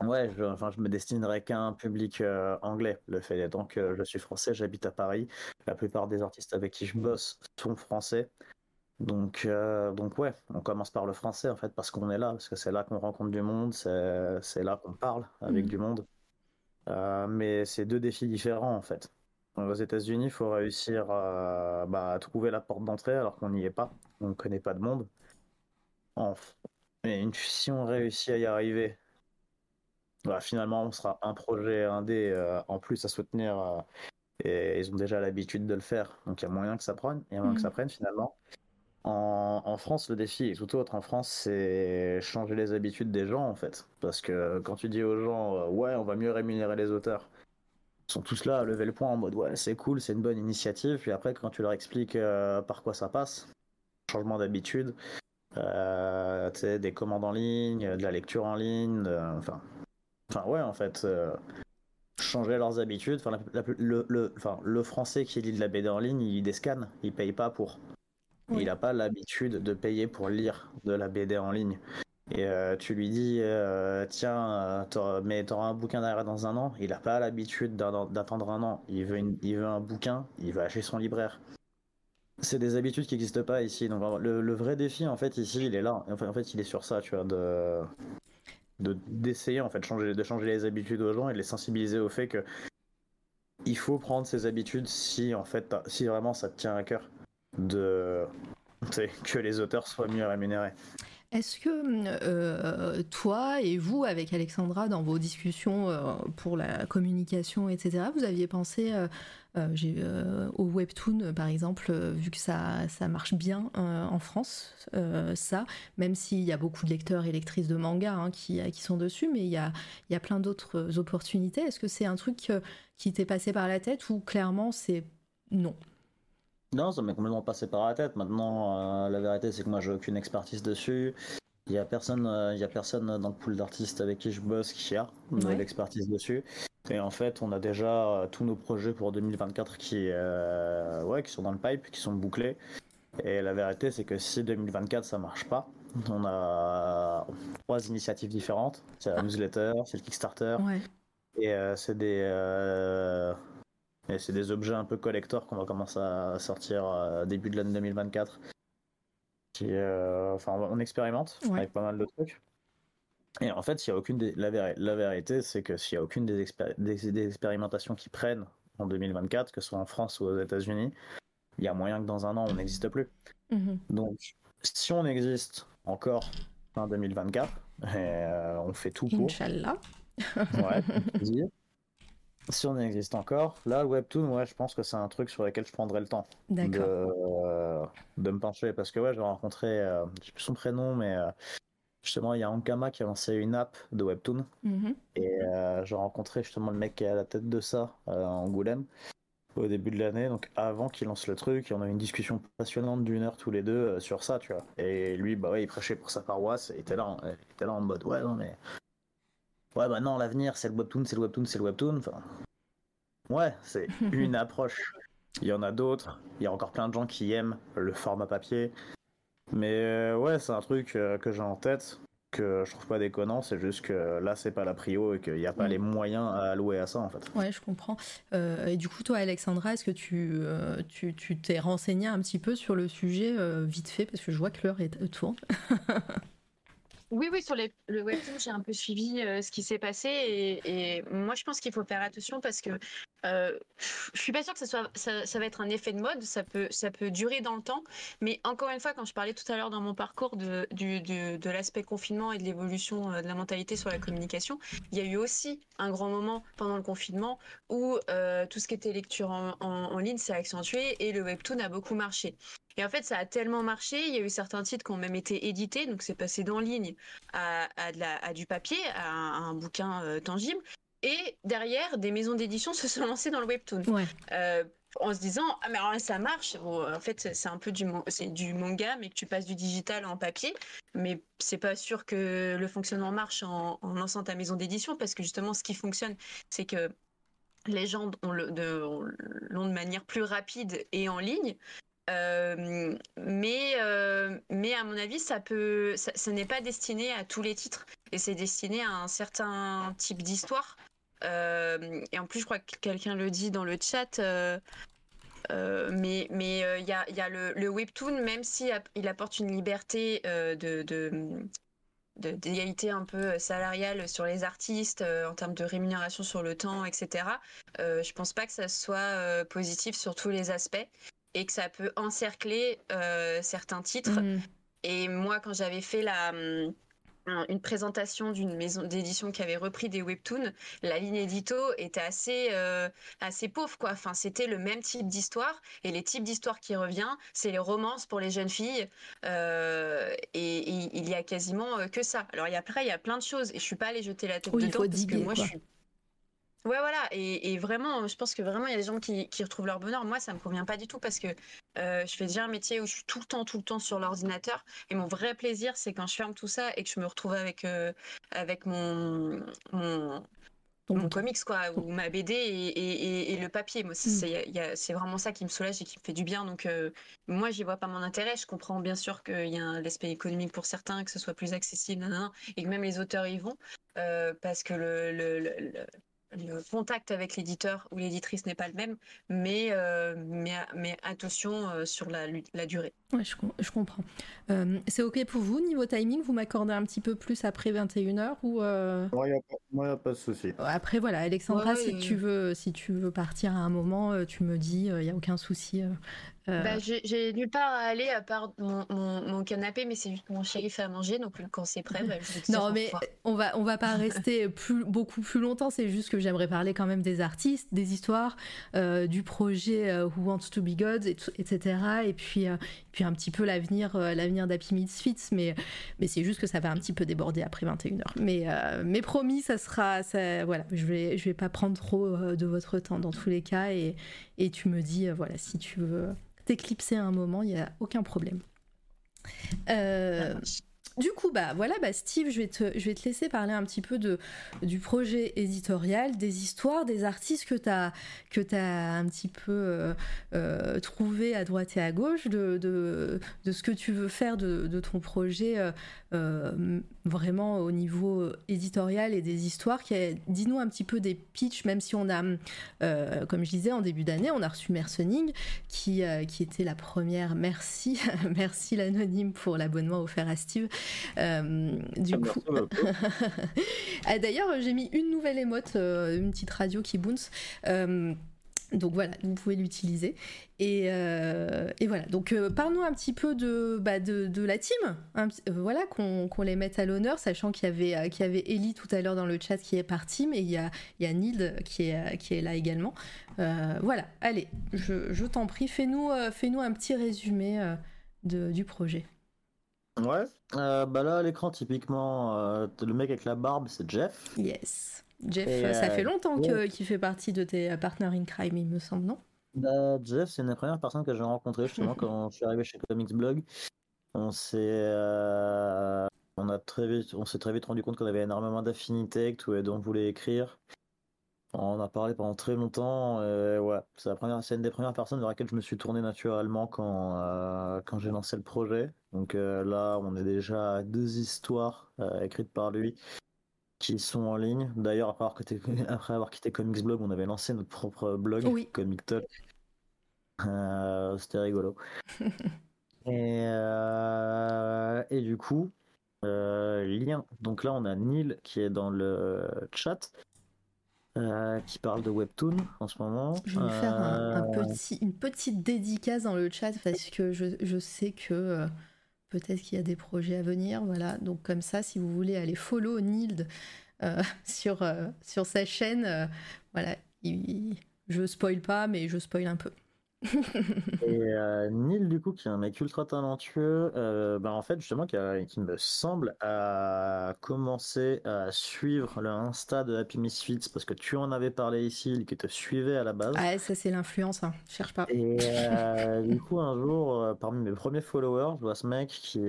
ouais, je, enfin, je me destinerais qu'à un public euh, anglais. Le fait étant que je suis français, j'habite à Paris. La plupart des artistes avec qui je bosse sont français. Donc, euh, donc ouais, on commence par le français en fait parce qu'on est là, parce que c'est là qu'on rencontre du monde, c'est, c'est là qu'on parle avec mm. du monde. mais c'est deux défis différents en fait. Aux États-Unis, il faut réussir bah, à trouver la porte d'entrée alors qu'on n'y est pas, on ne connaît pas de monde. En, mais une, si on réussit à y arriver, bah, finalement, on sera un projet indé euh, en plus à soutenir. Euh, et ils ont déjà l'habitude de le faire. Donc il y a moyen que ça prenne, il y a moyen que ça mm. prenne finalement. En, France, le défi est tout autre. En France, c'est changer les habitudes des gens en fait. Parce que quand tu dis aux gens, euh, ouais, on va mieux rémunérer les auteurs, ils sont tous là à lever le point en mode, ouais, c'est cool, c'est une bonne initiative. Puis après, quand tu leur expliques par quoi ça passe, changement d'habitude, euh, des commandes en ligne, de la lecture en ligne, enfin, enfin ouais en fait, euh, changer leurs habitudes. Enfin, le, le, enfin, le français qui lit de la BD en ligne, il déscanne, il paye pas pour. Il n'a pas l'habitude de payer pour lire de la BD en ligne. Et euh, tu lui dis, tiens, mais tu auras un bouquin derrière dans un an. Il n'a pas l'habitude d'attendre un an. Il veut, il veut un bouquin, il va acheter son libraire. C'est des habitudes qui n'existent pas ici. Donc le, vrai défi, en fait, ici, il est là. Enfin, en fait, il est sur ça, tu vois, de d'essayer en fait changer, de changer les habitudes aux gens et de les sensibiliser au fait que il faut prendre ces habitudes si en fait si vraiment ça te tient à cœur de que les auteurs soient mieux rémunérés. Est-ce que euh, toi et vous, avec Alexandra, dans vos discussions euh, pour la communication, etc., vous aviez pensé euh, au webtoon, par exemple, vu que ça, ça marche bien en France, ça, même s'il y a beaucoup de lecteurs et lectrices de manga hein, qui, qui, sont dessus, mais il y a, y a plein d'autres opportunités. Est-ce que c'est un truc qui t'est passé par la tête ou clairement c'est non? Non, ça m'est complètement passé par la tête. Maintenant, euh, la vérité, c'est que moi, j'ai aucune expertise dessus. Il y a personne, euh, il y a personne dans le pool d'artistes avec qui je bosse qui a de l'expertise dessus. Et en fait, on a déjà euh, tous nos projets pour 2024 qui, ouais, qui sont dans le pipe, qui sont bouclés. Et la vérité, c'est que si 2024 ça marche pas, on a trois initiatives différentes. C'est la newsletter, c'est le Kickstarter. Et c'est des et c'est des objets un peu collector qu'on va commencer à sortir euh, début de l'année 2024. Qui, euh, enfin, on expérimente avec pas mal de trucs. Et en fait, il y a aucune la, vérité, c'est que s'il n'y a aucune des, des, expérimentations qui prennent en 2024, que ce soit en France ou aux États-Unis, il y a moyen que dans un an, on n'existe plus. Mhm. Donc, si on existe encore fin 2024, euh, on fait tout pour. Inch'Allah. ouais, si on existe encore. Là, le webtoon, ouais, je pense que c'est un truc sur lequel je prendrai le temps de, euh, de, me pencher. Parce que ouais, j'ai rencontré, euh, je sais plus son prénom, mais euh, justement, il y a Ankama qui a lancé une app de webtoon. Mm-hmm. Et j'ai rencontré justement le mec qui est à la tête de ça, en Angoulême, au début de l'année. Donc avant qu'il lance le truc, et on a eu une discussion passionnante d'une heure tous les deux sur ça, tu vois. Et lui, bah ouais, il prêchait pour sa paroisse, et il était là, il était là en mode, ouais, non, mais ouais, bah non, l'avenir, c'est le webtoon, c'est le webtoon, c'est le webtoon. Enfin, ouais, c'est une approche. Il y en a d'autres. Il y a encore plein de gens qui aiment le format papier. Mais euh, ouais, c'est un truc euh, que j'ai en tête, que je trouve pas déconnant. C'est juste que là, c'est pas la prio et qu'il n'y a pas mm. les moyens à allouer à ça, en fait. Ouais, je comprends. Euh, et du coup, toi, Alexandra, est-ce que tu tu t'es renseigné un petit peu sur le sujet vite fait Parce que je vois que l'heure est tourne? Oui, oui, sur le webtoon, j'ai un peu suivi euh, ce qui s'est passé et, moi je pense qu'il faut faire attention parce que euh, je suis pas sûre que ça, soit, ça, va être un effet de mode, ça peut, ça peut durer dans le temps, mais encore une fois, quand je parlais tout à l'heure dans mon parcours de, de l'aspect confinement et de l'évolution euh, de la mentalité sur la communication, il y a eu aussi un grand moment pendant le confinement où euh, tout ce qui était lecture en ligne s'est accentué et le webtoon a beaucoup marché. Et en fait, ça a tellement marché. Il y a eu certains titres qui ont même été édités, donc c'est passé d'en ligne à, à, du papier, à un, bouquin euh, tangible. Et derrière, des maisons d'édition se sont lancées dans le webtoon. Euh, en se disant ah mais ça marche en fait c'est un peu du c'est du manga mais que tu passes du digital en papier mais c'est pas sûr que le fonctionnement marche en, en lançant ta maison d'édition parce que justement ce qui fonctionne c'est que les gens l'ont de, de manière plus rapide et en ligne euh, mais, euh, mais à mon avis, ça n'est pas destiné à tous les titres et c'est destiné à un certain type d'histoire. Euh, et en plus, je crois que quelqu'un le dit dans le chat. mais mais il y, a, le, le, webtoon, même si apporte une liberté de, d'égalité un peu salariale sur les artistes en termes de rémunération sur le temps, etc. Euh, je pense pas que ça soit positif sur tous les aspects et que ça peut encercler euh, certains titres. Mm. Et moi, quand j'avais fait la hum, une présentation d'une maison d'édition qui avait repris des webtoons, la ligne édito était assez euh, assez pauvre quoi. Enfin, c'était le même type d'histoire et les types d'histoires qui revient, c'est les romances pour les jeunes filles euh, et, il y a quasiment que ça. Alors après, il y a plein de choses et je suis pas allée jeter la tête dedans parce que moi je suis Ouais, voilà. Et, vraiment, je pense que vraiment, il y a des gens qui, retrouvent leur bonheur. Moi, ça me convient pas du tout parce que euh, je fais déjà un métier où je suis tout le temps, tout le temps sur l'ordinateur. Et mon vrai plaisir, c'est quand je ferme tout ça et que je me retrouve avec, euh, avec mon, mon, comics, quoi, ou ma BD et, le papier. Moi, mm. c'est vraiment ça qui me soulage et qui me fait du bien. Donc, euh, moi, j'y vois pas mon intérêt. Je comprends bien sûr qu'il y a un aspect économique pour certains, que ce soit plus accessible, et que même les auteurs y vont. parce que le le contact avec l'éditeur ou l'éditrice n'est pas le même, mais, euh, mais, attention euh, sur la durée. Ouais, je, je comprends. Euh, c'est OK pour vous, niveau timing, vous m'accordez un petit peu plus après 21h ou Moi, il n'y a, pas de souci. Après, voilà, Alexandra, Ouais, si, ouais. tu veux, si tu veux partir à un moment, tu me dis, il n'y a aucun souci. euh, euh, Bah, j'ai j'ai nulle part à aller à part mon, mon, mon canapé, mais c'est juste que mon chéri fait à manger, donc quand c'est prêt, bah, je Non, mais on va, on va pas rester plus, beaucoup plus longtemps. C'est juste que j'aimerais parler quand même des artistes, des histoires, euh, du projet euh, Who Wants to Be God, et etc. Et puis, euh, puis un petit peu l'avenir, euh, l'avenir d'Happy Misfits. Mais, mais c'est juste que ça va un petit peu déborder après 21h. Mais, euh, mais promis, ça sera, ça, voilà, je vais, je vais pas prendre trop euh, de votre temps dans tous les cas. Et, tu me dis, voilà, si tu veux t'éclipser un moment, il y a aucun problème. Du coup, bah voilà, bah Steve, je vais, te, laisser parler un petit peu du projet éditorial, des histoires, des artistes que tu as, que un petit peu euh, euh, trouvé à droite et à gauche, de, ce que tu veux faire de, de ton projet euh, euh, vraiment au niveau éditorial et des histoires. Dis-nous un petit peu des pitchs, même si on a, euh, comme je disais, en début d'année, on a reçu Mercening, qui, euh, qui était la première. Merci, merci l'anonyme pour l'abonnement offert à Steve. Euh, du Ah, coup, ah, D'ailleurs, j'ai mis une nouvelle émote, euh, une petite radio qui bounce. Donc voilà, vous pouvez l'utiliser. Et, euh, et voilà, donc euh, parle-nous un petit peu de, bah, de, de la team, euh, voilà, qu'on les mette à l'honneur, sachant qu'il y, avait, euh, y avait Ellie tout à l'heure dans le chat qui est il y a, il y a Nild qui est, qui est là également. Voilà, allez, je, je t'en prie, fais-nous un petit résumé de, du projet. Ouais, bah là à l'écran typiquement le mec avec la barbe c'est Jeff. Yes. Jeff, Et, ça euh, fait longtemps qu'il fait partie de tes euh, partners in crime, il me semble, non? Bah, Jeff c'est une des premières personnes que j'ai rencontrées justement quand je suis arrivé chez Comics Blog. On s'est euh, on a très vite on s'est très vite rendu compte qu'on avait énormément d'affinités, que tous les deux on voulait écrire. On a parlé pendant très longtemps. et ouais, c'est la première, c'est une des premières personnes vers laquelle je me suis tourné naturellement quand euh, quand j'ai lancé le projet. Donc euh, là, on est déjà à deux histoires euh, écrites par lui qui sont en ligne. D'ailleurs, après avoir quitté, après avoir quitté Comics Blog, on avait lancé notre propre blog, Oui. Comic Talk. Euh, C'était rigolo. et, euh, et du coup, euh, lien. Donc là, on a Neil qui est dans le chat. qui parle de Webtoon en ce moment. Je vais lui faire un, un petit, une petite dédicace dans le chat parce que je, je sais que peut-être qu'il y a des projets à venir. Voilà, donc comme ça, si vous voulez aller follow Nild euh, sur, euh, sur sa chaîne, euh, voilà, il- je spoil pas, mais je spoil un peu. Et euh, Neil, du coup, qui est un mec ultra talentueux, euh, ben, en fait, justement, qui, a- qui me semble a commencé à suivre le Insta de Happy Misfits parce que tu en avais parlé ici, qui te suivait à la base. Ah, ça c'est l'influence, hein, cherche pas. Et euh, du coup, un jour, euh, parmi mes premiers followers, je vois ce mec qui,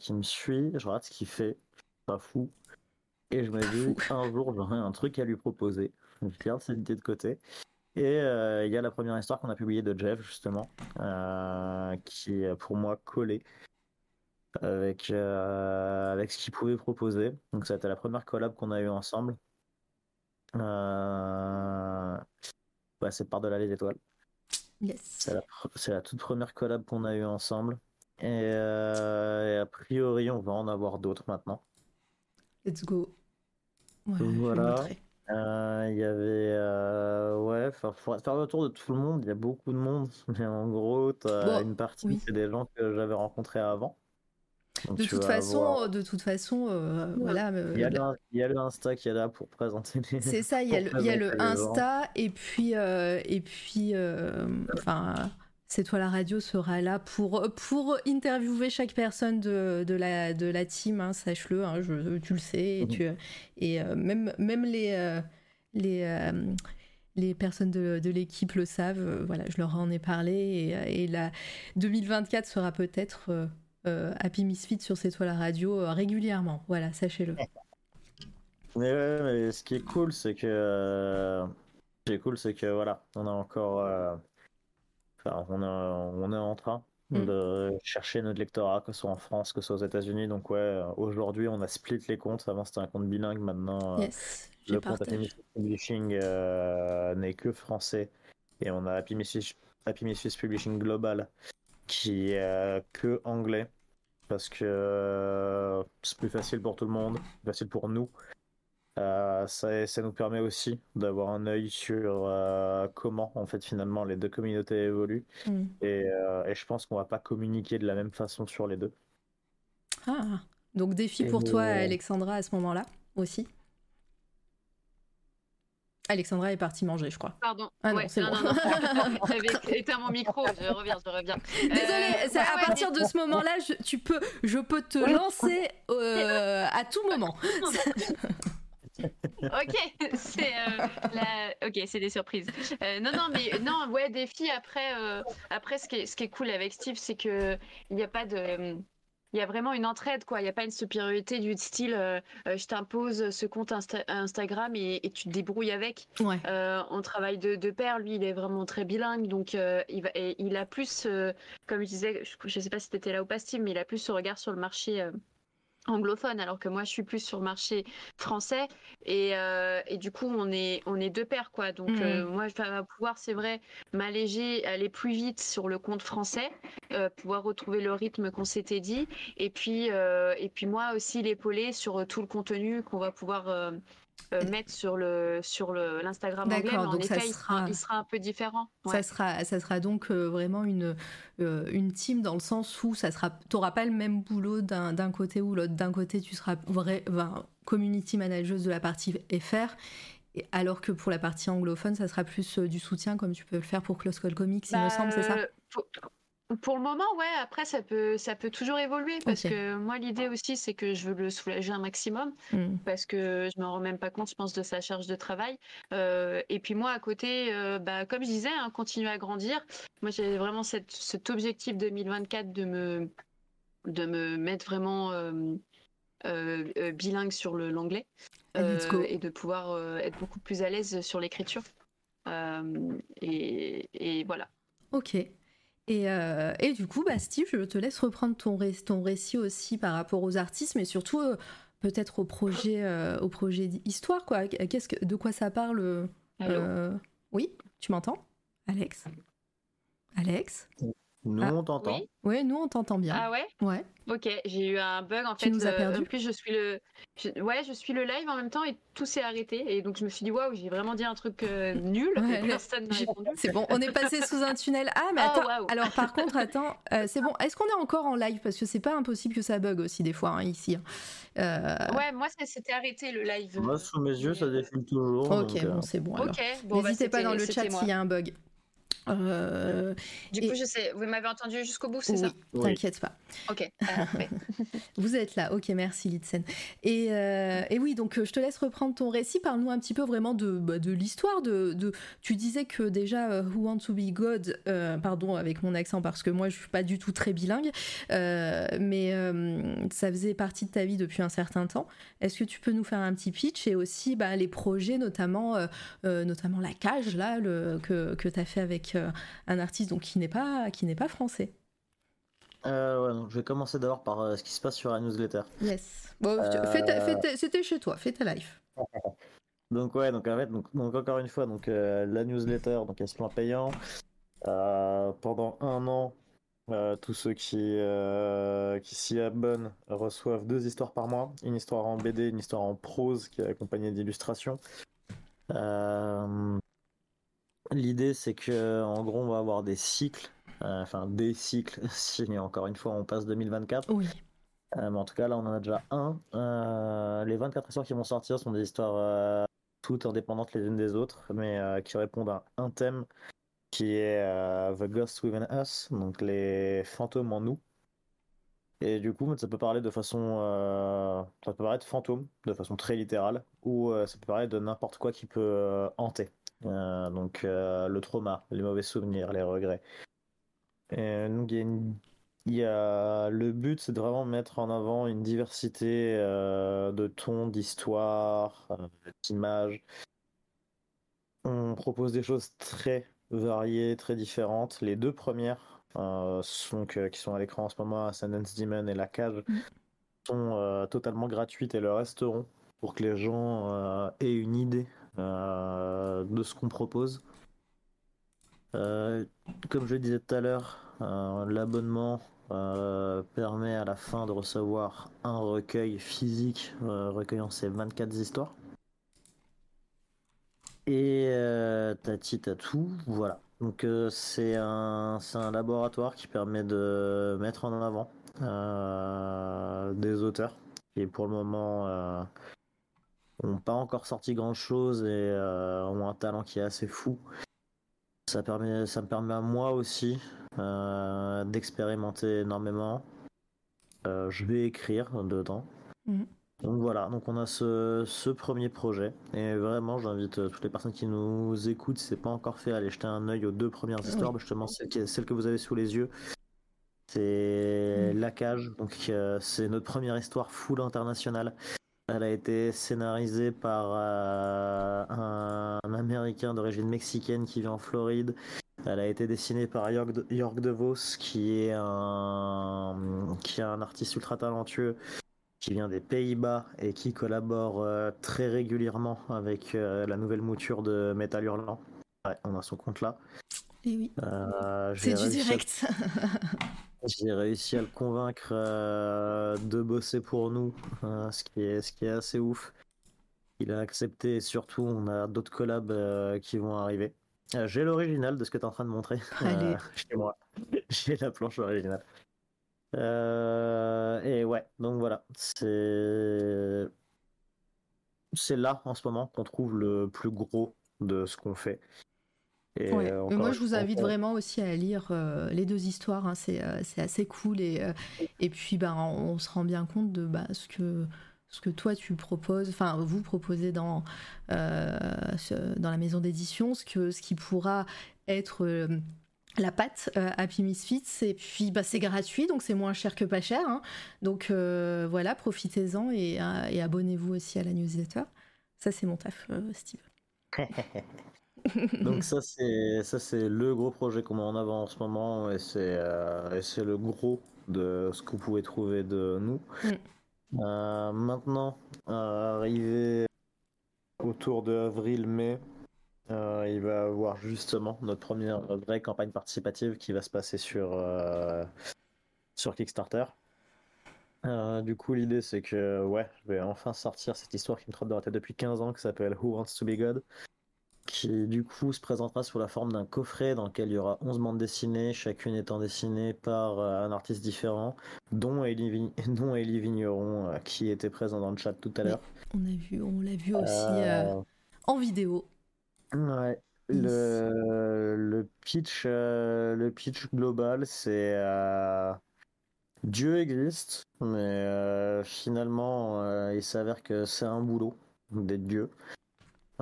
qui me suit, je regarde ce qu'il fait, pas fou. Et je me dis, un jour, j'aurai un truc à lui proposer. Je garde cette idée de côté. Et euh, il y a la première histoire qu'on a publiée de Jeff, justement, euh, qui est pour moi collée avec, euh, avec ce qu'il pouvait proposer. Donc, ça a été la première collab qu'on a eue ensemble. Ouais, c'est Par-delà les étoiles. Yes. C'est la, pr- c'est la toute première collab qu'on a eue ensemble. Et, euh, et a priori, on va en avoir d'autres maintenant. Let's go. Voilà. je Euh, Il y avait. euh, ouais, il faudrait faire le tour de tout le monde. Il y a beaucoup de monde. Mais en gros, Bon, une partie, oui. c'est des gens que j'avais rencontrés avant. Donc, De toute façon, avoir- de toute façon, euh, voilà. euh, Il y, a le, il y a le Insta qui est là pour présenter les. C'est ça, il y a le, il y a le gens. Insta et puis, euh, et puis euh, enfin, c'est toi la radio sera là pour, pour interviewer chaque personne de, de, la, de la team, hein, sache-le, hein, je- tu le sais, et, Mhm. tu, et euh, même, même les, euh, les, euh, les personnes de, de l'équipe le savent, voilà, je leur en ai parlé, et, et la 2024 sera peut-être Happy Misfit sur C'est toi la radio régulièrement, voilà, sachez-le. Mais ouais, mais ce qui est cool, c'est que. euh, Ce qui est cool, c'est que voilà, on a encore. Enfin, on, a- on est en train Mm. de chercher notre lectorat, que ce soit en France, que ce soit aux États-Unis. Donc ouais, euh, aujourd'hui on a split les comptes. Avant c'était un compte bilingue, maintenant euh, Yes, le compte. Happy Publishing euh, n'est que français. Et on a Happy Misfits, Happy Misfits Publishing Global qui est euh, que anglais. Parce que euh, c'est plus facile pour tout le monde, plus facile pour nous. Euh, ça, ça nous permet aussi d'avoir un œil sur euh, comment en fait finalement les deux communautés évoluent. Mm. Et, euh, et je pense qu'on va pas communiquer de la même façon sur les deux. Ah, donc défi Et pour toi, le- Alexandra, à ce moment-là aussi? Alexandra est partie manger, je crois. Pardon. Ah non, Ouais, c'est non, bon. J'avais éteint mon micro, je reviens, je reviens. Désolée, Euh, c'est ouais, à ouais, partir de ce moment-là, je, tu peux, je peux te lancer euh, à tout moment. Ok, c'est euh, la- ok, c'est des surprises. Euh, non, non, mais non, ouais, défi. Après, euh, après, ce qui est, ce qui est cool avec Steve, c'est que il n'y a pas de, il y a vraiment une entraide, quoi. Il n'y a pas une supériorité du style, euh, euh, je t'impose ce compte Insta- Instagram et, et tu te débrouilles avec. Ouais. Euh, on travaille de, de pair. Lui, il est vraiment très bilingue, donc il, va, et il a plus, comme je disais, je ne sais pas si tu étais là ou pas, Steve, mais il a plus ce regard sur le marché anglophone, alors que moi, je suis plus sur le marché français. Et, euh, et du coup, on est, on est deux paires, quoi. Donc, Mhm. euh, moi, je vais pouvoir, c'est vrai, m'alléger, aller plus vite sur le compte français, euh, pouvoir retrouver le rythme qu'on s'était dit. Et puis, et puis moi aussi, l'épauler sur tout le contenu qu'on va pouvoir euh, mettre sur le sur le l'Instagram anglais. D'accord, Mais en donc ça effet, il, sera, il sera un peu différent. Ouais. Ça sera, ça sera donc euh, vraiment une, euh, une team dans le sens où ça sera, t'auras pas le même boulot d'un d'un côté ou l'autre. D'un côté, tu seras vrai, community manager de la partie FR, et alors que pour la partie anglophone, ça sera plus du soutien comme tu peux le faire pour Close Call Comics, il me Bah, semble, c'est ça? Pour, le moment, ouais. Après, ça peut, ça peut toujours évoluer parce que moi, l'idée aussi, c'est que je veux le soulager un maximum Mm. parce que je me rends même pas compte, je pense, de sa charge de travail. Euh, et puis moi, à côté, euh, bah, comme je disais, hein, continuer à grandir. Moi, j'ai vraiment cette, cet objectif 2024 de me, de me mettre vraiment euh, bilingue sur l'anglais euh, et de pouvoir être beaucoup plus à l'aise sur l'écriture. Et, et voilà. Ok. Et, euh, et du coup, bah, Steve, je te laisse reprendre ton, ré- ton récit aussi par rapport aux artistes, mais surtout euh, peut-être au projet, euh, au projet d'histoire. Quoi. Qu'est-ce que, de quoi ça parle euh, Allô? euh, Oui, tu m'entends? Alex? Alex? Nous, Ah, on t'entend. Oui Ouais, nous on t'entend bien. Ah ouais? Ouais. Ok, j'ai eu un bug en Tu fait. nous as euh, perdus En plus, je suis le, je- ouais, je suis le live en même temps et tout s'est arrêté. Et donc je me suis dit waouh, j'ai vraiment dit un truc euh, nul. Ouais, et personne n'a répondu. C'est bon, on est passé sous un tunnel. Ah, mais Oh, attends. Alors, par contre, attends, euh, c'est bon. Est-ce qu'on est encore en live? Parce que c'est pas impossible que ça bug aussi, des fois, hein, ici. hein. Euh, Ouais, moi ça s'était arrêté le live. Moi, sous mes yeux, ça défile toujours. ok, donc, bon, c'est bon. alors. Ok, bon, bah, N'hésitez pas c'était- dans le c'était chat s'il y a un bug. Euh, Du Et- coup, je sais, vous m'avez entendu jusqu'au bout, c'est oui, ça? Oui. t'inquiète pas. Ok. ah, ouais. Vous êtes là, ok, merci Litsen. Et, euh, et oui, donc euh, je te laisse reprendre ton récit. Parle-nous un petit peu vraiment de, bah, de l'histoire. De, de- Tu disais que déjà Who Want to Be God, euh, pardon avec mon accent parce que moi je suis pas du tout très bilingue, euh, mais euh, ça faisait partie de ta vie depuis un certain temps. Est-ce que tu peux nous faire un petit pitch et aussi bah, les projets, notamment, notamment la cage là, le, que, que tu as fait avec euh, un artiste donc, qui n'est pas, qui pas français euh, ouais, je vais commencer d'abord par euh, ce qui se passe sur la newsletter. Yes. Bon, Euh, c'était chez toi, fais ta life. Donc ouais, donc en fait, donc, donc encore une fois, donc la newsletter, donc elle se plan payant. Pendant un an, tous ceux qui qui s'y abonnent reçoivent deux histoires par mois, une histoire en BD, une histoire en prose qui est accompagnée d'illustrations. L'idée, c'est que en gros, on va avoir des cycles, euh, enfin des cycles. Si encore une fois, on passe 2024. Oui. Euh, mais en tout cas, là, on en a déjà un. Euh, les 24 histoires qui vont sortir sont des histoires toutes indépendantes les unes des autres, mais qui répondent à un thème qui est The Ghost Within Us, donc les fantômes en nous. Et du coup, ça peut parler de façon. euh, ça peut paraître fantôme, de façon très littérale, ou euh, ça peut parler de n'importe quoi qui peut euh, hanter. Euh, donc, euh, le trauma, les mauvais souvenirs, les regrets. Et donc, il y a une il y a... Le but, c'est de vraiment mettre en avant une diversité euh, de tons, d'histoires, euh, d'images. On propose des choses très variées, très différentes. Les deux premières, euh, euh, qui sont à l'écran en ce moment, Ascendance Demon et La Cage, Mm. sont euh, totalement gratuites et le resteront pour que les gens euh, aient une idée euh, de ce qu'on propose. Euh, comme je le disais tout à l'heure, euh, l'abonnement euh, permet à la fin de recevoir un recueil physique euh, recueillant ces 24 histoires. Et euh, tati tatou, voilà. Donc euh, c'est un, laboratoire qui permet de mettre en avant euh, des auteurs qui pour le moment euh, ont pas encore sorti grand chose et euh, ont un talent qui est assez fou. Ça, permet, ça me permet à moi aussi euh, d'expérimenter énormément. Euh, je vais écrire dedans. Mhm. Donc voilà, donc on a ce, ce premier projet et vraiment j'invite toutes les personnes qui nous écoutent, si c'est pas encore fait, à aller jeter un œil aux deux premières histoires, justement celle, qui- celle que vous avez sous les yeux. C'est Mhm. La Cage, donc c'est notre première histoire full internationale. Elle a été scénarisée par euh, un, un Américain d'origine mexicaine qui vit en Floride. Elle a été dessinée par York, de, York DeVos, qui est un, qui est un artiste ultra talentueux, qui vient des Pays-Bas et qui collabore euh, très régulièrement avec euh, la nouvelle mouture de Metal Hurlant. Ouais, on a son compte là. Et oui, Euh, c'est du à- direct. j'ai réussi à le convaincre euh, de bosser pour nous, euh, ce, qui est, ce qui est assez ouf. Il a accepté et surtout on a d'autres collabs euh, qui vont arriver. Euh, j'ai l'original de ce que tu es en train de montrer Allez. chez moi. j'ai la planche originale. Et ouais, donc voilà, c'est c'est là en ce moment qu'on trouve le plus gros de ce qu'on fait. Et Ouais. euh, encore moi, je vous invite on- vraiment aussi à lire euh, les deux histoires. hein. C'est euh, c'est assez cool. Et, euh, et puis, ben, on se rend bien compte de bah, ce, que, ce que toi, tu proposes, enfin, vous proposez dans, ce- dans la maison d'édition, ce, que, ce qui pourra être. la pâte euh, Happy Misfits et puis bah, c'est gratuit donc c'est moins cher que pas cher hein. donc euh, voilà profitez-en et, et abonnez-vous aussi à la newsletter ça c'est mon taf euh, Steve Donc ça c'est ça c'est le gros projet qu'on met en avant en ce moment et c'est euh, et c'est le gros de ce que vous pouvez trouver de nous. Euh, maintenant, euh, arrivé autour de avril-mai, euh, il va y avoir justement notre première vraie campagne participative qui va se passer sur euh, sur Kickstarter. Euh, du coup, l'idée c'est que ouais, je vais enfin sortir cette histoire qui me trotte dans la tête depuis 15 ans qui s'appelle Who Wants to Be God qui du coup se présentera sous la forme d'un coffret dans lequel il y aura 11 bandes dessinées, chacune étant dessinée par euh, un artiste différent, dont Elie, Vig- dont Elie Vigneron, euh, qui était présent dans le chat tout à l'heure. on a vu on l'a vu aussi euh, Euh, en vidéo ouais. Le, le pitch, euh, le pitch global, c'est Dieu existe, mais finalement, il s'avère que c'est un boulot d'être Dieu.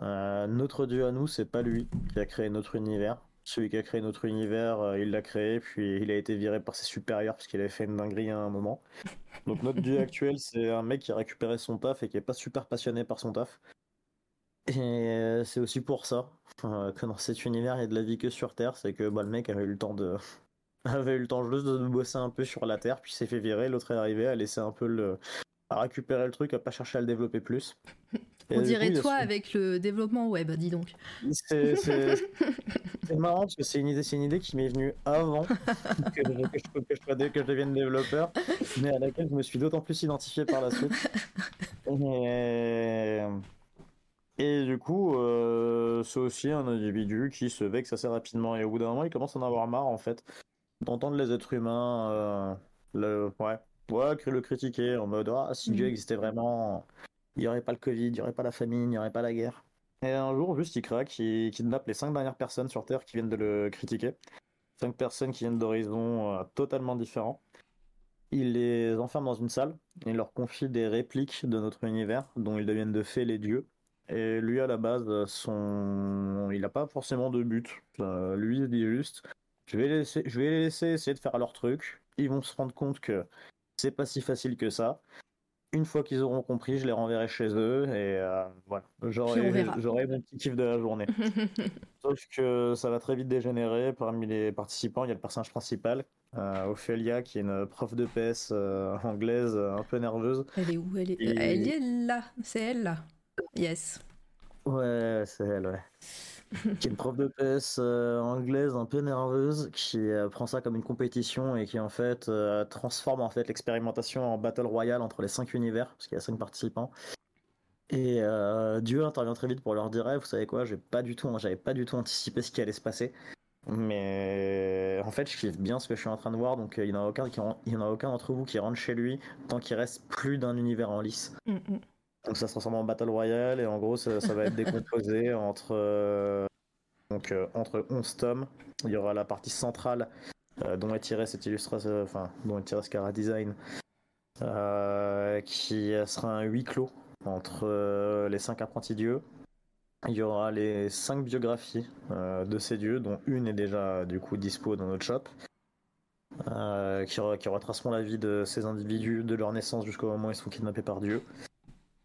Euh, notre Dieu à nous, c'est pas lui qui a créé notre univers. Celui qui a créé notre univers, euh, il l'a créé, puis il a été viré par ses supérieurs parce qu'il avait fait une dinguerie à un moment. Donc notre Dieu actuel, c'est un mec qui a récupéré son taf et qui est pas super passionné par son taf. Et euh, c'est aussi pour ça que dans cet univers, il y a de la vie que sur Terre, c'est que bah, le mec avait eu le temps de avait eu le temps juste de bosser un peu sur la Terre, puis s'est fait virer, l'autre est arrivé, a laissé un peu le à récupérer le truc, à pas chercher à le développer plus. On dirait coup, toi ce- avec le développement web dis donc c'est marrant parce que c'est une idée, c'est une idée qui m'est venue avant que, je, que, je, que je sois dé- que je devienne développeur, mais à laquelle je me suis d'autant plus identifié par la suite. Et, et du coup, euh, c'est aussi un individu qui se vexe assez rapidement et au bout d'un moment, il commence à en avoir marre en fait d'entendre les êtres humains, euh, le, ouais, ouais, le critiquer en mode ah si Dieu Mhm. existait vraiment, il n'y aurait pas le Covid, il n'y aurait pas la famine, il n'y aurait pas la guerre. Et un jour, juste, il craque, il kidnappe les cinq dernières personnes sur Terre qui viennent de le critiquer. Cinq personnes qui viennent d'horizons euh, totalement différents. Il les enferme dans une salle, il leur confie des répliques de notre univers, dont ils deviennent de fait les dieux. Et lui, à la base, son... il n'a pas forcément de but. Euh, lui, il dit juste, je vais, laisser... je vais les laisser essayer de faire leur truc. Ils vont se rendre compte que c'est pas si facile que ça. Une fois qu'ils auront compris, je les renverrai chez eux et euh, voilà, j'aurai mon petit kiff de la journée. Sauf que ça va très vite dégénérer. Parmi les participants, il y a le personnage principal, euh, Ophelia, qui est une prof de PS euh, anglaise euh, un peu nerveuse. Elle est où? Elle est, Et- elle est là. C'est elle là. Yes. Ouais, c'est elle, ouais. Qui est une prof de PS euh, anglaise un peu nerveuse, qui euh, prend ça comme une compétition et qui en fait euh, transforme en fait l'expérimentation en battle royale entre les cinq univers, parce qu'il y a cinq participants. Et Dieu intervient très vite pour leur dire, Eh, vous savez quoi, j'ai pas du tout, j'avais pas du tout anticipé ce qui allait se passer. Mais en fait, je kiffe bien ce que je suis en train de voir, donc il n'y en a aucun il y en a aucun d'entre vous qui rentre chez lui tant qu'il reste plus d'un univers en lice. Mm, mm. Donc ça se transforme en Battle Royale et en gros ça, va être décomposé entre, euh, donc, euh, entre 11 tomes. Il y aura la partie centrale euh, dont est tiré cette illustration, enfin dont est tiré ce Design, qui sera un huis clos entre les cinq apprentis dieux. Il y aura les cinq biographies de ces dieux, dont une est déjà du coup dispo dans notre shop. qui, qui retraceront la vie de ces individus de leur naissance jusqu'au moment où ils sont kidnappés par Dieu.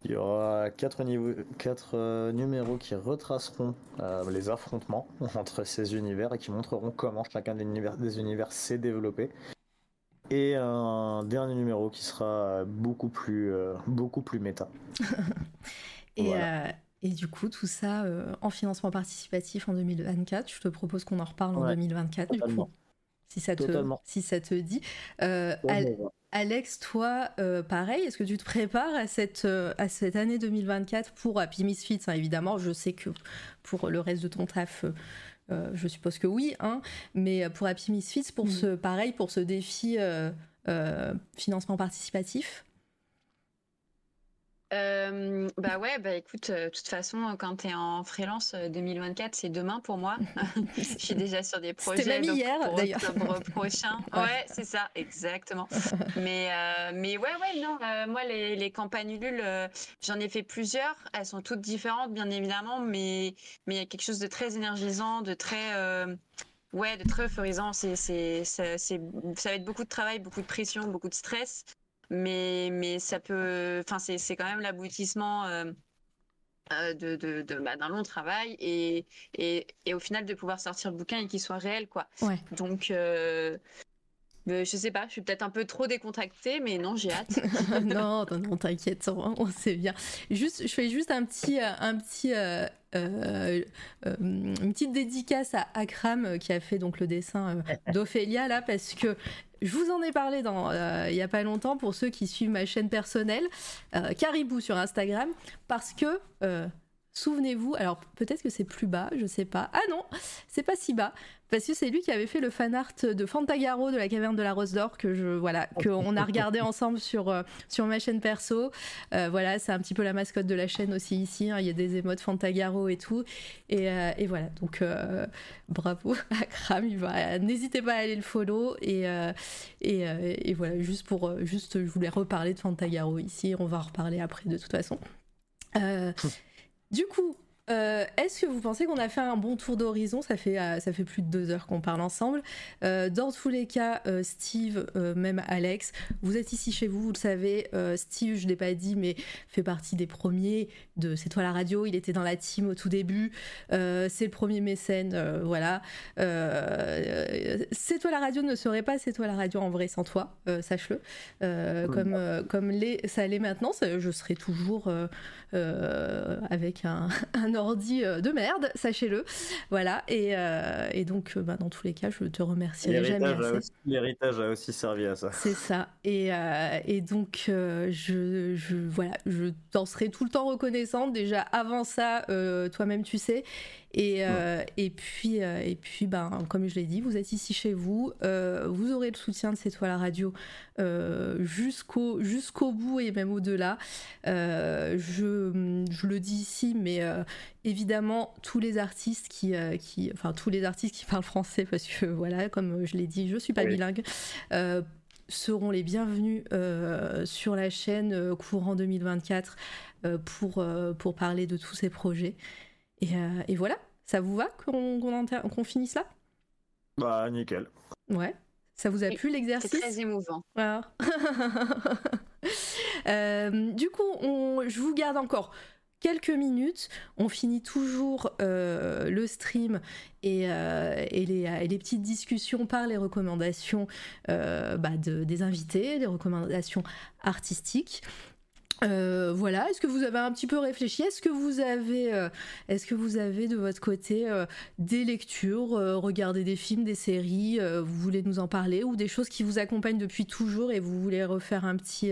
Il y aura quatre, niveaux, quatre euh, numéros qui retraceront euh, les affrontements entre ces univers et qui montreront comment chacun des univers, des univers s'est développé. Et un dernier numéro qui sera beaucoup plus, euh, beaucoup plus méta. Et, Voilà. euh, et du coup, tout ça euh, en financement participatif en 2024. Je te propose qu'on en reparle en Ouais, 2024, du coup. Si ça, te, si ça te dit. Euh, Al- Alex, toi, euh, pareil, est-ce que tu te prépares à cette, euh, à cette année 2024 pour Happy Misfits hein, Évidemment, je sais que pour le reste de ton taf, je suppose que oui, hein, mais pour Happy Misfits, pour Mm. ce, pareil, pour ce défi euh, euh, financement participatif Euh, bah ouais, bah écoute, euh, de toute façon, quand t'es en freelance, euh, 2024, c'est demain pour moi. Je suis déjà sur des projets. même donc hier, d'ailleurs. octobre prochain. Ouais. Ouais, c'est ça, exactement. mais, euh, mais ouais, ouais, non, euh, moi, les, les campagnes Ulule, euh, j'en ai fait plusieurs. Elles sont toutes différentes, bien évidemment, mais mais il y a quelque chose de très énergisant, de très. euh, Ouais, de très euphorisant. C'est, c'est, ça, c'est, ça va être beaucoup de travail, beaucoup de pression, beaucoup de stress mais mais ça peut enfin c'est c'est quand même l'aboutissement euh, euh, de de, de bah, d'un long travail et, et et au final de pouvoir sortir le bouquin et qu'il soit réel quoi Ouais. donc euh, je sais pas je suis peut-être un peu trop décontractée mais non j'ai hâte non, non, non, t'inquiète, on, on sait bien. Juste, je fais juste un petit, euh, un petit, euh, euh, euh, une petite dédicace à Akram qui a fait donc le dessin d'Ophélia là, parce que je vous en ai parlé euh, il y a pas longtemps pour ceux qui suivent ma chaîne personnelle, euh, Caribou sur Instagram, parce que euh, Souvenez-vous, alors peut-être que c'est plus bas, je sais pas. Ah non, c'est pas si bas, parce que c'est lui qui avait fait le fan art de Fantagaro de la caverne de la Rose d'Or que je voilà que on a regardé ensemble sur euh, sur ma chaîne perso. Euh, voilà, c'est un petit peu la mascotte de la chaîne aussi ici. hein, Il y a des émotes Fantagaro et tout. Et, euh, et voilà, donc bravo à Kram. il va- N'hésitez pas à aller le follow et et, et voilà juste pour juste je voulais reparler de Fantagaro ici. On va en reparler après de toute façon. Du coup, euh, est-ce que vous pensez qu'on a fait un bon tour d'horizon? Ça, fait, euh, ça fait plus de deux heures qu'on parle ensemble. Euh, dans tous les cas, Steve, même Alex, vous êtes ici chez vous, vous le savez. Steve, je ne l'ai pas dit, mais fait partie des premiers de C'est toi la radio. Il était dans la team au tout début. C'est le premier mécène, voilà. C'est toi la radio ne serait pas C'est toi la radio en vrai sans toi, sache-le. Comme comme ça l'est maintenant, ça- je serai toujours avec un, un ordi euh, de merde, sachez-le. Voilà, et, euh, et donc euh, bah, dans tous les cas, je te remercierai jamais L'héritage a, assez. aussi- l'héritage a aussi servi à ça. C'est ça. Et, euh, et donc, je, je, voilà, je t'en serai tout le temps reconnaissante. Déjà, avant ça, toi-même, tu sais. Et, euh, et puis, euh, et puis ben, comme je l'ai dit, vous êtes ici chez vous. Euh, vous aurez le soutien de C'est toi la radio jusqu'au jusqu'au bout et même au-delà. Je, je le dis ici, mais évidemment, tous les artistes qui, qui, enfin tous les artistes qui parlent français, parce que voilà, comme je l'ai dit, je suis pas Oui. bilingue. seront les bienvenus euh, sur la chaîne euh, courant 2024 euh, pour, pour parler de tous ces projets. Et, et voilà, ça vous va qu'on finisse là? Bah, nickel. Ouais. Ça vous a plu c'est l'exercice très émouvant alors. Euh, du coup, on, je vous garde encore quelques minutes. On finit toujours euh, le stream et, euh, et, les, et, les, petites discussions par les recommandations euh, bah de, des invités, les recommandations artistiques. Euh, voilà, est-ce que vous avez un petit peu réfléchi? Est-ce que vous avez, euh, est-ce que vous avez de votre côté euh, des lectures, regarder des films, des séries, vous voulez nous en parler ou des choses qui vous accompagnent depuis toujours et vous voulez refaire un petit,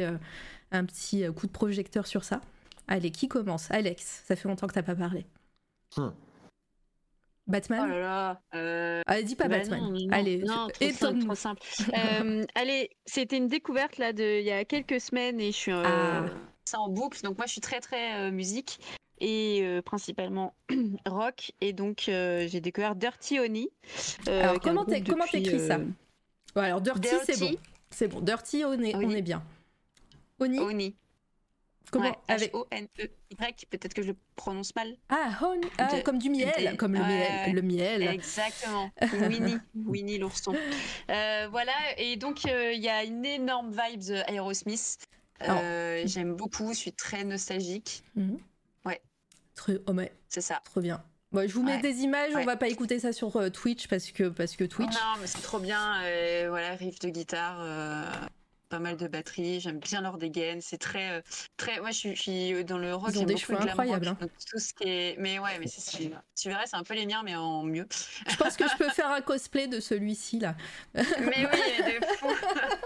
un petit coup de projecteur sur ça? Allez, qui commence? Alex, ça fait longtemps que t'as pas parlé. Hmm. Batman? Oh là là. Euh... Allez, dis pas bah Batman. non, non, allez, non, trop simple, trop simple. euh, allez, c'était une découverte là de il y a quelques semaines et je suis euh, Ah. Ça en boucle. Donc moi je suis très très euh, musique et euh, principalement rock et donc euh, j'ai découvert Dirty euh, Alors, un comment t'écris ça Ouais, alors Dirty, c'est bon. Dirty C'est bon. Dirty, on est, Oui. on est bien. Oni, Honey. comment Ouais, avec H-O-N-E-Y, peut-être que je le prononce mal. Ah, honey, ah, De- comme du miel, de- comme le miel, ouais. le miel. Exactement. Winnie, Winnie l'ourson. Voilà, et donc il y a une énorme vibe de Aerosmith. Euh, J'aime beaucoup, je suis très nostalgique. Trop, oh, mais, C'est ça. trop bien. Bon, je vous mets Ouais. des images, on Ouais. va pas écouter ça sur euh, Twitch parce que parce que Twitch. Non, mais c'est trop bien. euh, voilà, riff de guitare, euh, pas mal de batterie. J'aime bien leur dégaine. C'est très, très. Moi, je suis, je suis dans le rock. Ils ont des cheveux incroyables, hein. tout ce qui est. Mais ouais, mais c'est. Tu verrais, c'est un peu les miens, mais en mieux. Je pense que je peux faire un cosplay de celui-ci là. Mais oui, de fou.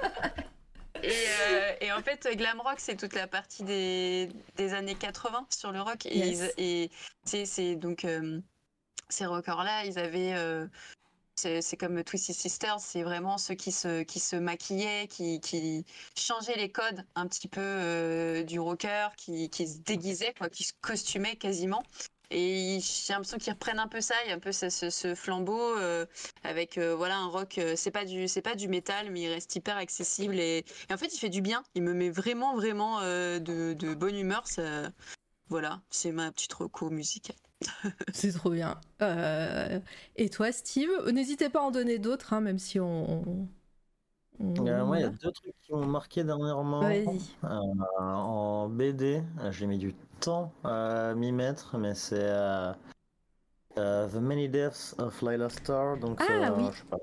Et, euh, et en fait, glam rock, c'est toute la partie des, des années 80 sur le rock. Et, Yes. ils- et c'est donc euh, ces rockers-là, ils avaient. euh, c'est comme Twisted Sisters, c'est vraiment ceux qui se, qui se maquillaient, qui, qui changeaient les codes un petit peu du rocker, qui, qui se déguisaient, quoi, qui se costumaient quasiment. Et j'ai l'impression qu'ils reprennent un peu ça, il y a un peu ce, flambeau euh, avec euh, voilà un rock. euh, c'est pas du c'est pas du métal, mais il reste hyper accessible et, en fait il fait du bien. Il me met vraiment vraiment euh, de, bonne humeur. Ça, voilà, c'est ma petite reco musicale. C'est trop bien. Et toi, Steve, n'hésitez pas à en donner d'autres, hein, même si on. Euh, moi, il y a deux trucs qui m'ont marqué dernièrement. Vas-y. Euh, en BD, euh, j'ai mis du temps à m'y mettre, mais c'est euh, euh, The Many Deaths of Lila Star. Donc, Ah, euh, oui. je sais pas.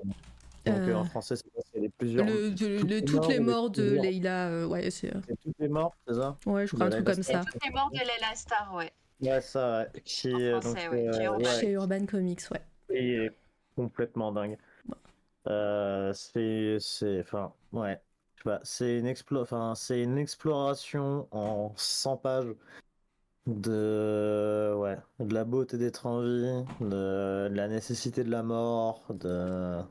Donc, en français, c'est les plusieurs. Le- de- toutes le- les toutes morts les ou les morts de Leila, euh, ouais, c'est. toutes les morts, c'est ça? Ouais, je crois un truc comme Star. ça. Toutes les morts de Leila Star, ouais. Ouais, ça, ouais. Qui, En français, donc, ouais. Chez Urban Comics, ouais. Il est complètement dingue. Euh, c'est, c'est, enfin, ouais. C'est une explo, enfin, c'est une exploration en 100 pages de, ouais, de la beauté d'être en vie, de, de la nécessité de la mort, de,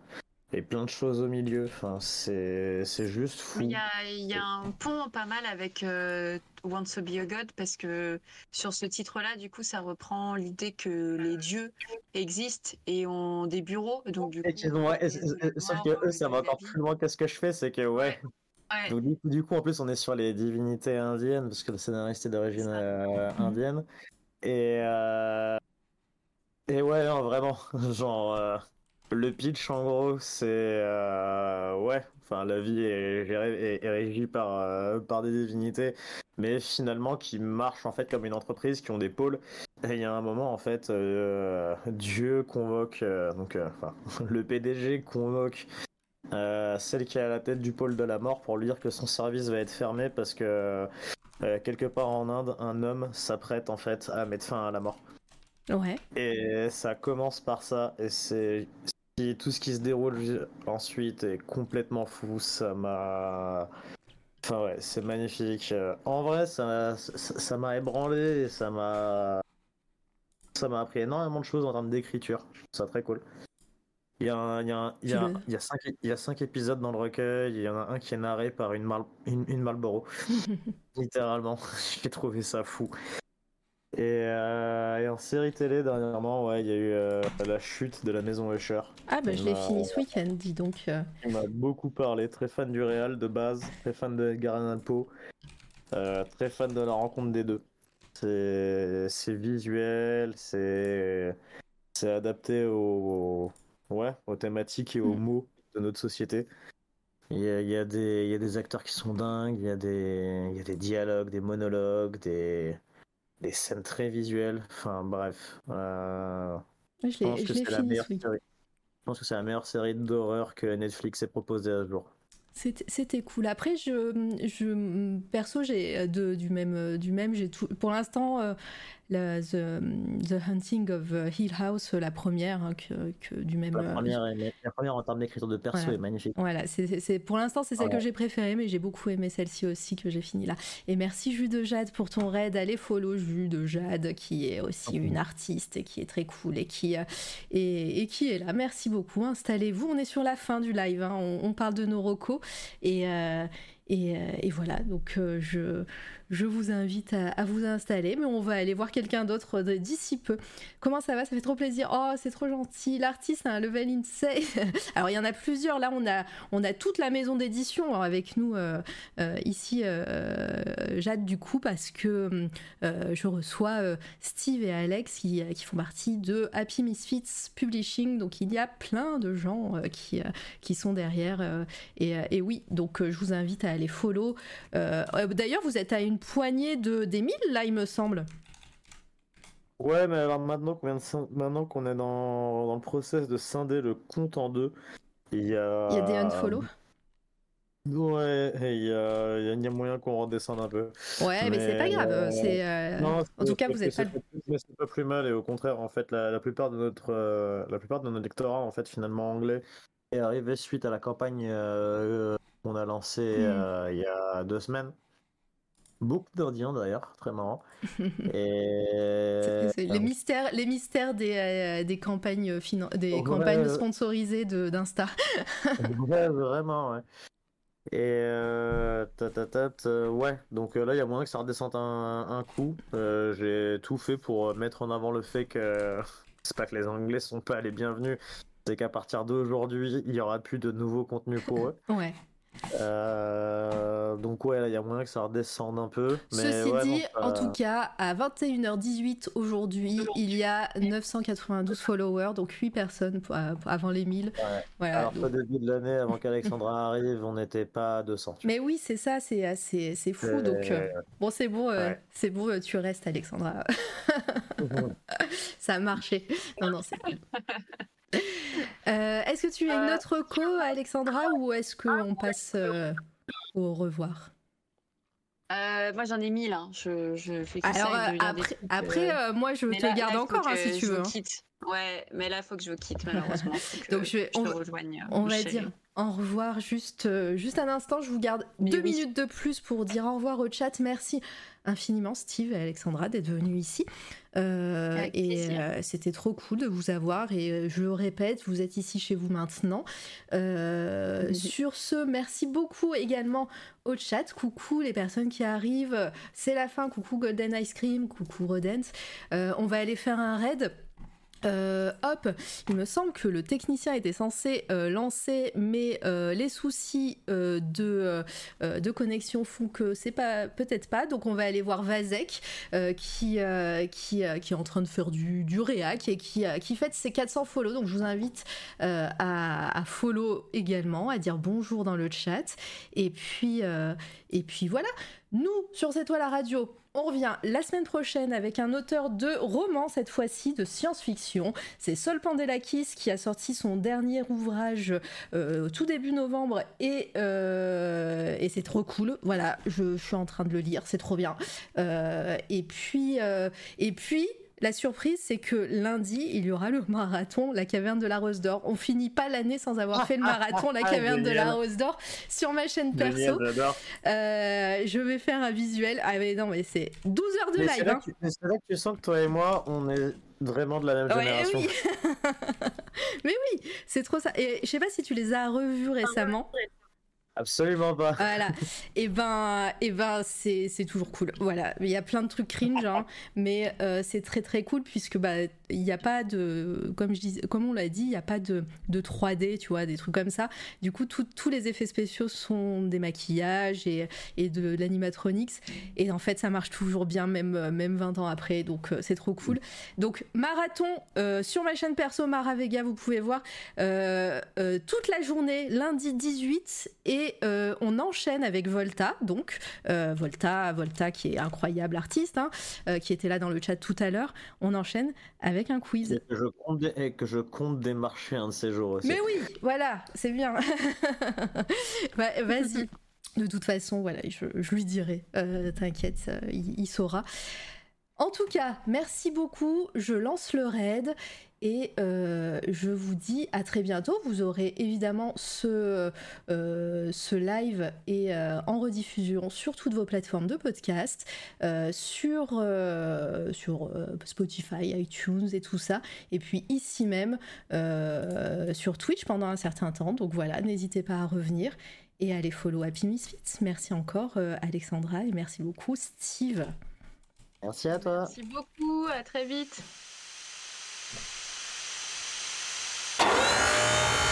et plein de choses au milieu. Enfin, c'est, juste fou. Il y a, il y a un pont pas mal avec euh, Want to Be a God parce que sur ce titre-là, du coup, ça reprend l'idée que les dieux existent et ont des bureaux. Donc, du coup, et- sauf que eux, ça va encore plus loin que ce que je fais, c'est que, ouais. Ouais. Donc, du, coup, du coup, en plus, on est sur les divinités indiennes, parce que le scénariste est d'origine euh, indienne. Et, euh, et ouais, non, vraiment, genre, euh, le pitch, en gros, c'est, euh, ouais, enfin, la vie est, gérée- est, est régie par, euh, par des divinités, mais finalement, qui marchent, en fait, comme une entreprise, qui ont des pôles. Et il y a un moment, en fait, euh, Dieu convoque, donc, enfin, le PDG convoque celle qui est à la tête du pôle de la mort pour lui dire que son service va être fermé parce que quelque part en Inde, un homme s'apprête en fait à mettre fin à la mort. Ouais. Et ça commence par ça et c'est tout ce qui se déroule ensuite est complètement fou. Ça m'a Enfin ouais, c'est magnifique. Euh, En vrai, ça m'a ébranlé et ça m'a ça m'a appris énormément de choses en termes d'écriture. Je trouve ça très cool. Il y a, un- il y a, un- il y a, Tu un- le- il y a cinq, il y a cinq épisodes dans le recueil. Il y en a un qui est narré par une, Mal- une, une Marlboro. Littéralement. J'ai trouvé ça fou. Et, euh, et en série télé, dernièrement, ouais, il y a eu euh, La chute de la maison Usher. Ah bah je l'ai fini ce week-end, dis donc. euh. Il m'a beaucoup parlé. Très fan du réal de base, très fan de Allan Poe, euh, très fan de la rencontre des deux. C'est visuel, c'est c'est adapté aux, ouais, aux thématiques et aux Mm. mots de notre société. Il y, a, il, y a des, il y a des acteurs qui sont dingues, il y, a des, il y a des dialogues, des monologues, des, des scènes très visuelles. Enfin bref. Euh, je, je pense que c'est la meilleure série. Je pense que c'est la meilleure série d'horreur que Netflix ait proposée à ce jour. C'était cool. Après, je, je perso, j'ai du même, du même, j'ai tout. Pour l'instant, euh, la, the, the, Hunting of euh, Hill House, la première, hein, que, que, du même. La première, la première en termes d'écriture de perso voilà. est magnifique. Voilà, c'est pour l'instant c'est celle que j'ai préférée, mais j'ai beaucoup aimé celle-ci aussi que j'ai fini là. Et merci Jus de Jade pour ton raid. Allez follow Jus de Jade, qui est aussi une artiste et qui est très cool et qui, euh, et, et, qui est là. Merci beaucoup. Installez-vous. On est sur la fin du live. Hein. On, on, parle de nos recos et, euh, et, et, voilà. Donc euh, je je vous invite à, vous installer, mais on va aller voir quelqu'un d'autre d'ici peu. Comment ça va? Ça fait trop plaisir. Oh, c'est trop gentil. L'artiste a un level insane. Alors, il y en a plusieurs. Là, on a, on a toute la maison d'édition avec nous euh, euh, ici, euh, Jade, du coup, parce que euh, je reçois euh, Steve et Alex qui, qui, font partie de Happy Misfits Publishing. Donc, il y a plein de gens euh, qui, qui sont derrière. Et, et, oui, donc, je vous invite à aller follow. D'ailleurs, vous êtes à une poignée de des 1000 là il me semble. Ouais mais alors maintenant qu'on qu'on est dans, dans, le process de scinder le compte en deux, il y a il y a des unfollow. Ouais, il y a, il y a moyen qu'on redescende un peu. Ouais, mais, mais c'est pas grave. C'est euh... en tout cas, vous êtes pas. Mais c'est pas plus mal et au contraire, en fait, la, la plupart de notre, euh, la plupart de nos lectorats, en fait, finalement anglais, est arrivé suite à la campagne euh, qu'on a lancée mm. il y a deux semaines. Beaucoup d'Indiens d'ailleurs, très marrant. Et... Est les mystères, les mystères des, euh, des campagnes, des ouais, campagnes sponsorisées d'Insta. ouais, vraiment, ouais. Et euh, tatatat, euh, ouais, donc euh, là il y a moyen que ça redescende un, un coup. Euh, J'ai tout fait pour mettre en avant le fait que c'est pas que les Anglais sont pas les bienvenus, c'est qu'à partir d'aujourd'hui il y aura plus de nouveaux contenus pour eux. ouais. Euh, donc ouais, il y a moyen que ça redescende un peu. Mais Ceci ouais, dit, non, en tout cas, à 21h18 aujourd'hui, il y a 992 followers, donc 8 personnes avant les 1000. Ouais. Voilà, Alors donc... au début de l'année, avant qu'Alexandra arrive, on n'était pas à 200. Mais oui, c'est ça, c'est c'est fou. Donc euh, bon, c'est bon, euh, ouais. c'est bon, tu restes, Alexandra. ça a marché. Non, non, c'est cool. Euh, est-ce que tu as une autre co, Alexandra, ou est-ce qu'on passe euh, au revoir? Euh, moi j'en ai mille, hein. je, je, fais que Alors, ça. après, après moi je te là, garde là, encore hein, si tu veux. Quitte. Ouais, mais là il faut que je vous quitte malheureusement. Donc je, vais, je on, rejoigne, on va dire au revoir juste, euh, juste un instant. Je vous garde mais deux oui. minutes de plus pour dire au revoir au chat. Merci infiniment Steve et Alexandra d'être venus ici. Euh, et euh, c'était trop cool de vous avoir. Et euh, je le répète, vous êtes ici chez vous maintenant. oui. Sur ce, merci beaucoup également au chat. Coucou les personnes qui arrivent. C'est la fin. Coucou Golden Ice Cream. Coucou Rodent. on va aller faire un raid. Euh, hop, il me semble que le technicien était censé euh, lancer, mais euh, les soucis de, connexion font que c'est pas peut-être pas. Donc on va aller voir Vazek euh, qui, qui, est en train de faire du, du réac et qui, qui fête ses 400 follow. Donc je vous invite à, à, follow également, à dire bonjour dans le chat. Et puis, et puis voilà. Nous, sur cette toile à radio, on revient la semaine prochaine avec un auteur de roman, cette fois-ci de science-fiction. C'est Sol Pandelakis qui a sorti son dernier ouvrage euh, tout début novembre et, euh, et c'est trop cool. Voilà, je, suis en train de le lire, c'est trop bien. Euh, et puis la surprise, c'est que lundi, il y aura le marathon La Caverne de la Rose d'Or. On finit pas l'année sans avoir fait le marathon La Caverne de la Rose d'Or sur ma chaîne perso. Euh, je vais faire un visuel. Ah mais non, mais c'est 12 heures de mais live. Hein. C'est là, que tu sens que toi et moi, on est vraiment de la même ouais, génération. Oui. mais oui, c'est trop ça. Et je sais pas si tu les as revus récemment. Absolument pas. Voilà. Et ben, et ben c'est, c'est toujours cool. Voilà. Il y a plein de trucs cringe, hein, mais euh, c'est très très cool puisque bah il n'y a pas de, comme je dis, comme on l'a dit, il n'y a pas de, de 3D, tu vois, des trucs comme ça. Du coup, tout- tous les effets spéciaux sont des maquillages et, et de l'animatronics. Et en fait, ça marche toujours bien, même, euh, même 20 ans après. Donc, euh, c'est trop cool. Donc, marathon euh, sur ma chaîne perso Mara Vega, vous pouvez voir euh, toute la journée, lundi 18. Et euh, on enchaîne avec Volta. Donc, euh, Volta, Volta qui est incroyable artiste, hein, euh, qui était là dans le chat tout à l'heure. On enchaîne avec un quiz. Et que je compte, dé- et que je compte démarcher un de ces jours aussi. Mais oui, voilà, c'est bien. Va- Vas-y. De toute façon, voilà, je, je lui dirai. T'inquiète, il, il saura. En tout cas, merci beaucoup. Je lance le raid et euh, je vous dis à très bientôt. Vous aurez évidemment ce, euh, ce live et euh, en rediffusion sur toutes vos plateformes de podcast, euh, sur, euh, sur euh, Spotify, iTunes et tout ça. Et puis ici même euh, sur Twitch pendant un certain temps. Donc voilà, n'hésitez pas à revenir et à aller follow Happy Misfits. Merci encore euh, Alexandra et merci beaucoup Steve. Merci à toi. Merci beaucoup, à très vite.